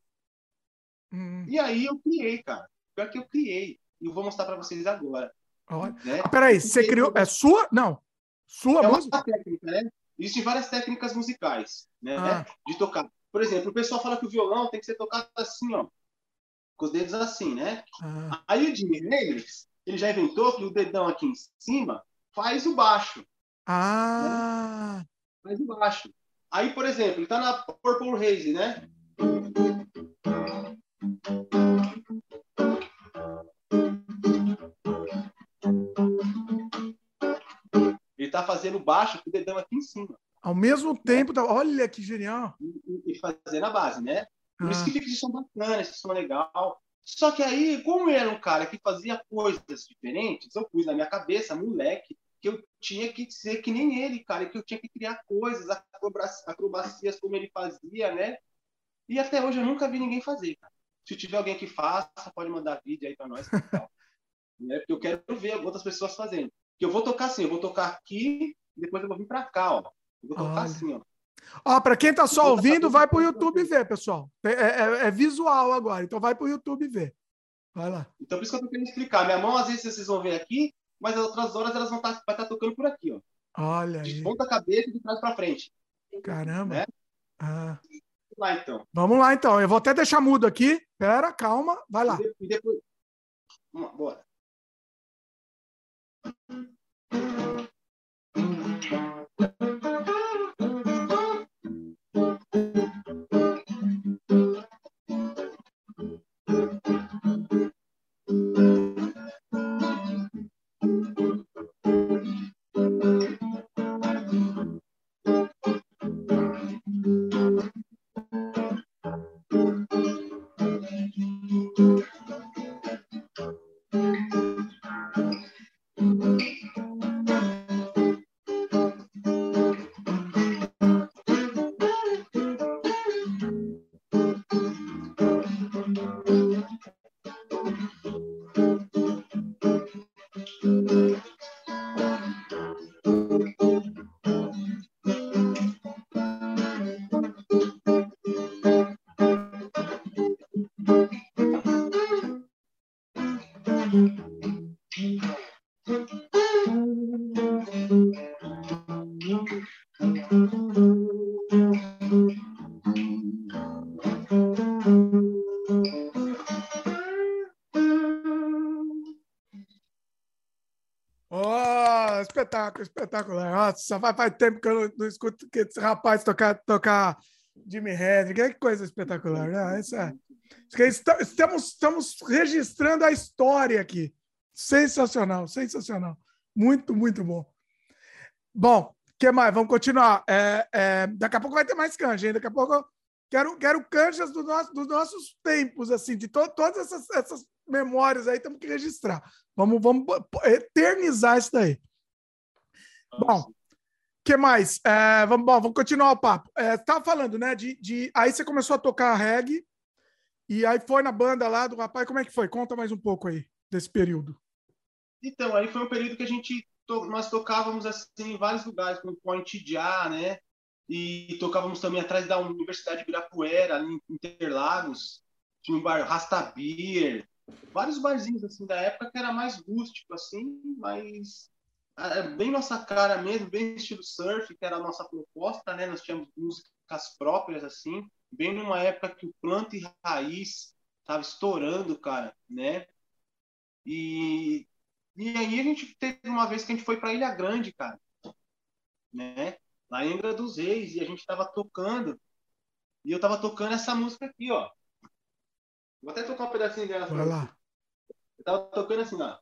Hum. E aí eu criei, cara. Pior que eu criei. E eu vou mostrar para vocês agora. Olha. Né? Ah, peraí, você criou. É sua? Não. Sua é música? Uma técnica, né? Existem várias técnicas musicais, né? Ah. De tocar. Por exemplo, o pessoal fala que o violão tem que ser tocado assim, ó. Com os dedos assim, né? Ah. Aí o Jimi Hendrix, ele já inventou que o dedão aqui em cima faz o baixo. Ah! Né? Faz o baixo. Aí, por exemplo, ele tá na Purple Haze, né? Fazendo baixo com o dedão aqui em cima. Ao mesmo tempo, tá... olha que genial. E, e fazendo a base, né? Por ah. isso que fica esse som bacana, esse som legal. Só que aí, como eu era um cara que fazia coisas diferentes, eu pus na minha cabeça, moleque, que eu tinha que ser que nem ele, cara, que eu tinha que criar coisas, acrobacias como ele fazia, né? E até hoje eu nunca vi ninguém fazer, cara. Se tiver alguém que faça, pode mandar vídeo aí para nós. <laughs> né? Porque eu quero ver outras pessoas fazendo. Que eu vou tocar assim, eu vou tocar aqui, e depois eu vou vir para cá, ó. Eu vou tocar assim, ó. Ó, para quem tá só ouvindo, vai para o YouTube ver, pessoal. É, é, é, visual agora, então vai para o YouTube ver. Vai lá. Então, por isso que eu tô querendo explicar. Minha mão, às vezes, vocês vão ver aqui, mas as outras horas elas vão estar tá, tá tocando por aqui, ó. Olha De ponta cabeça e de trás para frente. Caramba. Né? Ah. Vamos lá, então. Vamos lá, então. Eu vou até deixar mudo aqui. Pera, calma. Vai lá. E depois... Vamos lá, bora. Mm-hmm. Espetacular. Nossa, faz, faz tempo que eu não, não escuto esse rapaz tocar, tocar Jimmy Hendrix. Que coisa espetacular, né? É. Estamos, estamos registrando a história aqui. Sensacional, sensacional. Muito, muito bom. Bom, o que mais? Vamos continuar. É, é, daqui a pouco vai ter mais canja, hein? Daqui a pouco quero, quero canjas do nosso, dos nossos tempos, assim, de to, todas essas, essas memórias aí, temos que registrar. Vamos, vamos eternizar isso daí. Bom, o que mais? É, vamos, bom, vamos continuar o papo. É, falando, né? De, de, aí você começou a tocar reggae, e aí foi na banda lá do rapaz. Como é que foi? Conta mais um pouco aí desse período. Então, aí foi um período que a gente nós tocávamos assim em vários lugares, como Point Já, né? E tocávamos também atrás da Universidade de Ibirapuera, ali em Interlagos. Tinha um bar Rastabir, vários barzinhos assim da época que era mais rústico assim, mas bem nossa cara mesmo, bem estilo surf, que era a nossa proposta, né? Nós tínhamos músicas próprias assim, bem numa época que o planta e raiz estava estourando, cara, né? E e aí a gente teve uma vez que a gente foi para Ilha Grande, cara, né? Lá em Angra dos Reis, e a gente tava tocando, e eu tava tocando essa música aqui, ó. Vou até tocar um pedacinho dela. Vai lá. Eu tava tocando assim, ó.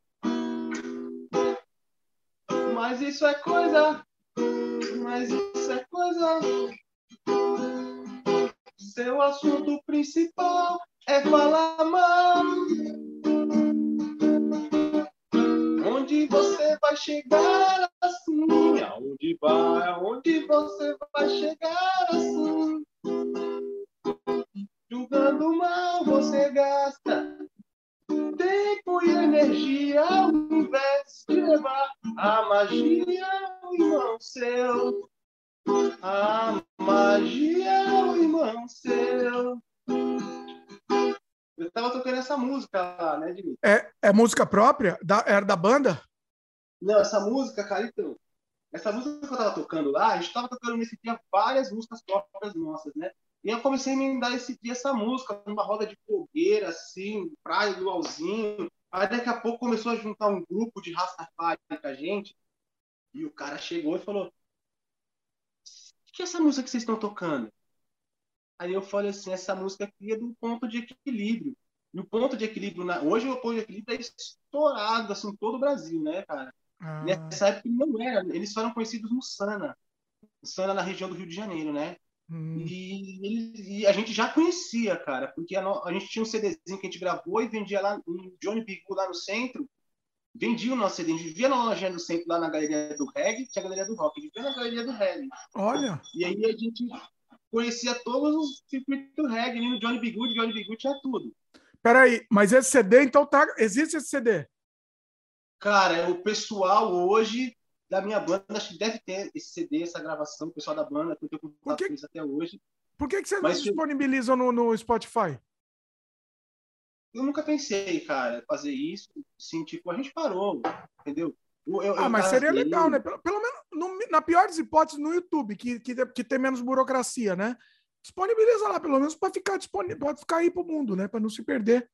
Mas isso é coisa, mas isso é coisa. Seu assunto principal é falar mal. Onde você vai chegar assim? Aonde vai? Aonde você vai chegar assim? Julgando mal, você gasta tempo e energia ao invés de levar a magia ao irmão seu. A magia ao irmão seu. Eu tava tocando essa música lá, né, Dimitri? É, é música própria? Da, era da banda? Não, essa música, cara, então. Essa música que eu tava tocando lá, a gente tava tocando nesse dia várias músicas próprias nossas, né? E eu comecei a emendar esse dia essa música, numa roda de fogueira, assim, praia do Alzinho. Aí daqui a pouco começou a juntar um grupo de Rastafari com a gente. E o cara chegou e falou: O que é essa música que vocês estão tocando? Aí eu falei assim, essa música aqui é do ponto de equilíbrio. E o ponto de equilíbrio, na... hoje o ponto de equilíbrio é estourado, assim, em todo o Brasil, né, cara? Ah. Nessa época não era, eles foram conhecidos no Sana. Sana na região do Rio de Janeiro, né? Hum. E, e, a gente já conhecia, cara, porque a, no... a, gente tinha um CDzinho que a gente gravou e vendia lá em Johnny Bigu, lá no centro. Vendia o nosso CD, a gente via na loja do centro, lá na galeria do reggae, tinha a galeria do rock, a gente via na galeria do reggae. Olha! E aí a gente conhecia todos os circuitos do reggae, no Johnny B. Good, Johnny B. Good tinha tudo. Peraí, mas esse CD, então, tá... existe esse CD? Cara, o pessoal hoje da minha banda, acho que deve ter esse CD, essa gravação, o pessoal da banda, que eu tenho contato com isso até hoje. Por que, que vocês mas, não disponibilizam no, no Spotify? Eu nunca pensei, cara, fazer isso. Sim, tipo, a gente parou, entendeu? Eu, ah, mas seria legal, né? Pelo, pelo menos, no, na pior das hipóteses, no YouTube, que, que, que tem menos burocracia, né? Disponibiliza lá, pelo menos, para ficar disponível, pode ficar aí para o mundo, né? Para não se perder.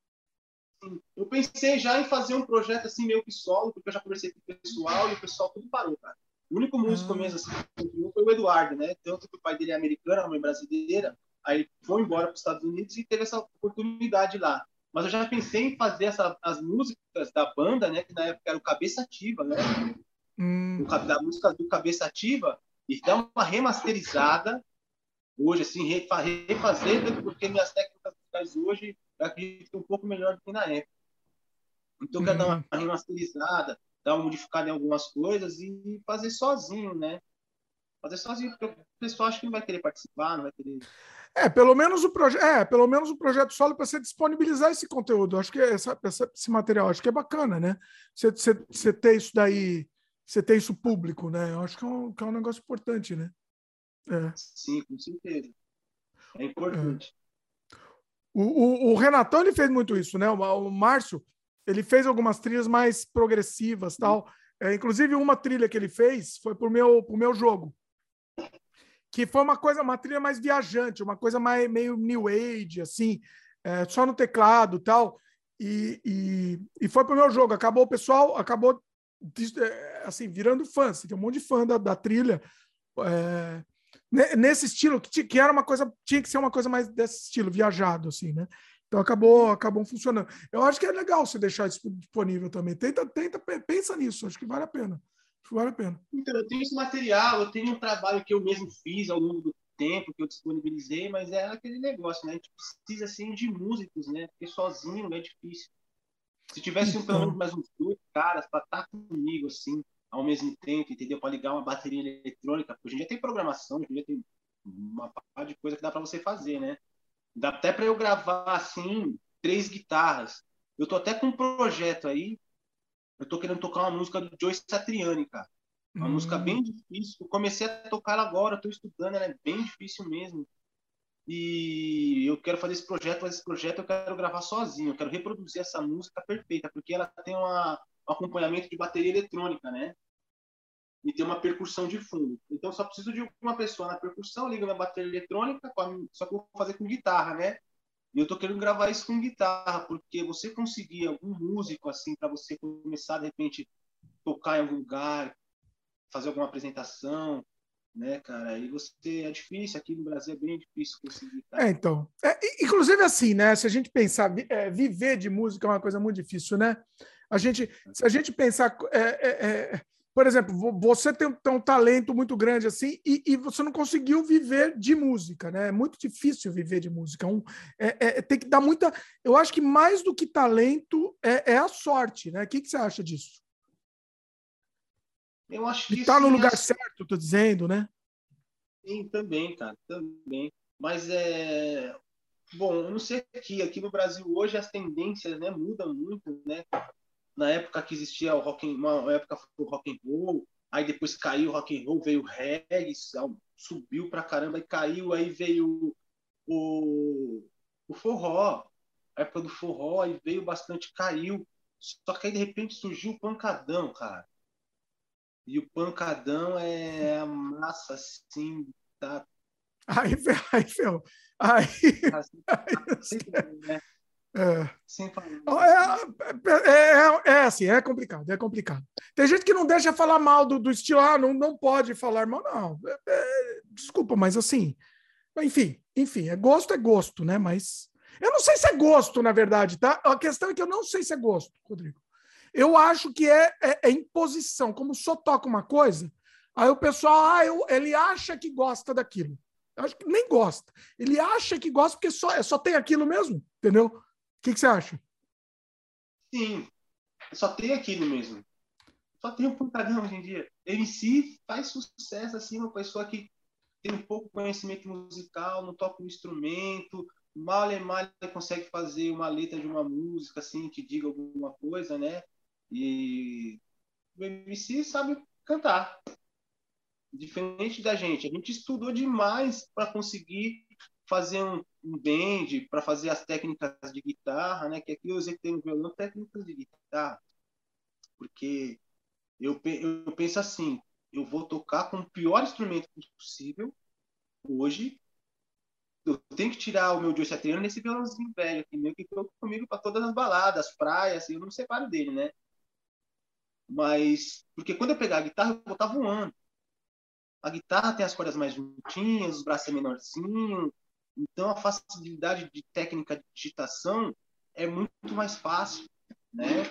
Eu pensei já em fazer um projeto assim, meio que solo, porque eu já conversei com o pessoal e o pessoal tudo parou, cara. O único músico ah. mesmo assim, que foi o Eduardo, né? Tanto que o pai dele é americano, a mãe brasileira, aí foi embora para os Estados Unidos e teve essa oportunidade lá. Mas eu já pensei em fazer essa, as músicas da banda, né? Que na época era o Cabeça Ativa, né? Hum. Da música do Cabeça Ativa e dar uma remasterizada hoje, assim, refazer, porque minhas técnicas musicais hoje eu acredito que um pouco melhor do que na época. Então, eu quero dar uma hum. remasterizada, dar uma modificada em algumas coisas e fazer sozinho, né? Fazer sozinho, porque o pessoal acha que não vai querer participar, não vai querer. É, pelo menos o projeto, é, pelo menos o projeto solo para você disponibilizar esse conteúdo. Acho que essa, essa, esse material, acho que é bacana, né? Você, você, você ter isso daí, você ter isso público, né? Eu acho que é um, que é um negócio importante, né? É. Sim, com certeza. É importante. É. O, o, o, Renatão ele fez muito isso, né? O, o Márcio ele fez algumas trilhas mais progressivas, tal. É, inclusive uma trilha que ele fez foi pro meu pro meu jogo que foi uma coisa, uma trilha mais viajante, uma coisa mais meio new age, assim, é, só no teclado tal. E, e, e foi pro meu jogo. Acabou o pessoal, acabou é, assim, virando fã, assim, tem um monte de fã da, da trilha. É, nesse estilo, que, que era uma coisa, tinha que ser uma coisa mais desse estilo, viajado, assim, né? Então acabou, acabou funcionando. Eu acho que é legal você deixar isso disponível também. Tenta, tenta, pensa nisso, acho que vale a pena. Acho que vale a pena. Então, eu tenho esse material, eu tenho um trabalho que eu mesmo fiz ao longo do tempo, que eu disponibilizei, mas é aquele negócio, né? A gente precisa, assim, de músicos, né? Porque sozinho é difícil. Se tivesse um, pelo menos mais uns dois caras para estar tá comigo, assim, ao mesmo tempo, entendeu? Para ligar uma bateria eletrônica, porque hoje em dia tem programação, hoje em dia tem uma par de coisa que dá para você fazer, né? Dá até para eu gravar assim três guitarras. Eu tô até com um projeto aí. Eu tô querendo tocar uma música do Joe Satriani, cara. Uma hum. música bem difícil. Eu comecei a tocar ela agora, eu tô estudando, ela é bem difícil mesmo. E eu quero fazer esse projeto, mas esse projeto eu quero gravar sozinho. Eu quero reproduzir essa música perfeita, porque ela tem uma, um acompanhamento de bateria eletrônica, né? e ter uma percussão de fundo. Então, só preciso de uma pessoa na percussão, liga minha bateria eletrônica, só que eu vou fazer com guitarra, né? E eu tô querendo gravar isso com guitarra, porque você conseguir algum músico, assim, para você começar, de repente, tocar em algum lugar, fazer alguma apresentação, né, cara? Aí você é difícil, aqui no Brasil é bem difícil conseguir. É, então. É, inclusive, assim, né? Se a gente pensar, é, viver de música é uma coisa muito difícil, né? A gente, se a gente pensar. É, é, é por exemplo, você tem, tem um talento muito grande assim e, e, você não conseguiu viver de música, né? É muito difícil viver de música. Um, é, é, tem que dar muita. Eu acho que mais do que talento é, é a sorte, né? O que, que você acha disso? Eu acho que. Está no lugar certo, estou dizendo, né? Sim, também, cara, também. Mas é. Bom, eu não sei aqui, aqui no Brasil hoje as tendências né, mudam muito, né? Na época que existia o rock, uma época foi o rock and roll, aí depois caiu o rock and roll, veio o reggae, subiu pra caramba e caiu, aí veio o, o forró, a época do forró, aí veio bastante, caiu. Só que aí de repente surgiu o pancadão, cara. E o pancadão é a massa assim, tá. Aí, <laughs> aí, aí, aí, assim, né? É. É, é, é, é, assim, é complicado, é complicado. Tem gente que não deixa falar mal do, do estilo, ah, não, não pode falar mal, não. É, é, desculpa, mas assim, enfim, enfim, é gosto, é gosto, né? Mas eu não sei se é gosto, na verdade, tá? A questão é que eu não sei se é gosto, Rodrigo. Eu acho que é, é, é imposição. Como só toca uma coisa, aí o pessoal, ah, eu, ele acha que gosta daquilo. Eu acho que nem gosta. Ele acha que gosta porque só, só tem aquilo mesmo, entendeu? O que, que, você acha? Sim, só tem aquilo mesmo. Só tem um pancadão hoje em dia. Si faz sucesso, assim, uma pessoa que tem um pouco conhecimento musical, não toca um instrumento, mal e mal consegue fazer uma letra de uma música, assim, que diga alguma coisa, né? E o MC sabe cantar. Diferente da gente. A gente estudou demais para conseguir fazer um, um bend, para fazer as técnicas de guitarra, né? Que aqui eu executei no violão técnicas de guitarra. Porque eu, eu penso assim, eu vou tocar com o pior instrumento possível hoje. Eu tenho que tirar o meu Joe Satriano nesse violãozinho velho aqui, meio que ficou comigo para todas as baladas, praias, assim, eu não me separo dele, né? Mas, porque quando eu pegar a guitarra, eu vou estar voando. A guitarra tem as cordas mais juntinhas, os braços é menorzinho, então, a facilidade de técnica de digitação é muito mais fácil, né?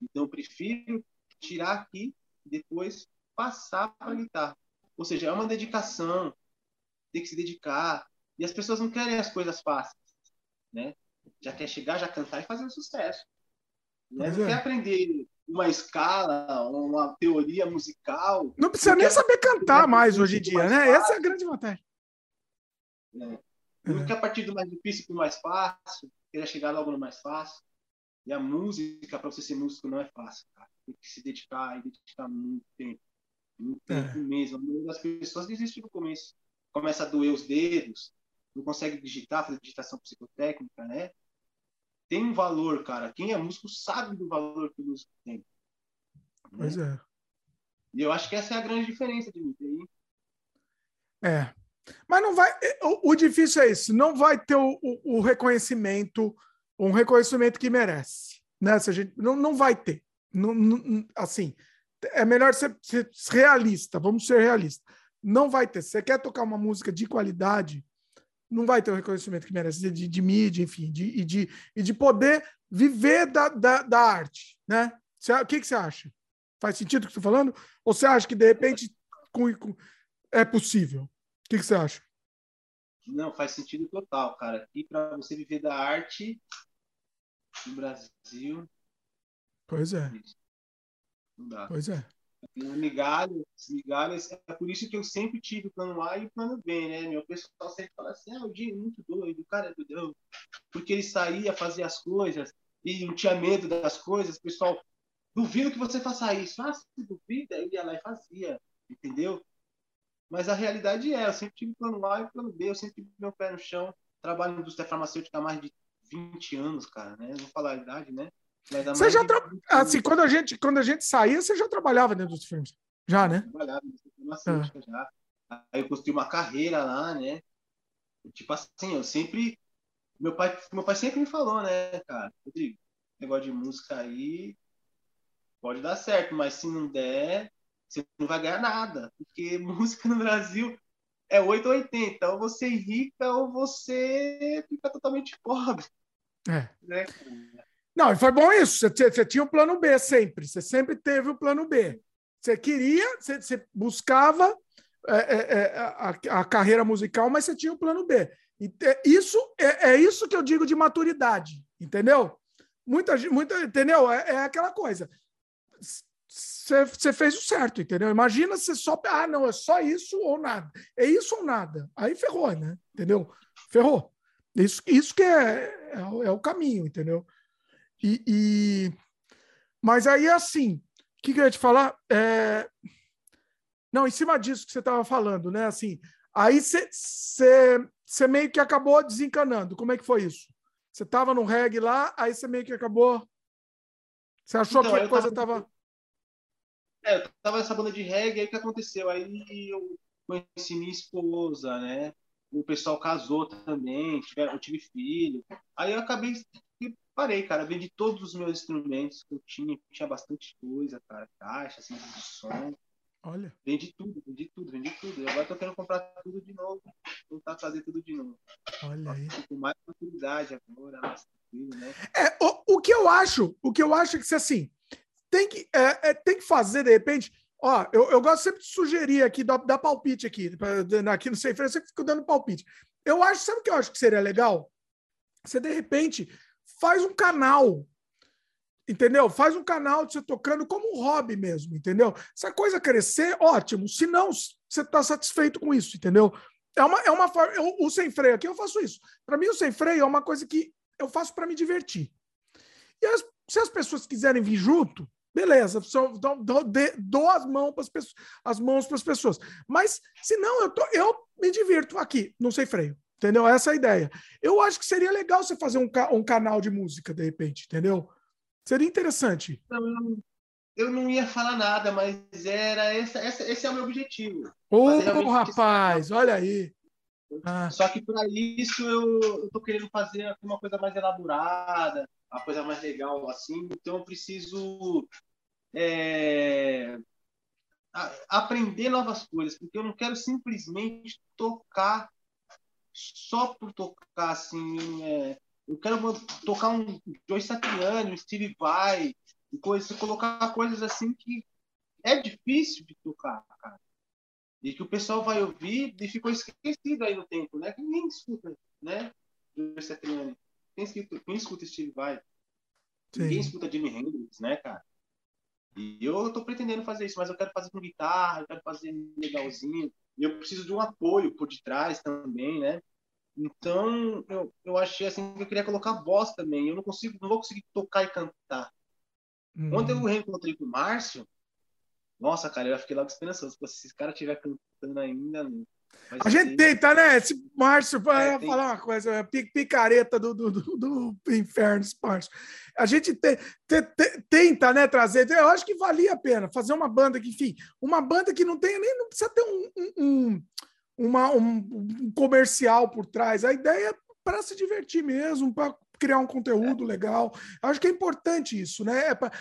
Então, eu prefiro tirar aqui e depois passar para a guitarra. Ou seja, é uma dedicação, tem que se dedicar. E as pessoas não querem as coisas fáceis, né? Já quer chegar, já cantar e fazer um sucesso. Né? Não quer aprender uma escala, uma teoria musical. Não precisa nem saber cantar mais hoje em dia, né? Essa é a grande vantagem. É. Não quer partir do mais difícil para o mais fácil, querer chegar logo no mais fácil. E a música, para você ser músico, não é fácil, cara. Tem que se dedicar e dedicar muito tempo. Muito é. tempo mesmo. A maioria das pessoas desiste no começo. Começa a doer os dedos, não consegue digitar, fazer digitação psicotécnica, né? Tem um valor, cara. Quem é músico sabe do valor que o músico tem. Né? Pois é. E eu acho que essa é a grande diferença de mim. É, mas não vai. O, o difícil é isso, não vai ter o, o, o, reconhecimento, um reconhecimento que merece. Né? Se a gente, não, não vai ter. Não, não, assim, é melhor ser, ser realista, vamos ser realistas. Não vai ter. Se você quer tocar uma música de qualidade, não vai ter o reconhecimento que merece de, de mídia, enfim, de, e, de, e de poder viver da, da, da arte, né? o que, que você acha? Faz sentido o que você está falando? Ou você acha que, de repente, com, com, é possível? O que, que você acha? Não, faz sentido total, cara. E para você viver da arte no Brasil. Pois é. Não dá. Pois é. Migalhas, migalhas, é por isso que eu sempre tive o plano A e o plano B, né? Meu pessoal sempre fala assim: ah, o dia é muito doido, o cara é doidão. Porque ele saía, fazia as coisas e não tinha medo das coisas. O pessoal, duvido que você faça isso. Ah, se duvida, ele ia lá e fazia, entendeu? Mas a realidade é: eu sempre tive plano A e plano B, eu sempre tive meu pé no chão. Trabalho na indústria farmacêutica há mais de 20 anos, cara, né? Não falar a idade, né? Você já tra... assim, quando a gente quando a gente saía, você já trabalhava dentro dos filmes. Já, né? Trabalhava farmacêutica ah. já. Aí eu construí uma carreira lá, né? Tipo assim, eu sempre meu pai, meu pai sempre me falou, né, cara? Rodrigo, negócio de música aí pode dar certo, mas se não der, você não vai ganhar nada, porque <laughs> música no Brasil é 8 ou 80, ou você é rica ou você fica totalmente pobre. É. Né? Não, e foi bom isso. Você, você tinha o um plano B sempre. Você sempre teve o plano B. Você queria, você, você buscava é, é, é a, a, carreira musical, mas você tinha o um plano B. E isso é, é, isso que eu digo de maturidade, entendeu? Muita, muita, entendeu? É, é aquela coisa. Você, fez o certo, entendeu? Imagina se só, ah, não, é só isso ou nada. É isso ou nada. Aí ferrou, né? Entendeu? Ferrou. Isso, isso que é, é, é o caminho, entendeu? E, e... Mas aí, assim, o que, que eu ia te falar? É... Não, em cima disso que você estava falando, né? Assim, aí você meio que acabou desencanando. Como é que foi isso? Você estava no reggae lá, aí você meio que acabou. Você achou então, que a coisa estava. É, eu tava nessa banda de reggae, aí o que aconteceu? Aí eu conheci minha esposa, né? O pessoal casou também, eu tive filho. Aí eu acabei parei, cara. Vendi todos os meus instrumentos que eu tinha. Tinha bastante coisa, cara. Caixa, assim, de som. Olha. Vendi tudo, vendi tudo, vendi tudo. E agora tô querendo comprar tudo de novo. Tentar fazer tudo de novo. Olha aí. Com mais facilidade agora, mais tranquilo, né? É, o, o que eu acho, o que eu acho é que, assim, tem que, é, é, tem que fazer, de repente... Ó, eu, eu gosto sempre de sugerir aqui, dar, dar palpite aqui. Aqui no Sem Freio, eu sempre fico dando palpite. Eu acho, sabe o que eu acho que seria legal? Você, de repente, faz um canal. Entendeu? Faz um canal de você tocando como um hobby mesmo, entendeu? Se a coisa crescer, ótimo. Se não, você está satisfeito com isso, entendeu? É uma, é uma forma. O sem freio aqui, eu faço isso. Para mim, o sem freio é uma coisa que eu faço para me divertir. E as, se as pessoas quiserem vir junto, beleza, só, dou, dou, dou as, mãos as, pessoas, as mãos para as pessoas. Mas, se não, eu, tô, eu me divirto aqui, no sem freio. Entendeu? Essa é a ideia. Eu acho que seria legal você fazer um, um canal de música, de repente, entendeu? Seria interessante. Não, eu não ia falar nada, mas era essa, essa, esse é o meu objetivo. Ô, oh, rapaz, olha aí. Ah. Só que para isso eu, eu tô querendo fazer uma coisa mais elaborada, uma coisa mais legal assim. Então eu preciso é, aprender novas coisas, porque eu não quero simplesmente tocar só por tocar assim. É, eu quero tocar um Joe Satriani, um Steve Vai, e coisa, colocar coisas assim que é difícil de tocar, cara. E que o pessoal vai ouvir e ficou esquecido aí no tempo, né? Que ninguém escuta, né? Joe Satriani. Quem escuta, quem escuta Steve Vai? Sim. Ninguém escuta Jimi Hendrix, né, cara? E eu tô pretendendo fazer isso, mas eu quero fazer com guitarra, eu quero fazer legalzinho. E eu preciso de um apoio por detrás também, né? Então, eu, eu achei assim que eu queria colocar voz também. Eu não consigo, não vou conseguir tocar e cantar. Hum. Ontem eu reencontrei com o Márcio. Nossa, cara, eu fiquei logo esperançoso. Se esse cara estiver cantando ainda, né? a gente tenta, né? Esse Márcio, para é, falar uma coisa, é picareta do, do, do, do inferno, esse Márcio. A gente te, te, te, tenta, né, trazer. Eu acho que valia a pena fazer uma banda que, enfim, uma banda que não tenha nem, não precisa ter um, um, um uma, um, um comercial por trás. A ideia é para se divertir mesmo, para criar um conteúdo é. legal. Acho que é importante isso, né? É para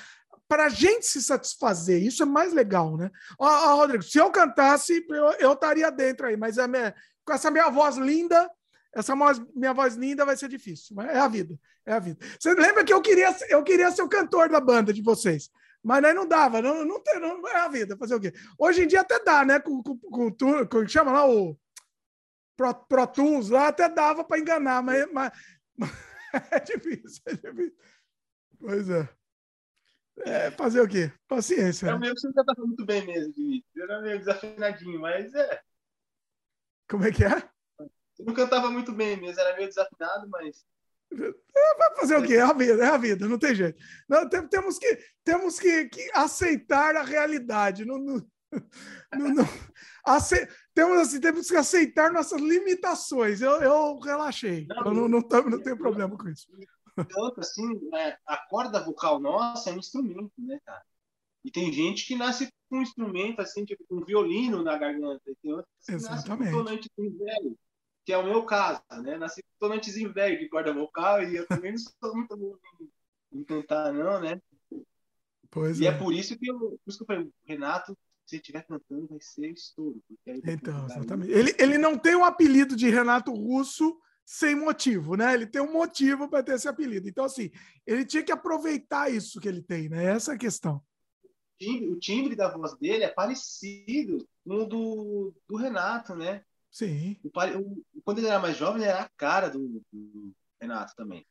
para a gente se satisfazer. Isso é mais legal, né? Ó, ó Rodrigo, se eu cantasse, eu, estaria dentro aí, mas minha, com essa minha voz linda, essa voz, minha voz linda vai ser difícil. Mas é a vida, é a vida. Você lembra que eu queria, eu queria ser o cantor da banda de vocês? Mas aí não dava, não, não, tem, não é a vida, fazer o quê? Hoje em dia até dá, né? Com, com, com, com, com chama lá o Pro, Pro Tools, lá até dava para enganar, mas, <laughs> mas é difícil, é difícil. Pois é. É, fazer o quê? Paciência. É o meu que você não cantava muito bem mesmo, Vinícius. Era meio desafinadinho, mas é. Como é que é? Você não cantava muito bem mesmo, era meio desafinado, mas. É, vai fazer o quê? É a vida, é a vida, não tem jeito. Não, tem, temos que, temos que, que aceitar a realidade. Não, não, <laughs> não, não. Ace, temos, assim, temos que aceitar nossas limitações. Eu, eu relaxei. Não, eu não, não, não tenho problema com isso. Tanto assim, é, a corda vocal nossa é um instrumento, né, cara? E tem gente que nasce com um instrumento, assim, tipo, com um violino na garganta. E tem outros que Exatamente. nasce com um velho, que é o meu caso, né? Nasci com tonantezinho velho de corda vocal e eu também não sou muito bom em cantar, não, né? Pois e é. é por isso que eu, por isso que eu falei, Renato, se estiver cantando, vai ser estouro. Então, exatamente. Ele, ele não tem o apelido de Renato Russo sem motivo, né? Ele tem um motivo para ter esse apelido. Então, assim, ele tinha que aproveitar isso que ele tem, né? Essa é a questão. O timbre da voz dele é parecido com o do, do Renato, né? Sim. O, o, quando ele era mais jovem, ele era a cara do, do Renato também.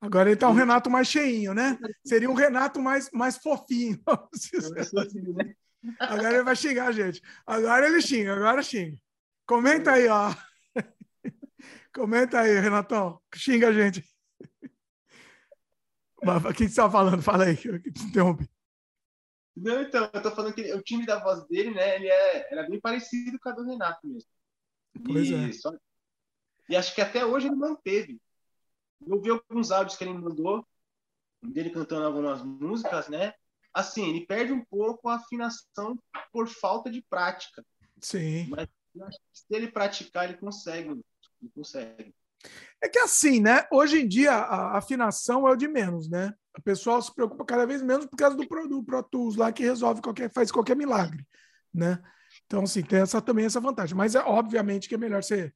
Agora ele tá um Renato mais cheinho, né? Seria um Renato mais, mais fofinho. <laughs> Né? Agora ele vai xingar gente. Agora ele xinga, agora xinga. Comenta aí, ó. Comenta aí, Renatão. Xinga a gente. O que você estava falando? Fala aí, que eu te interrompi. Não, então, eu tô falando que o time da voz dele, né, ele é, era bem parecido com a do Renato mesmo. Pois e, é. Só, e acho que até hoje ele manteve. Eu vi alguns áudios que ele mandou, dele cantando algumas músicas, né? Assim, ele perde um pouco a afinação por falta de prática. Sim. Mas se ele praticar, ele consegue não consegue. É que assim, né? Hoje em dia a afinação é o de menos, né? O pessoal se preocupa cada vez menos por causa do Pro, do Pro Tools lá que resolve qualquer, faz qualquer milagre, né? Então, assim, tem essa, também essa vantagem. Mas é obviamente que é melhor você,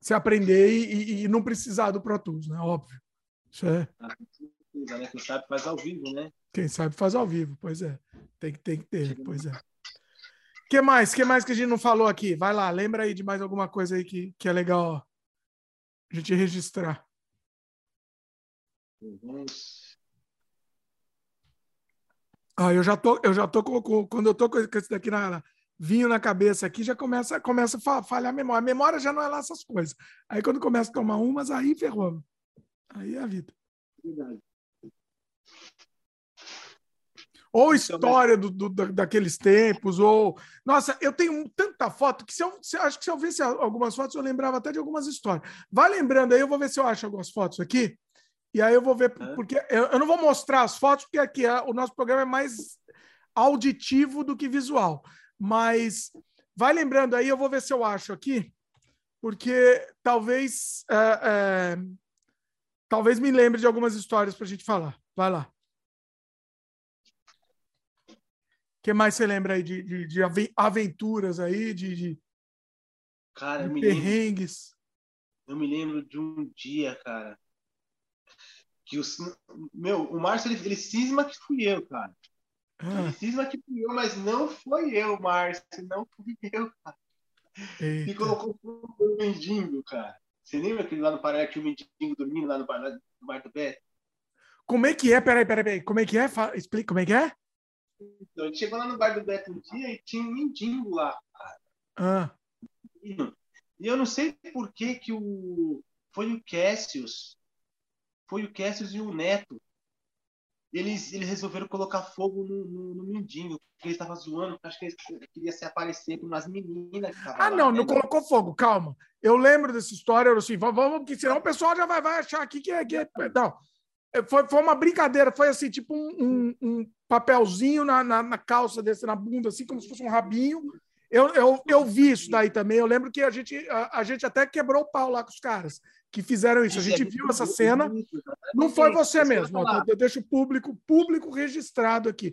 você aprender e, e não precisar do Pro Tools, né? Óbvio. Isso é. Ah, né? Quem sabe faz ao vivo, né? Quem sabe faz ao vivo, pois é. Tem, tem que ter, pois é. que mais? que mais que a gente não falou aqui? Vai lá, lembra aí de mais alguma coisa aí que, que é legal, ó a gente registrar. Ah, eu já tô, eu já tô com, quando eu tô com esse daqui na, vinho na cabeça aqui, já começa, começa a falhar a memória. A memória já não é lá essas coisas. Aí quando começa a tomar umas, aí ferrou. Aí é a vida. Verdade. Ou história do, do, daqueles tempos, ou. Nossa, eu tenho tanta foto que se eu, se, acho que se eu visse algumas fotos, eu lembrava até de algumas histórias. Vai lembrando aí, eu vou ver se eu acho algumas fotos aqui. E aí eu vou ver, porque eu, eu não vou mostrar as fotos, porque aqui é, o nosso programa é mais auditivo do que visual. Mas vai lembrando aí, eu vou ver se eu acho aqui, porque talvez. É, é, talvez me lembre de algumas histórias para a gente falar. Vai lá. Que mais você lembra aí de, de, de aventuras aí, de, de, cara, de perrengues? Lembro, eu me lembro de um dia, cara, que o meu, o Márcio ele, ele cisma que fui eu, cara. Ah. Ele cisma que fui eu, mas não foi eu, Márcio, não fui <laughs> eu, cara. Eita. E colocou o mendigo, cara. Você lembra aquele lá no Pará que o mendigo dormindo lá no bar, no bar do Beto? Como é que é? Peraí, peraí, peraí. Como é que é? Fala, explica como é que é? Então, a gente chegou lá no bar do Beto um dia e tinha um mendigo lá. Ah. E eu não sei por que que o... Foi o Cassius. Foi o Cassius e o Neto. Eles, eles resolveram colocar fogo no, no, no mendigo, porque ele estava zoando, acho que ele queria se aparecer com umas meninas que Ah, lá, não, né? não colocou fogo, calma. Eu lembro dessa história, eu assim, vamos, porque senão o pessoal já vai, vai achar aqui que é, que é. Não, foi, foi uma brincadeira, foi assim, tipo um, um, um papelzinho na, na, na, calça desse, na bunda, assim, como se fosse um rabinho. Eu, eu, eu vi isso daí também. Eu lembro que a gente, a, a gente até quebrou o pau lá com os caras. que fizeram isso. A gente viu essa cena. Não foi você mesmo. Eu deixo o público, público registrado aqui.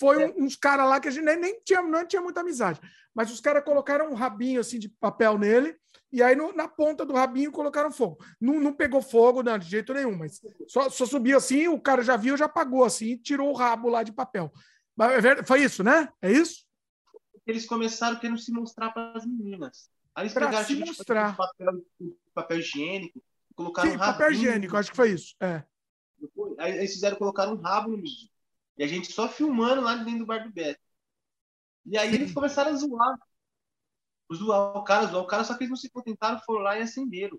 Foi é. uns caras lá que a gente nem, nem, tinha, não tinha muita amizade. Mas os caras colocaram um rabinho assim de papel nele, e aí no, na ponta do rabinho colocaram fogo. Não, não pegou fogo não, de jeito nenhum, mas só, só subiu assim, o cara já viu, já apagou assim, tirou o rabo lá de papel. Mas é foi isso, né? É isso? Eles começaram querendo se mostrar para as meninas. Aí eles pra pegaram se mostrar. Papel, papel higiênico, colocaram Sim, um papel higiênico, acho que foi isso. É. Aí eles fizeram colocar um rabo no menino. E a gente só filmando lá dentro do bar do Beto. E aí eles começaram a zoar. Zoar o cara, zoar o cara, só que eles não se contentaram, foram lá e acenderam.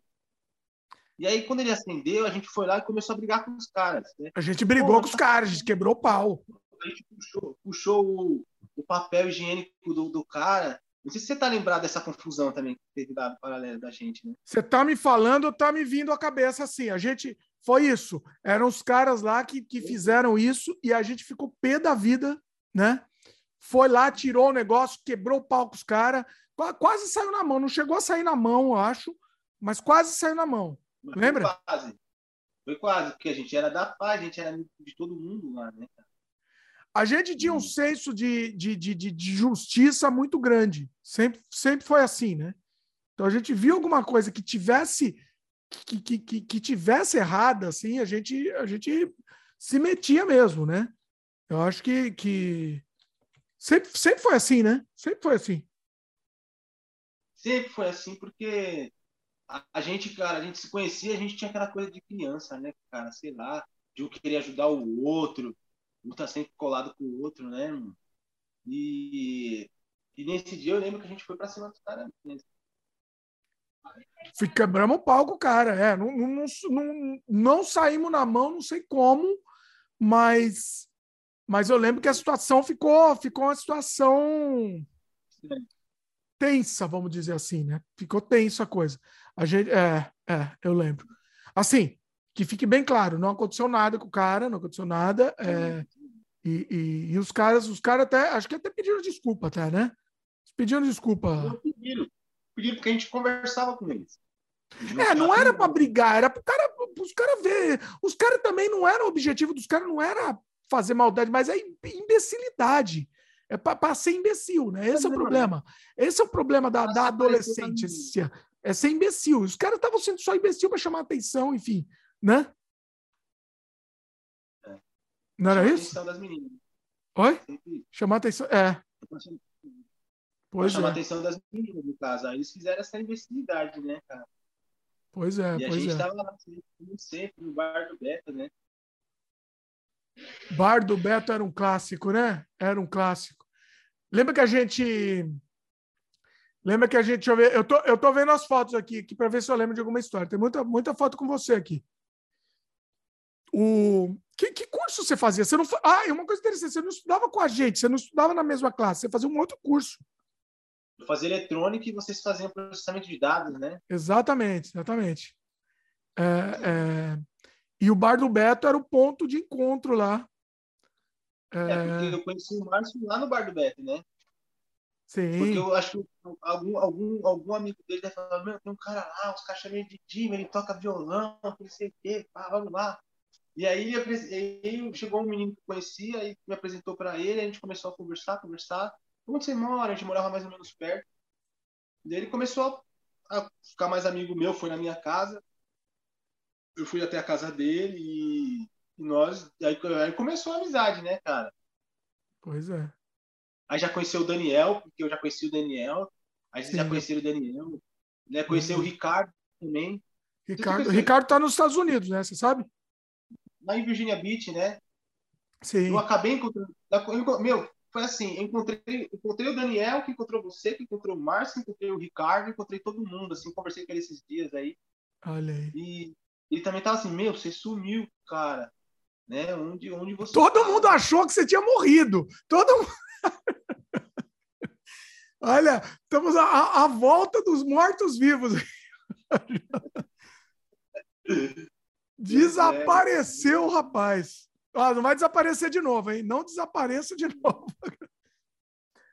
E aí, quando ele acendeu, a gente foi lá e começou a brigar com os caras. Né? A gente brigou Pô, com os caras, a gente quebrou o pau. A gente puxou, puxou o, o papel higiênico do, do cara não sei se você tá lembrado dessa confusão também que teve dado paralelo da gente, né? Você tá me falando, tá me vindo à cabeça assim. A gente. Foi isso. Eram os caras lá que, que fizeram isso e a gente ficou pé da vida, né? Foi lá, tirou o negócio, quebrou o pau com os caras, quase saiu na mão. Não chegou a sair na mão, eu acho, mas quase saiu na mão. Mas Lembra? Foi quase. Foi quase, porque a gente era da paz, a gente era de todo mundo lá, né? A gente tinha um hum. senso de, de, de, de, justiça muito grande. Sempre, sempre foi assim, né? Então a gente viu alguma coisa que tivesse que, que, que, tivesse errada, assim, a gente, a gente se metia mesmo, né? Eu acho que, que sempre, sempre foi assim, né? Sempre foi assim. Sempre foi assim, porque a, a, gente, cara, a gente se conhecia, a gente tinha aquela coisa de criança, né, cara? Sei lá, de um querer ajudar o outro, um tá sempre colado com o outro, né, irmão? E, e nesse dia eu lembro que a gente foi pra cima dos caras quebramos o palco, cara. É, não, não, não, não saímos na mão, não sei como, mas, mas eu lembro que a situação ficou, ficou uma situação tensa, vamos dizer assim, né? Ficou tensa a coisa. A gente, é, é, eu lembro. Assim, que fique bem claro, não aconteceu nada com o cara, não aconteceu nada. É, e, e, e, os caras, os caras até, acho que até pediram desculpa, até, né? Pediram desculpa. Pediram, pediram porque a gente conversava com eles. É, não era para brigar, era para cara, os caras ver. Os caras também não era o objetivo dos caras, não era fazer maldade, mas é imbecilidade. É para ser imbecil, né? Esse é o problema. Esse é o problema da, da adolescência. É ser imbecil. Os caras estavam sendo só imbecil para chamar atenção, enfim né? É. Não era isso? atenção das meninas. Oi? Chamar atenção. É. Pois chamar é. atenção das meninas, no caso. Aí eles fizeram essa imbecilidade, né, cara? Pois é, e pois a gente é. tava lá, como sempre, no bar do Beto, né? Bar do Beto era um clássico, né? Era um clássico. Lembra que a gente. Lembra que a gente. Deixa eu ver. Eu tô, eu tô vendo as fotos aqui, aqui para ver se eu lembro de alguma história. Tem muita, muita foto com você aqui. O que, que, curso você fazia? Você não Ah, é uma coisa interessante. Você não estudava com a gente, você não estudava na mesma classe, você fazia um outro curso. Eu fazia eletrônica e vocês faziam processamento de dados, né? Exatamente, exatamente. É, é... E o Bar do Beto era o ponto de encontro lá. É, é porque eu conheci o Márcio lá no Bar do Beto, né? Sim. Porque eu acho que algum, algum, algum amigo dele deve falar, meu, tem um cara lá, os caras chamam ele de Jimmy, ele toca violão, não sei o quê, pá, vamos lá. E aí, aí chegou um menino que conhecia e me apresentou para ele, a gente começou a conversar, conversar. Onde você mora? A gente morava mais ou menos perto. E ele começou a ficar mais amigo meu, foi na minha casa. Eu fui até a casa dele e, e nós. Aí, aí começou a amizade, né, cara? Pois é. Aí já conheceu o Daniel, porque eu já conheci o Daniel. Aí vocês já conheceram o Daniel. Né? Conheceu uhum. o Ricardo também. Ricardo, Ricardo tá nos Estados Unidos, né? Você sabe? lá em Virginia Beach, né? Sim. Eu acabei encontrando. Meu, foi assim: encontrei, encontrei o Daniel, que encontrou você, que encontrou o Márcio, que encontrei o Ricardo, encontrei todo mundo, assim, conversei com ele esses dias aí. Olha aí. E ele também tava assim: Meu, você sumiu, cara. Né? Onde, onde você. Todo tava? mundo achou que você tinha morrido. Todo mundo. <laughs> Olha, estamos à, à volta dos mortos-vivos. <laughs> Desapareceu o rapaz. Ah, não vai desaparecer de novo, hein? Não desapareça de <laughs> novo.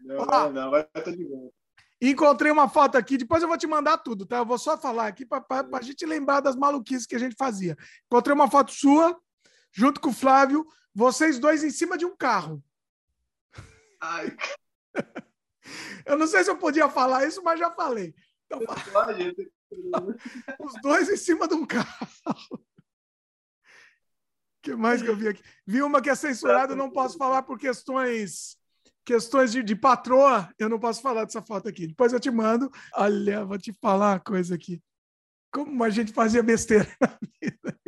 Não, não, vai estar de volta. Encontrei uma foto aqui, depois eu vou te mandar tudo, tá? Eu vou só falar aqui para a gente lembrar das maluquices que a gente fazia. Encontrei uma foto sua, junto com o Flávio, vocês dois em cima de um carro. Ai. <laughs> Eu não sei se eu podia falar isso, mas já falei. Então, <laughs> os dois em cima de um carro. Que mais que eu vi aqui? Vi uma que é censurada, não posso falar por questões questões de, de, patroa, eu não posso falar dessa foto aqui. Depois eu te mando. Olha, vou te falar uma coisa aqui. Como a gente fazia besteira na vida.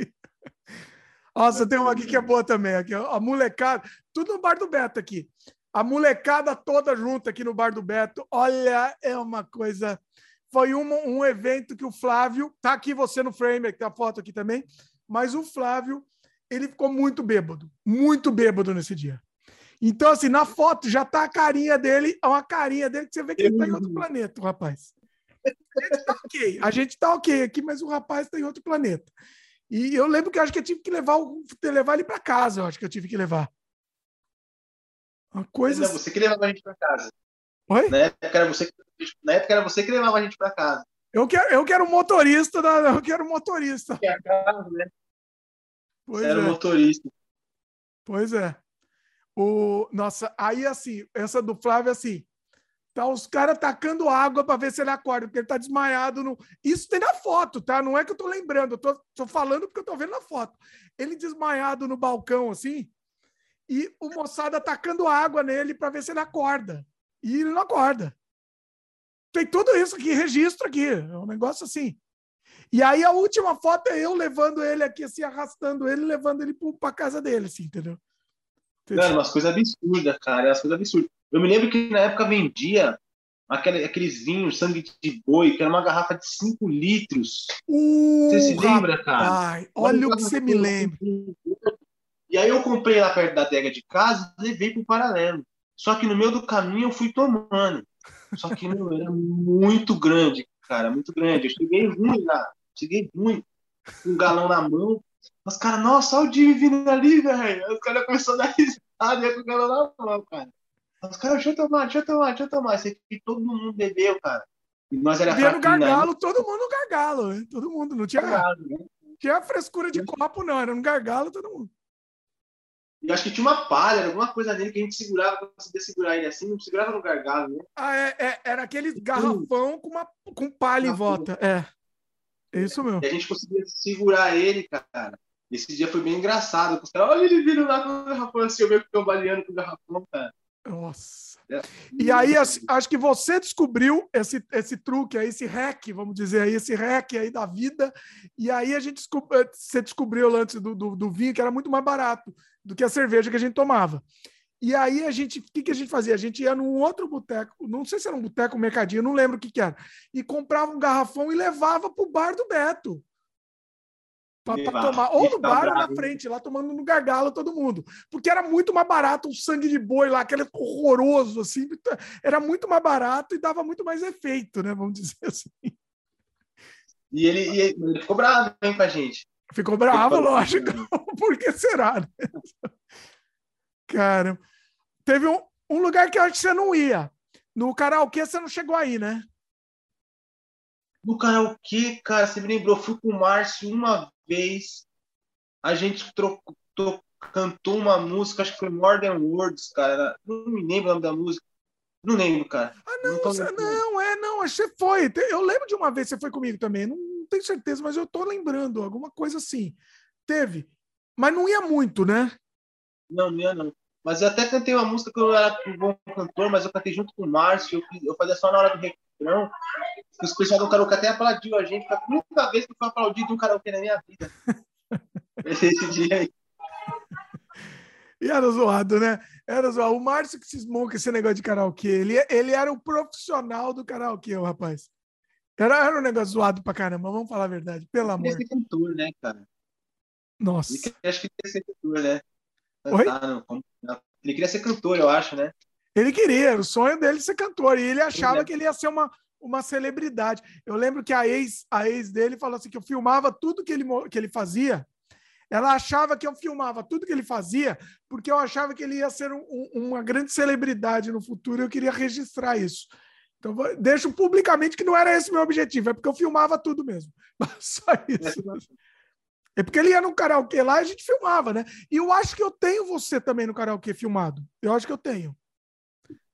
Nossa, tem uma aqui que é boa também. Aqui, a molecada, tudo no bar do Beto aqui. A molecada toda junta aqui no bar do Beto. Olha, é uma coisa. Foi um, um evento que o Flávio. Tá aqui você no frame, que tem a foto aqui também. Mas o Flávio, ele ficou muito bêbado. Muito bêbado nesse dia. Então, assim, na foto já tá a carinha dele, é uma carinha dele que você vê que ele tá em outro planeta, o rapaz. A gente tá ok, a gente tá ok aqui, mas o rapaz tá em outro planeta. E eu lembro que eu acho que eu tive que levar, levar ele para casa, eu acho que eu tive que levar. Uma coisa. Não, você que levava a gente para casa. Oi? Na época era você, na época era você que levava a gente para casa. Eu quero, eu quero motorista, da, eu quero motorista. É casa, né? Pois era é. motorista. Pois é. O, nossa, aí assim, essa do Flávio, assim, tá os caras tacando água para ver se ele acorda, porque ele tá desmaiado. No... Isso tem na foto, tá? Não é que eu tô lembrando, eu tô, tô falando porque eu tô vendo na foto. Ele desmaiado no balcão, assim, e o moçada tacando água nele para ver se ele acorda. E ele não acorda. Tem tudo isso aqui, registro aqui, é um negócio assim. E aí a última foto é eu levando ele aqui, assim, arrastando ele, levando ele para casa dele, assim, entendeu? Mano, umas coisas absurdas, cara. Umas coisas absurdas. Eu me lembro que na época vendia aquele, aqueles vinhos, sangue de boi, que era uma garrafa de 5 litros. Uh, você se lembra, cara? Ai, olha o que você me lembra. E aí eu comprei lá perto da adega de casa e levei pro paralelo. Só que no meio do caminho eu fui tomando. Só que meu, era muito grande, cara, muito grande. Eu cheguei ruim lá, cheguei ruim, com um galão na mão. Os caras, nossa, olha o Jimmy vindo ali, velho. Os caras começaram a dar <laughs> risada com o galão na mão, cara. Os caras, deixa eu tomar, deixa eu tomar, deixa eu tomar. Isso aqui todo mundo bebeu, cara. E nós era no gargalo, todo mundo gargalo, né? Todo mundo, não tinha, gargalo, né? tinha frescura de copo, não. Era no gargalo, todo mundo. E acho que tinha uma palha, alguma coisa nele que a gente segurava para conseguir segurar ele assim, não segurava no gargalo, né? Ah, é, é era aquele garrafão com, uma, com palha em volta. É. É isso mesmo. E a gente conseguia segurar ele, cara. Esse dia foi bem engraçado. Olha ele vindo lá com o garrafão assim, eu meio que cambaleando com o garrafão, cara. Nossa. É. E aí, acho que você descobriu esse, esse truque aí, esse hack, vamos dizer aí, esse hack aí da vida. E aí a gente descobriu, você descobriu lance do, do, do vinho, que era muito mais barato do que a cerveja que a gente tomava. E aí a gente, o que, que a gente fazia? A gente ia num outro boteco, não sei se era um boteco, um mercadinho, não lembro o que, que era, e comprava um garrafão e levava para o bar do Beto. Para tomar, ou no bar ou na frente, lá tomando no gargalo todo mundo. Porque era muito mais barato o sangue de boi lá, aquele horroroso, assim, era muito mais barato e dava muito mais efeito, né? Vamos dizer assim. E ele, e ele ficou bravo hein, com a gente. Ficou bravo, lógico. <laughs> Por que será? Né? Cara, teve um, um lugar que eu acho que você não ia. No karaokê você não chegou aí, né? No karaokê, cara, você me lembrou, fui com o Márcio uma vez, a gente trocou, cantou uma música, acho que foi More Than Words, cara. Não me lembro o nome da música. Não lembro, cara. Ah, não, não, você, não é, não, você foi. Eu lembro de uma vez que você foi comigo também, não tenho certeza, mas eu tô lembrando, alguma coisa assim. Teve. Mas não ia muito, né? Não, não ia não. Mas eu até cantei uma música que eu era um bom cantor, mas eu cantei junto com o Márcio, eu, eu fazia só na hora do refrão. Os pessoal do karaokê até aplaudiu a gente, foi a única vez que eu fui aplaudido um karaokê na minha vida. <laughs> Esse dia aí. E era zoado, né? Era zoado. O Márcio que cismou com esse negócio de karaokê. Ele, ele era o profissional do karaokê, o rapaz. Era, era um negócio zoado pra caramba, vamos falar a verdade, pelo amor. Ele queria ser cantor, né, cara? Nossa. Ele, acho que queria ser cantor, né? Oi? Ele queria ser cantor, eu acho, né? Ele queria, o sonho dele ser cantor. E ele achava que ele ia ser uma, uma celebridade. Eu lembro que a ex, a ex dele falou assim: que eu filmava tudo que ele, que ele fazia. Ela achava que eu filmava tudo que ele fazia, porque eu achava que ele ia ser um, um, uma grande celebridade no futuro. Eu queria registrar isso. Então, deixo publicamente que não era esse meu objetivo, é porque eu filmava tudo mesmo. <laughs> Só isso. É porque ele ia no karaokê lá e a gente filmava, né? E eu acho que eu tenho você também no karaokê filmado. Eu acho que eu tenho.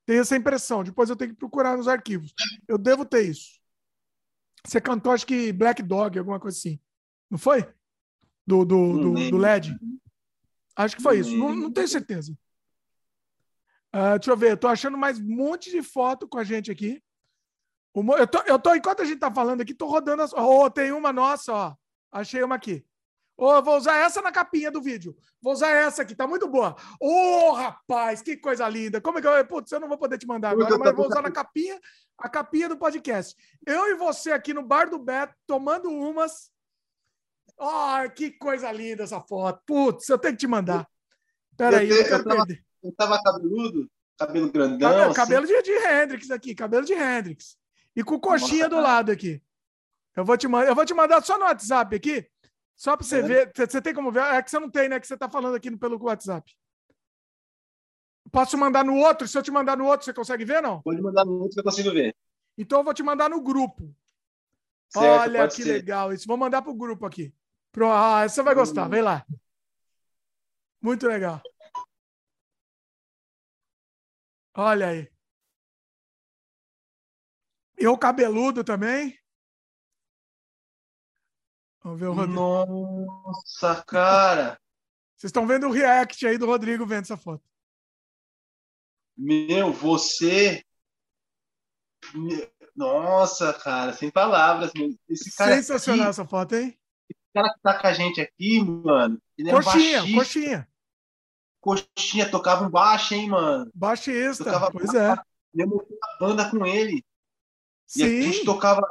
Tenho essa impressão. Depois eu tenho que procurar nos arquivos. Eu devo ter isso. Você cantou, acho que Black Dog, alguma coisa assim. Não foi? Do, do, do, do LED? Acho que foi isso. Não, não tenho certeza. Uh, deixa eu ver. Eu tô achando mais um monte de foto com a gente aqui. Eu tô, eu tô, enquanto a gente tá falando aqui, tô rodando as. Oh, tem uma nossa, ó. Achei uma aqui. Oh, vou usar essa na capinha do vídeo. Vou usar essa aqui, tá muito boa. Ô, oh, rapaz, que coisa linda. Como é que eu. Putz, eu não vou poder te mandar agora, mas vou usar na capinha, a capinha do podcast. Eu e você aqui no bar do Beto, tomando umas. Oh, que coisa linda essa foto. Putz, eu tenho que te mandar. Peraí, eu, eu, quero eu tava, perder. Eu tava cabeludo, cabelo grandão. Cabelo, assim. cabelo de, de Hendrix aqui, cabelo de Hendrix. E com coxinha do lado aqui. Eu vou, te, eu vou te mandar só no WhatsApp aqui. Só para você é. ver, você tem como ver? É que você não tem, né? Que você está falando aqui pelo WhatsApp. Posso mandar no outro? Se eu te mandar no outro, você consegue ver, não? Pode mandar no outro que eu consigo ver. Então eu vou te mandar no grupo. Certo, Olha que ser. legal isso. Vou mandar para o grupo aqui. Pro... Ah, você vai gostar. Vem lá. Muito legal. Olha aí. Eu cabeludo também. Vamos ver o Rodrigo. Nossa, cara! Vocês estão vendo o react aí do Rodrigo vendo essa foto. Meu, você. Nossa, cara, sem palavras. Esse cara Sensacional aqui, essa foto, hein? Esse cara que tá com a gente aqui, mano. Ele coxinha, é um coxinha. Coxinha, tocava um baixo, hein, mano? Baixista, tocava pois é. Lembro a banda com ele. Sim. E a gente tocava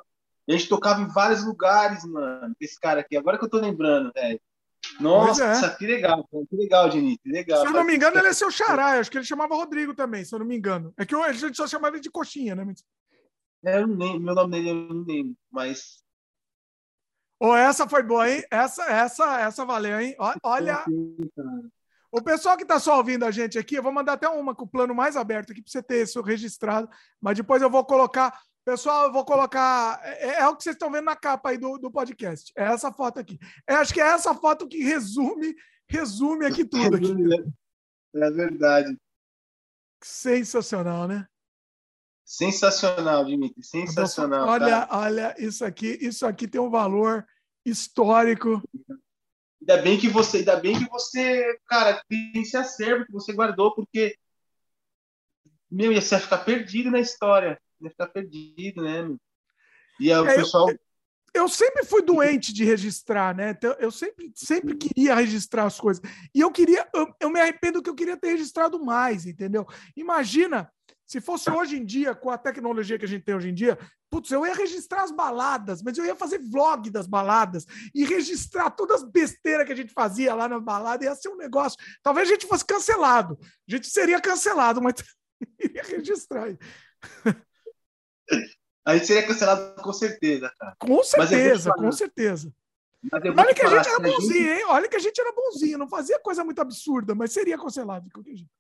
a gente tocava em vários lugares, mano, esse cara aqui. Agora que eu tô lembrando, velho. Nossa, é. que legal, que legal, Diniz, que legal. Se eu não me engano, ele é seu xará. Acho que ele chamava Rodrigo também, se eu não me engano. É que a gente só chamava ele de coxinha, né? É, eu não lembro, meu nome dele eu não lembro, mas. Ô, oh, essa foi boa, hein? Essa, essa, essa valeu, hein? Olha. O pessoal que está só ouvindo a gente aqui, eu vou mandar até uma com o plano mais aberto aqui para você ter isso registrado, mas depois eu vou colocar Pessoal, eu vou colocar. É, é, é, o que vocês estão vendo na capa aí do, do podcast. É essa foto aqui. Eu acho que é essa foto que resume, resume aqui <laughs> tudo. Aqui. É verdade. Sensacional, né? Sensacional, Dimitri. Sensacional. Olha, olha, isso aqui, isso aqui tem um valor histórico. Ainda bem que você, ainda bem que você, cara, tem esse acervo que você guardou, porque meu, ia ficar perdido na história ia ficar perdido, né? E aí, o é, pessoal. Eu, eu, sempre fui doente de registrar, né? Então, eu sempre, sempre queria registrar as coisas. E eu queria, eu, eu me arrependo que eu queria ter registrado mais, entendeu? Imagina se fosse hoje em dia, com a tecnologia que a gente tem hoje em dia, putz, eu ia registrar as baladas, mas eu ia fazer vlog das baladas e registrar todas as besteiras que a gente fazia lá nas baladas, ia ser um negócio. Talvez a gente fosse cancelado. A gente seria cancelado, mas <laughs> iria registrar. A gente seria cancelado com certeza, cara. Com certeza, com certeza. Olha que a gente era bonzinho, gente... hein? Olha que a gente era bonzinho, não fazia coisa muito absurda, mas seria cancelado de qualquer jeito.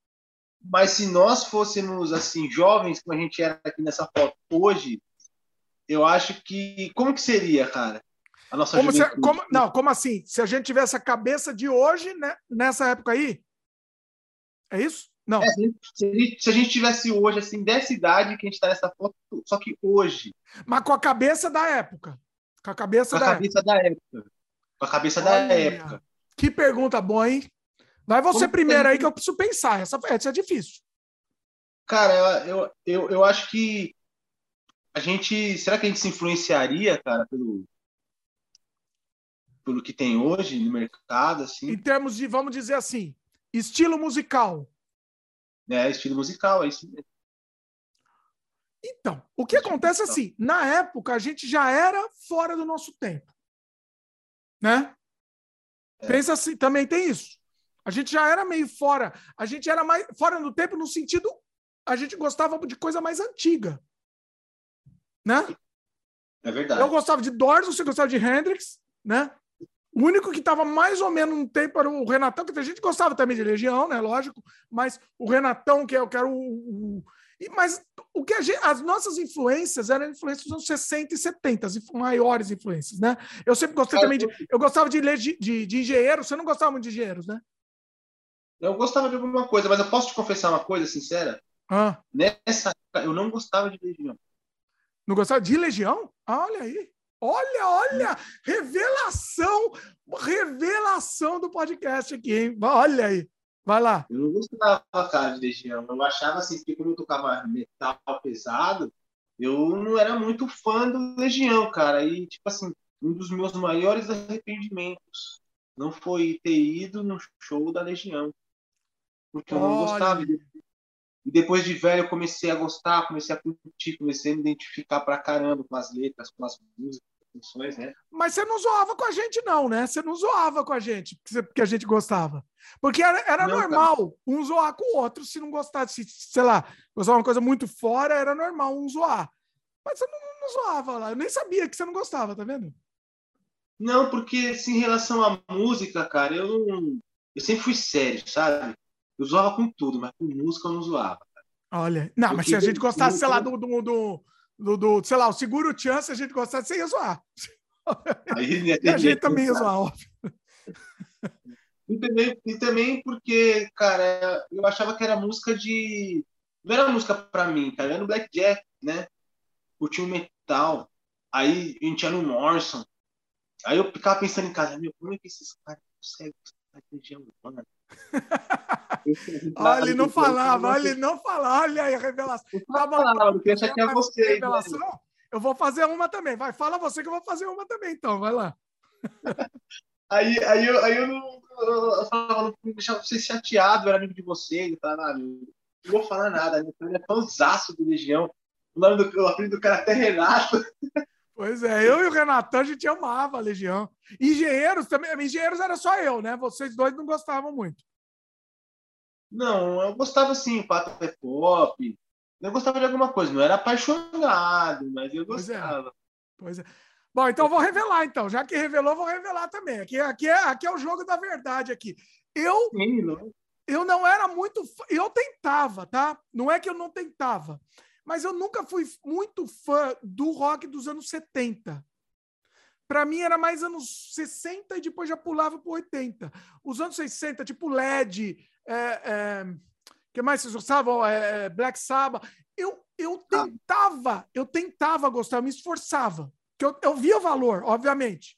Mas se nós fôssemos assim jovens como a gente era aqui nessa foto hoje, eu acho que como que seria, cara? A nossa como se, como, não, como assim? Se a gente tivesse a cabeça de hoje, né, nessa época aí? É isso? Não. É, se, a gente, se a gente tivesse hoje, assim, dessa idade que a gente está nessa foto, só que hoje. Mas com a cabeça da época. Com a cabeça, com a da, cabeça época. da época. Com a cabeça Olha, da época. Que pergunta boa, hein? Vai você Como primeiro tem... aí que eu preciso pensar. Essa, essa é difícil. Cara, eu, eu, eu acho que a gente. Será que a gente se influenciaria, cara, pelo, pelo que tem hoje no mercado? Assim? Em termos de, vamos dizer assim, estilo musical. É, estilo musical, é isso mesmo. Então, o que acontece é assim, na época a gente já era fora do nosso tempo. Né? É. Pensa assim, também tem isso. A gente já era meio fora, a gente era mais fora do tempo no sentido a gente gostava de coisa mais antiga. Né? É verdade. Eu gostava de Doors, você gostava de Hendrix, né? O único que estava mais ou menos no tempo era o Renatão, que a gente gostava também de Legião, né? Lógico, mas o Renatão, que, é, que era o, o mas o que gente, as nossas influências eram influências dos anos 60 e 70, as maiores influências, né? Eu sempre gostei também de. Eu gostava de ler de, de, de engenheiros, você não gostava muito de engenheiros, né? Eu gostava de alguma coisa, mas eu posso te confessar uma coisa sincera? Ah. Nessa época, eu não gostava de Legião. Não gostava de Legião? Ah, olha aí. Olha, olha, revelação, revelação do podcast aqui, hein? Olha aí. Vai lá. Eu não gostava, cara, de Legião. Eu achava assim, que como eu tocava metal pesado, eu não era muito fã do Legião, cara. E, tipo assim, um dos meus maiores arrependimentos não foi ter ido no show da Legião. Porque eu não Olha. gostava. E depois de velho, eu comecei a gostar, comecei a curtir, comecei a me identificar pra caramba com as letras, com as músicas funções, né? Mas você não zoava com a gente, não, né? Você não zoava com a gente, porque a gente gostava. Porque era, era não, normal cara. um zoar com o outro, se não gostasse, se, sei lá, gostava uma coisa muito fora, era normal um zoar. Mas você não, não zoava lá. Eu nem sabia que você não gostava, tá vendo? Não, porque assim, em relação à música, cara, eu não. Eu sempre fui sério, sabe? Eu zoava com tudo, mas com música eu não zoava. Cara. Olha, não, porque mas se a gente gostasse, sei lá, do, do, do do, do, sei lá, o seguro o chance, a gente gostasse, você ia zoar. Aí, e a gente também ia zoar, óbvio. E também, e também porque, cara, eu achava que era música de. Não era música pra mim, cara. Era no Blackjack, né? Curtia um metal. Aí a gente ia no Morrison. Aí eu ficava pensando em casa, meu, como é que esses caras conseguem de região urbana? <laughs> olha, ele não falava, olha, ele não falava, olha aí a revelação. Tá bom, deixa aqui é você. Revelação? Eu vou fazer uma também. Vai, fala você que eu vou fazer uma também, então. Vai lá. <laughs> aí, aí, eu, aí eu não, eu falava, não deixava você chateado, eu era amigo de você. Ele falava, ah, não vou falar nada. Ele é fãzaço do Legião. O nome do, o apelido do cara é até Renato. <laughs> Pois é, eu e o Renatão, a gente amava a Legião. Engenheiros também, engenheiros era só eu, né? Vocês dois não gostavam muito. Não, eu gostava sim, Pato é pop. Eu gostava de alguma coisa, não era apaixonado, mas eu gostava. Pois é. Pois é. Bom, então eu vou revelar, então. Já que revelou, vou revelar também. Aqui, aqui, é, aqui é o jogo da verdade aqui. Eu, sim, não. eu não era muito. Eu tentava, tá? Não é que eu não tentava mas eu nunca fui muito fã do rock dos anos 70. Para mim era mais anos 60 e depois já pulava para 80. Os anos 60, tipo LED, é, é, que mais vocês gostavam? É, é, Black Sabbath. Eu, eu tentava, eu tentava gostar, eu me esforçava. Que eu, eu via o valor, obviamente.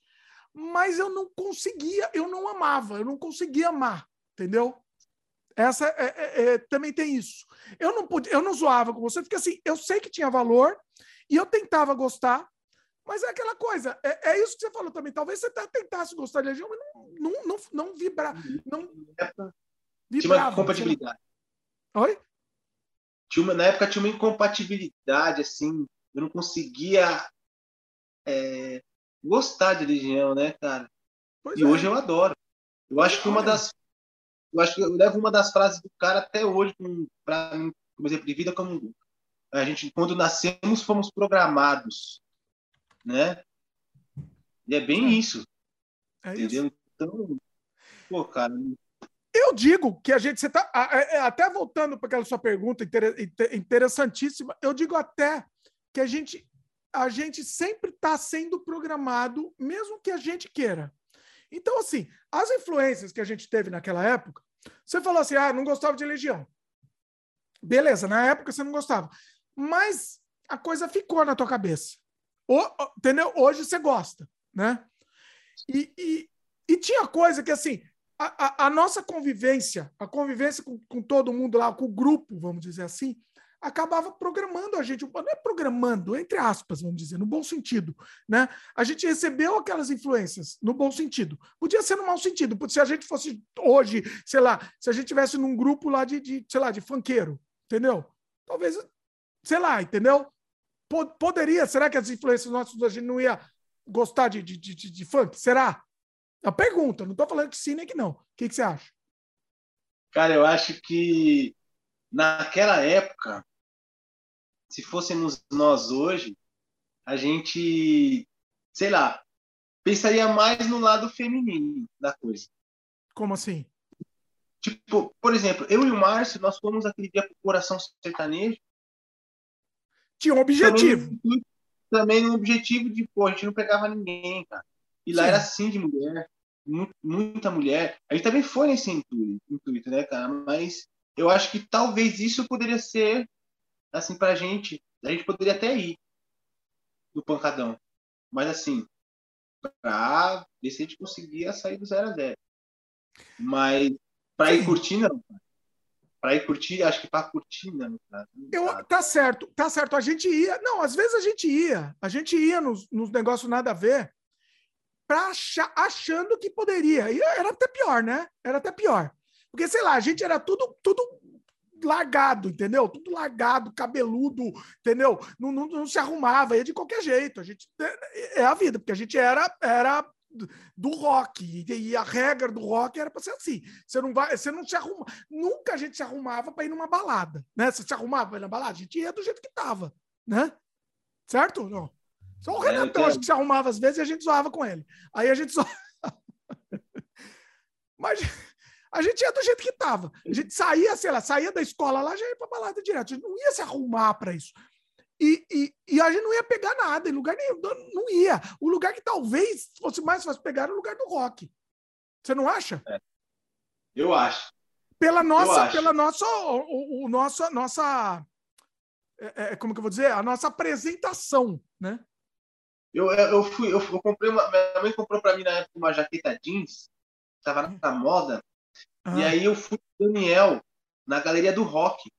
Mas eu não conseguia, eu não amava, eu não conseguia amar, entendeu? Essa é, é, é, também tem isso. Eu não podia, eu não zoava com você, porque assim, eu sei que tinha valor e eu tentava gostar, mas é aquela coisa, é, é isso que você falou também. Talvez você até tentasse gostar de Legião, mas não, não, não, não vibra, não vibrava. Tinha uma compatibilidade. Oi? Tinha uma, na época tinha uma incompatibilidade, assim, eu não conseguia é, gostar de Legião, né, cara? Pois e é. hoje eu adoro. Eu acho que uma das eu acho que eu levo uma das frases do cara até hoje para mim, como exemplo de vida, como a gente, quando nascemos, fomos programados, né? E é bem é. isso. É entendeu? Isso. Então, pô, cara. Eu digo que a gente, você tá é, até voltando para aquela sua pergunta interessantíssima, eu digo até que a gente a gente sempre está sendo programado, mesmo que a gente queira. Então, assim, as influências que a gente teve naquela época, você falou assim, ah, não gostava de Legião. Beleza, na época você não gostava. Mas a coisa ficou na tua cabeça. O, entendeu? Hoje você gosta, né? E, e, e tinha coisa que, assim, a, a, a, nossa convivência, a convivência com, com todo mundo lá, com o grupo, vamos dizer assim, acabava programando a gente, não é programando, entre aspas, vamos dizer, no bom sentido, né? A gente recebeu aquelas influências no bom sentido. Podia ser no mau sentido, se a gente fosse hoje, sei lá, se a gente tivesse num grupo lá de, de sei lá, de funkeiro, entendeu? Talvez, sei lá, entendeu? Poderia, será que as influências nossas a gente não ia gostar de, de, de, de funk? Será? A pergunta, não estou falando que sim nem que não. O que, que você acha? Cara, eu acho que naquela época, se fôssemos nós hoje, a gente, sei lá, pensaria mais no lado feminino da coisa. Como assim? Tipo, por exemplo, eu e o Márcio, nós fomos aquele dia pro Coração Sertanejo, Tinha um objetivo. Também, também no objetivo de, pô, a gente não pegava ninguém, cara. E lá Sim. era assim de mulher, muita mulher. A gente também foi nesse intuito, intuito, né, cara? Mas eu acho que talvez isso poderia ser, assim, pra gente, a gente poderia até ir no pancadão. Mas, assim, pra ver se a gente conseguia sair do 0 a 0 Mas pra ir curtir, não. Pra ir curtir, acho que pra curtir, não. Eu, tá certo, tá certo. A gente ia. Não, às vezes a gente ia. A gente ia nos, nos negócios nada a ver pra achar, achando que poderia. E era até pior, né? Era até pior. Porque, sei lá, a gente era tudo, tudo largado, entendeu? Tudo largado, cabeludo, entendeu? Não, não, não, se arrumava, ia de qualquer jeito. A gente é, é a vida, porque a gente era era do rock e a regra do rock era para ser assim. Você não vai, você não se arruma. Nunca a gente se arrumava para ir numa balada, né? Você se arrumava para ir na balada, a gente ia do jeito que tava, né? Certo? Não. Só o Renatão acho que se arrumava às vezes e a gente zoava com ele. Aí a gente só <laughs> Mas a gente ia do jeito que estava. A gente saía, sei lá, saía da escola lá, já ia para balada direto. A gente não ia se arrumar para isso. E, e, e, a gente não ia pegar nada, em lugar nenhum, não ia. O lugar que talvez fosse mais fácil pegar era o lugar do rock. Você não acha? É. Eu acho. Pela nossa, pela nossa, o, o nossa, nossa, é, é, como que eu vou dizer, a nossa apresentação, né? Eu, eu fui, eu, eu comprei uma, minha mãe comprou para mim na época uma jaqueta jeans, estava na moda, e aí eu fui com o Daniel na Galeria do Rock.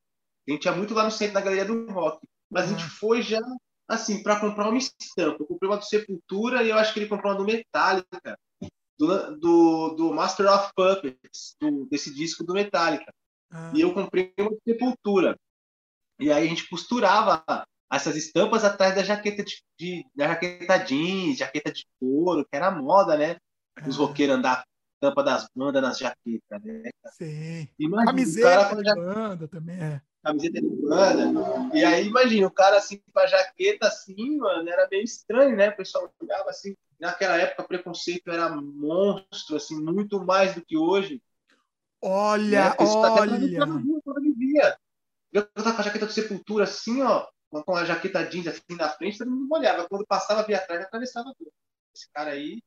A gente ia muito lá no centro da Galeria do Rock. Mas a gente foi já, assim, para comprar uma estampa. Eu comprei uma do Sepultura e eu acho que ele comprou uma do Metallica. Do, do, do Master of Puppets, do, desse disco do Metallica. Ah. E eu comprei uma do Sepultura. E aí a gente costurava essas estampas atrás da jaqueta de, de da jaqueta jeans, jaqueta de couro, que era moda, né? Os ah. roqueiros andar tampa das bandas nas jaquetas, né? Sim. Imagina, camiseta cara, de banda também, é. Camiseta de banda. E aí, imagina, o cara assim, com a jaqueta assim, mano, era meio estranho, né? O pessoal olhava assim. Naquela época, o preconceito era monstro, assim, muito mais do que hoje. Olha, né? olha. Quando ele via. Eu tava com a jaqueta de sepultura assim, ó, com a jaqueta jeans assim na frente, todo mundo olhava. Quando passava, via atrás, atravessava tudo. Esse cara aí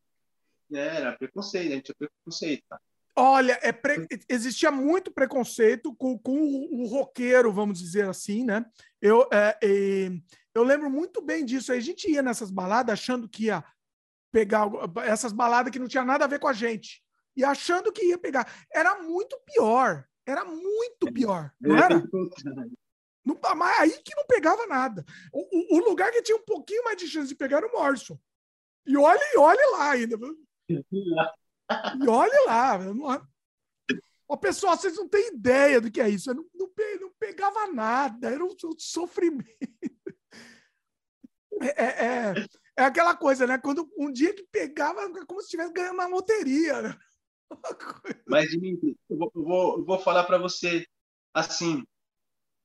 era preconceito, a gente tinha preconceito, tá? Olha, é pre... existia muito preconceito com, com o, o roqueiro, vamos dizer assim, né? Eu, é, é, eu lembro muito bem disso. A gente ia nessas baladas achando que ia pegar essas baladas que não tinha nada a ver com a gente. E achando que ia pegar. Era muito pior. Era muito pior. Não era? <laughs> Não, mas aí que não pegava nada. O, o, o, lugar que tinha um pouquinho mais de chance de pegar era o Morrison. E olhe, olhe lá ainda. E olhe lá. Não... Ô, pessoal, vocês não têm ideia do que é isso. Eu não, não, não pegava nada, era um, sofrimento. É, é, é, é, aquela coisa, né? Quando um dia que pegava, como se estivesse ganhando uma loteria. Né? Mas, eu vou, eu vou falar para você assim: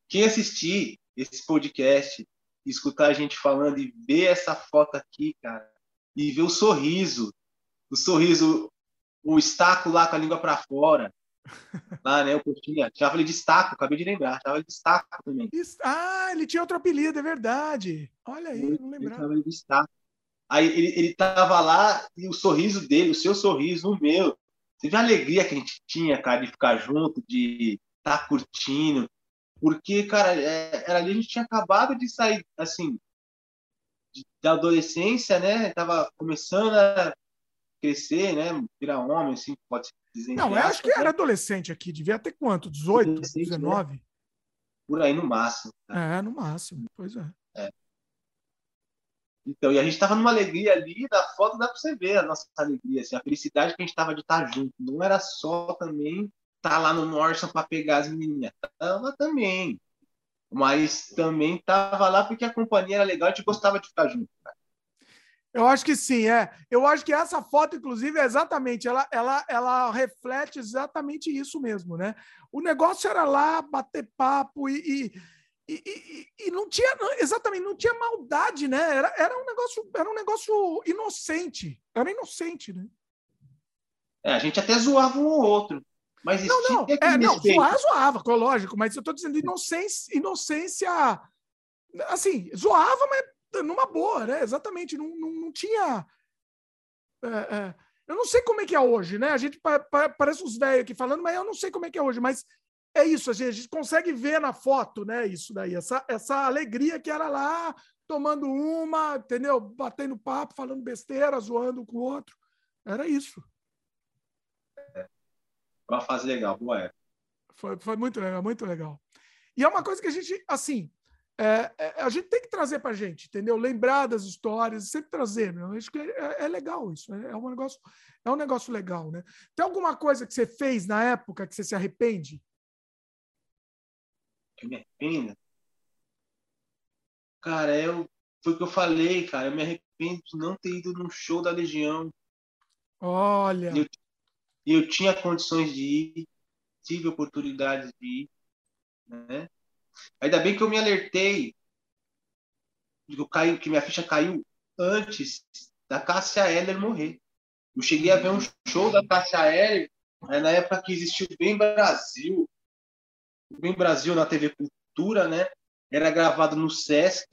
quem assistir esse podcast, escutar a gente falando e ver essa foto aqui, cara, e ver o sorriso o sorriso, o estaco lá com a língua para fora. Lá, né? Eu tinha. Já falei de estaco, acabei de lembrar. Tava de estaco também. Ah, ele tinha outro apelido, é verdade. Olha aí, não lembrava. de estaco. Aí ele, ele tava lá e o sorriso dele, o seu sorriso, o meu. Você viu a alegria que a gente tinha, cara, de ficar junto, de estar tá curtindo. Porque, cara, é, era ali a gente tinha acabado de sair, assim, de, da adolescência, né? Tava começando a crescer, né? Virar homem, assim, pode dizer. Não, eu acho que era adolescente aqui, devia ter quanto? 18, 19? Né? Por aí, no máximo. Tá? É, no máximo, pois é. é. Então, e a gente estava numa alegria ali, da foto dá para você ver a nossa alegria, assim, a felicidade que a gente estava de estar junto. Não era só também estar tá lá no Morrison para pegar as menininhas. Tava também. Mas também tava lá porque a companhia era legal, a gente gostava de ficar junto. Cara. Eu acho que sim, é. Eu acho que essa foto, inclusive, é exatamente, ela, ela, ela reflete exatamente isso mesmo, né? O negócio era lá bater papo e, e, e, e não tinha, exatamente, não tinha maldade, né? Era, era, um negócio, era um negócio inocente. Era inocente, né? É, a gente até zoava um ou outro. Mas não, não, é, não, zoar, zoava, lógico, mas eu estou dizendo inocência, inocência assim, zoava, mas numa boa, né? Exatamente, não, não, não tinha. É, é, eu não sei como é que é hoje, né? A gente pa, pa, parece uns velhos aqui falando, mas eu não sei como é que é hoje, mas é isso, a gente, a gente consegue ver na foto, né? Isso daí, essa, essa alegria que era lá, tomando uma, entendeu? Batendo papo, falando besteira, zoando com o outro. Era isso. É. Uma fase legal, boa época. Foi, foi muito legal, muito legal. E é uma coisa que a gente, assim, é, é, a gente tem que trazer para a gente, entendeu? Lembrar das histórias, sempre trazer. Meu. Acho que é, é legal isso. É, é, um negócio, é um negócio legal, né? Tem alguma coisa que você fez na época que você se arrepende? Que me arrependa? Cara, eu, foi o que eu falei, cara. Eu me arrependo de não ter ido num show da Legião. Olha. Eu, eu tinha condições de ir, tive oportunidade de ir, né? Ainda bem que eu me alertei que, eu caí, que minha ficha caiu antes da Cássia Heller morrer. Eu cheguei a ver um show da Cássia Heller né, na época que existiu Bem Brasil. O Bem Brasil na TV Cultura, né? Era gravado no Sesc.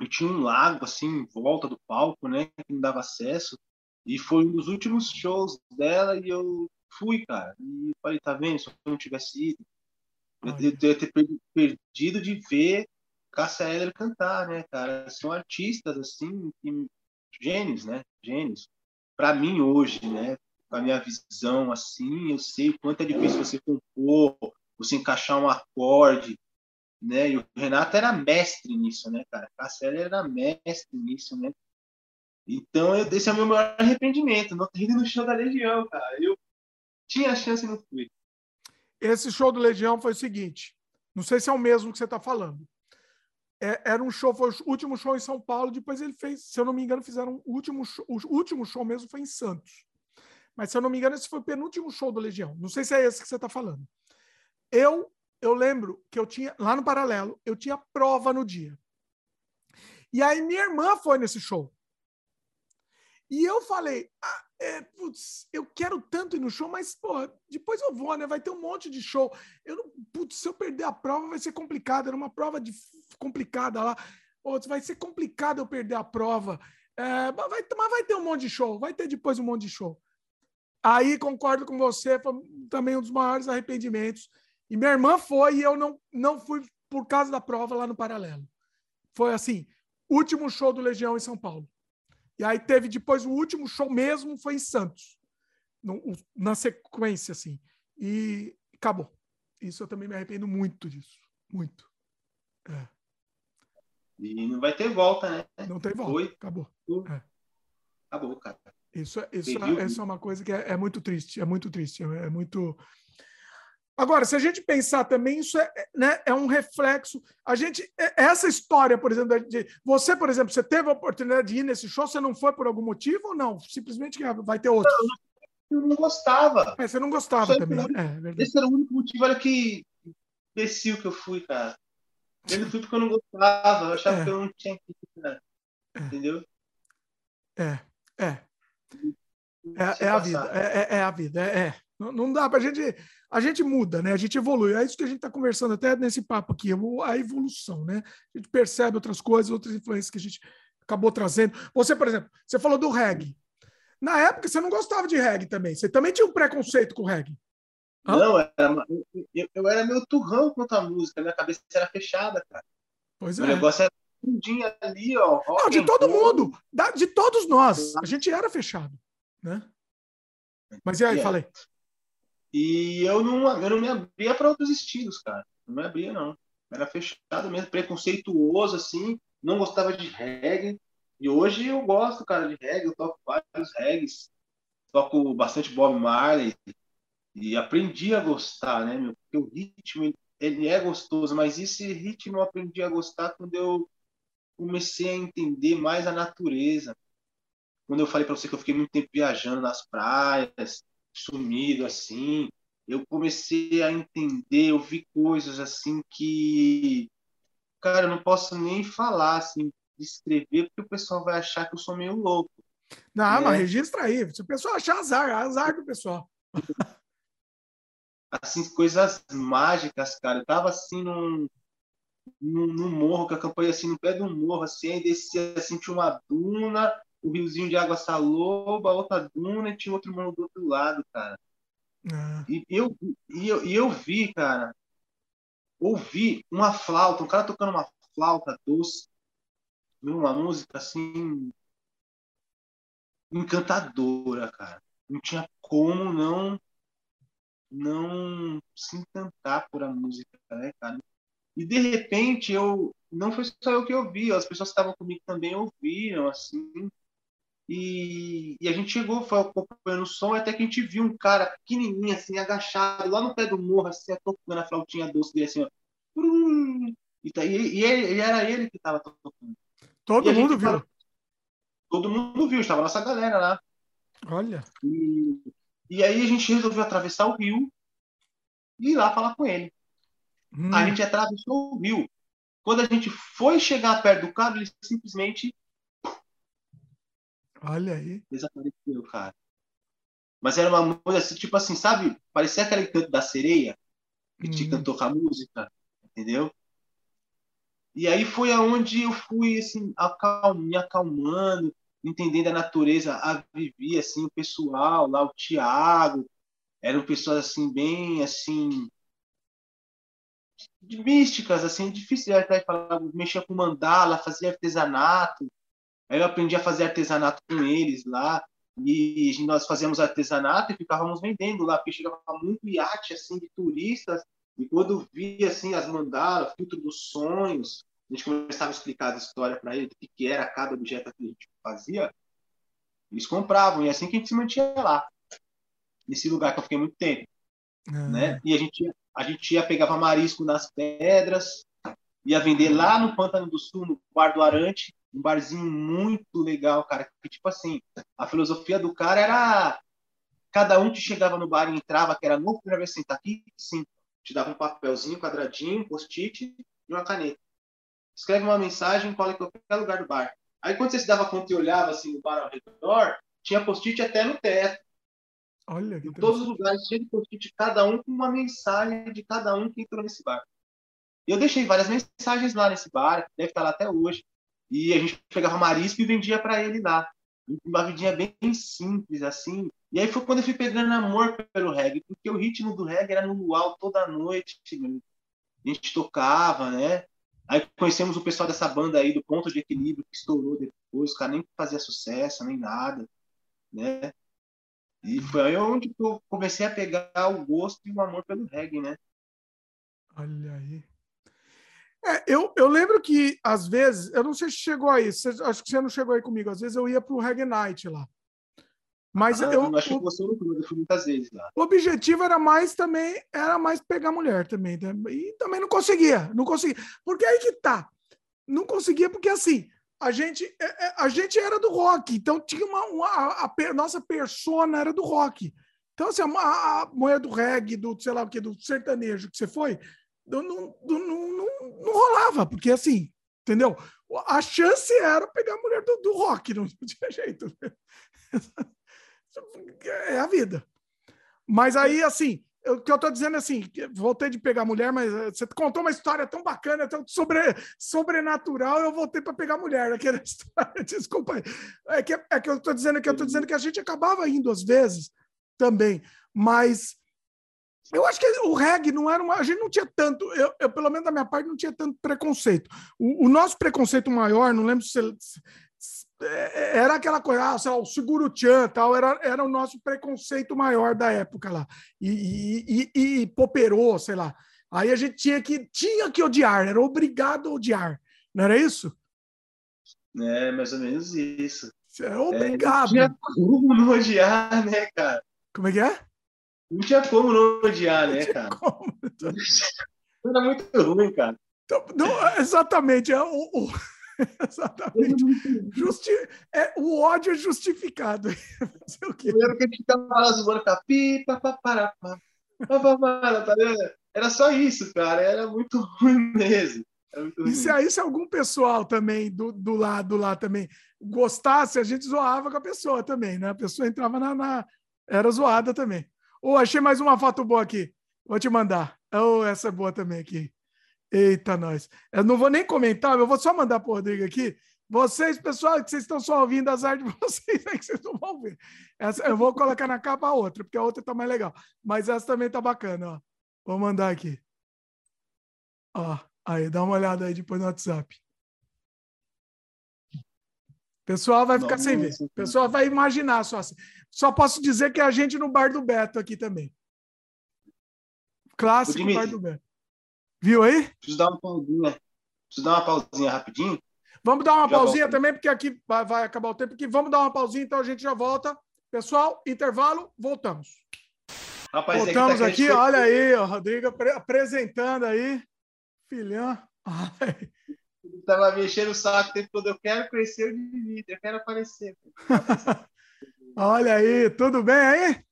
E tinha um lago assim em volta do palco, né? Que me dava acesso. E foi um dos últimos shows dela e eu fui, cara. E falei, tá vendo? Se eu não tivesse ido, eu ia ter perdido de ver Cássia Eller cantar, né, cara? São artistas, assim, gênios, né? Gênios. Para mim, hoje, né? Com a minha visão, assim, eu sei o quanto é difícil você compor, você encaixar um acorde, né? E o Renato era mestre nisso, né, cara? Cássia Eller era mestre nisso, né? Então, eu, esse é o meu maior arrependimento, não ter ido no show da Legião, cara. Eu tinha a chance e não fui. Esse show do Legião foi o seguinte: não sei se é o mesmo que você está falando. É, era um show, foi o último show em São Paulo. Depois ele fez, se eu não me engano, fizeram o último show, o último show mesmo foi em Santos. Mas se eu não me engano, esse foi o penúltimo show do Legião. Não sei se é esse que você está falando. Eu eu lembro que eu tinha lá no paralelo, eu tinha prova no dia. E aí minha irmã foi nesse show. E eu falei, ah, é, putz, eu quero tanto ir no show, mas, pô, depois eu vou, né? Vai ter um monte de show. Eu não, putz, se eu perder a prova, vai ser complicado. Era uma prova de, complicada lá. Putz, vai ser complicado eu perder a prova. É, mas, vai, mas vai ter um monte de show, vai ter depois um monte de show. Aí concordo com você, foi também um dos maiores arrependimentos. E minha irmã foi e eu não, não fui por causa da prova lá no paralelo. Foi assim, último show do Legião em São Paulo. E aí teve depois o último show mesmo foi em Santos, no, na sequência, assim. E acabou. Isso eu também me arrependo muito disso. Muito. É. E não vai ter volta, né? Não tem volta. Foi. Acabou. É. Acabou, cara. Isso, é, isso, é, isso é uma coisa que é, é, muito triste. É muito triste. É, muito. Agora, se a gente pensar também, isso é, né, é um reflexo. A gente, é, essa história, por exemplo, de você, por exemplo, você teve a oportunidade de ir nesse show, você não foi por algum motivo ou não? Simplesmente vai ter outro? Eu não gostava. É, você não gostava também. É, esse era o único motivo, olha que imbecil que eu fui, cara. Eu não fui porque eu não gostava, eu achava é. que eu não tinha que ir, cara. É. Entendeu? É, é. É, é a vida, é, é, a vida, é. Não, não dá pra gente a gente muda, né? A gente evolui. É isso que a gente está conversando até nesse papo aqui, a evolução, né? A gente percebe outras coisas, outras influências que a gente acabou trazendo. Você, por exemplo, você falou do reggae. Na época, você não gostava de reggae também. Você também tinha um preconceito com o reggae. Hã? Não, era, eu, eu, era meio turrão quanto à música. Minha cabeça era fechada, cara. Pois é. O negócio era fundinho ali, ó. Não, de todo mundo. De todos nós. A gente era fechado, né? Mas e aí, é. falei. E eu não, eu não me abria para outros estilos, cara. Não me abria, não. Era fechado mesmo, preconceituoso, assim. Não gostava de reggae. E hoje eu gosto, cara, de reggae. Eu toco vários reggaes. Toco bastante Bob Marley. E aprendi a gostar, né, meu? Porque o ritmo, ele é gostoso. Mas esse ritmo eu aprendi a gostar quando eu comecei a entender mais a natureza. Quando eu falei para você que eu fiquei muito tempo viajando nas praias, sumido assim, eu comecei a entender, eu vi coisas assim que, cara, eu não posso nem falar, assim, descrever, porque o pessoal vai achar que eu sou meio louco. Não, né? mas registra aí. Se o pessoal achar azar, azar do pessoal. <laughs> assim, coisas mágicas, cara. Eu tava assim num, no, no, morro, que acampei assim no pé de um morro, assim, aí descia assim, tinha uma duna, o riozinho de água saloba, outra duna e tinha outro morro do outro lado, cara. Ah. E, eu, e, eu, e eu vi, cara, ouvi uma flauta, um cara tocando uma flauta doce, uma música assim encantadora, cara. Não tinha como não não se encantar por a música, né, cara? E de repente eu não foi só eu que ouvi, as pessoas que estavam comigo também ouviram, assim. E, e a gente chegou, foi acompanhando o som, até que a gente viu um cara pequenininho, assim, agachado, lá no pé do morro, assim, tocando a flautinha doce dele, assim, ó. E, tá, e, e, e era ele que estava tocando. Todo mundo viu? Tava, todo mundo viu, estava nossa galera lá. Olha. E, e aí a gente resolveu atravessar o rio e ir lá falar com ele. Hum. A gente atravessou o rio. Quando a gente foi chegar perto do carro, ele simplesmente. Olha aí. Desapareceu, cara. Mas era uma coisa assim, tipo assim, sabe? Parecia aquele canto da sereia que hum. te cantou com a música, entendeu? E aí foi aonde eu fui assim, acalm, me acalmando, entendendo a natureza, a viver assim, o pessoal lá, o Tiago, eram pessoas assim bem assim místicas, assim, difícil até falar, mexia com mandala, fazia artesanato. Aí eu aprendi a fazer artesanato com eles lá. E nós fazíamos artesanato e ficávamos vendendo lá, porque chegava muito iate assim de turistas. E quando via assim as mandalas, filtro dos sonhos, a gente começava a explicar a história para eles, o que, era cada objeto que a gente fazia. Eles compravam e é assim que a gente se mantinha lá, nesse lugar que eu fiquei muito tempo, uhum. né? E a gente a gente ia pegava marisco nas pedras, ia vender lá no Pântano do Sul, no Bar do Arante, um barzinho muito legal, cara. Que, tipo assim, a filosofia do cara era cada um que chegava no bar e entrava, que era novo, primeira vez sentar aqui, sim, te dava um papelzinho, quadradinho, um post-it e uma caneta. Escreve uma mensagem, cola em qualquer lugar do bar. Aí quando você se dava conta e olhava assim no bar ao redor, tinha post-it até no teto. Olha, que em todos os lugares, cheio de post-it, cada um com uma mensagem de cada um que entrou nesse bar. Eu deixei várias mensagens lá nesse bar, deve estar lá até hoje. E a gente pegava marisco e vendia para ele lá. Uma vidinha bem simples, assim. E aí foi quando eu fui pegando amor pelo reggae, porque o ritmo do reggae era no luau toda noite. A gente tocava, né? Aí conhecemos o pessoal dessa banda aí, do Ponto de Equilíbrio, que estourou depois. O cara nem fazia sucesso, nem nada, né? E foi aí onde eu comecei a pegar o gosto e o amor pelo reggae, né? Olha aí. É, eu, eu lembro que, às vezes, eu não sei se chegou aí, você, acho que você não chegou aí comigo, às vezes eu ia para o Reggae Night lá. Mas ah, eu, eu acho que você não eu fui muitas vezes lá. O objetivo era mais também, era mais pegar mulher também. Né? E também não conseguia, não conseguia. Porque aí que tá. Não conseguia porque assim, a gente, é, é, a gente era do rock, então tinha uma, uma a, a, nossa persona era do rock. Então, assim, a, a mulher do reggae, do sei lá o que, do sertanejo que você foi, não, não, não, não, rolava, porque assim, entendeu? A chance era pegar a mulher do, do rock, não <laughs> tinha jeito. É a vida. Mas aí, assim, o que eu estou dizendo é assim, voltei de pegar mulher, mas eh, você contou uma história tão bacana, tão sobre, sobrenatural, eu voltei para pegar mulher aquela <laughs> história. Desculpa. É que, é que eu estou dizendo que eu estou dizendo que a gente acabava indo às vezes também, mas eu acho que o reggae não era uma. A gente não tinha tanto, eu, eu pelo menos da minha parte, não tinha tanto preconceito. O, o nosso preconceito maior, não lembro se, é, era aquela coisa, ah, sei lá, o seguro tchan tal, era, era o nosso preconceito maior da época lá. E, e, e, e poperou, sei lá. Aí a gente tinha que, tinha que odiar, era obrigado a odiar. Não era isso? É, mais ou menos isso. É obrigado. É, tinha como odiar, né, cara? Como é que é? Não tinha como não odiar, né, cara? Como. <laughs> Era muito ruim, cara. Então, não, exatamente. É, o, o... <laughs> Exatamente. Justi é, o ódio é justificado. <laughs> o Primeiro que a gente ficava lá zoando, ficava pi, pa, pa, para, pa, pa, pa, para, tá Era só isso, cara. Era muito ruim mesmo. Muito. E se aí se algum pessoal também do, do lado lá também gostasse, a gente zoava com a pessoa também, né? A pessoa entrava na, na... era zoada também. Ou oh, achei mais uma foto boa aqui. Vou te mandar. Oh, essa é boa também aqui. Eita, nós. Eu não vou nem comentar, eu vou só mandar para o Rodrigo aqui. Vocês, pessoal, que vocês estão só ouvindo as artes de <laughs> vocês, é que vocês não vão ver. Essa, eu vou colocar na capa a outra, porque a outra está mais legal. Mas essa também está bacana, ó. Vou mandar aqui. Ó, aí, dá uma olhada aí depois no WhatsApp. Pessoal vai ficar Nossa, sem ver. Pessoal vai imaginar só. Só posso dizer que é a gente no bar do Beto aqui também. Clássico bar do Beto. Viu aí? Preciso dar uma pausinha. Preciso dar uma pausinha rapidinho. Vamos dar uma já pausinha volto. também, porque aqui vai, vai, acabar o tempo. Aqui. Vamos dar uma pausinha, então a gente já volta. Pessoal, intervalo, voltamos. Rapaz, voltamos aqui, aqui olha aí, ó, Rodrigo apresentando aí. Filhão. <laughs> Estava mexendo o saco o tempo todo. Eu quero crescer de vida, eu quero aparecer. <laughs> olha aí, tudo bem aí?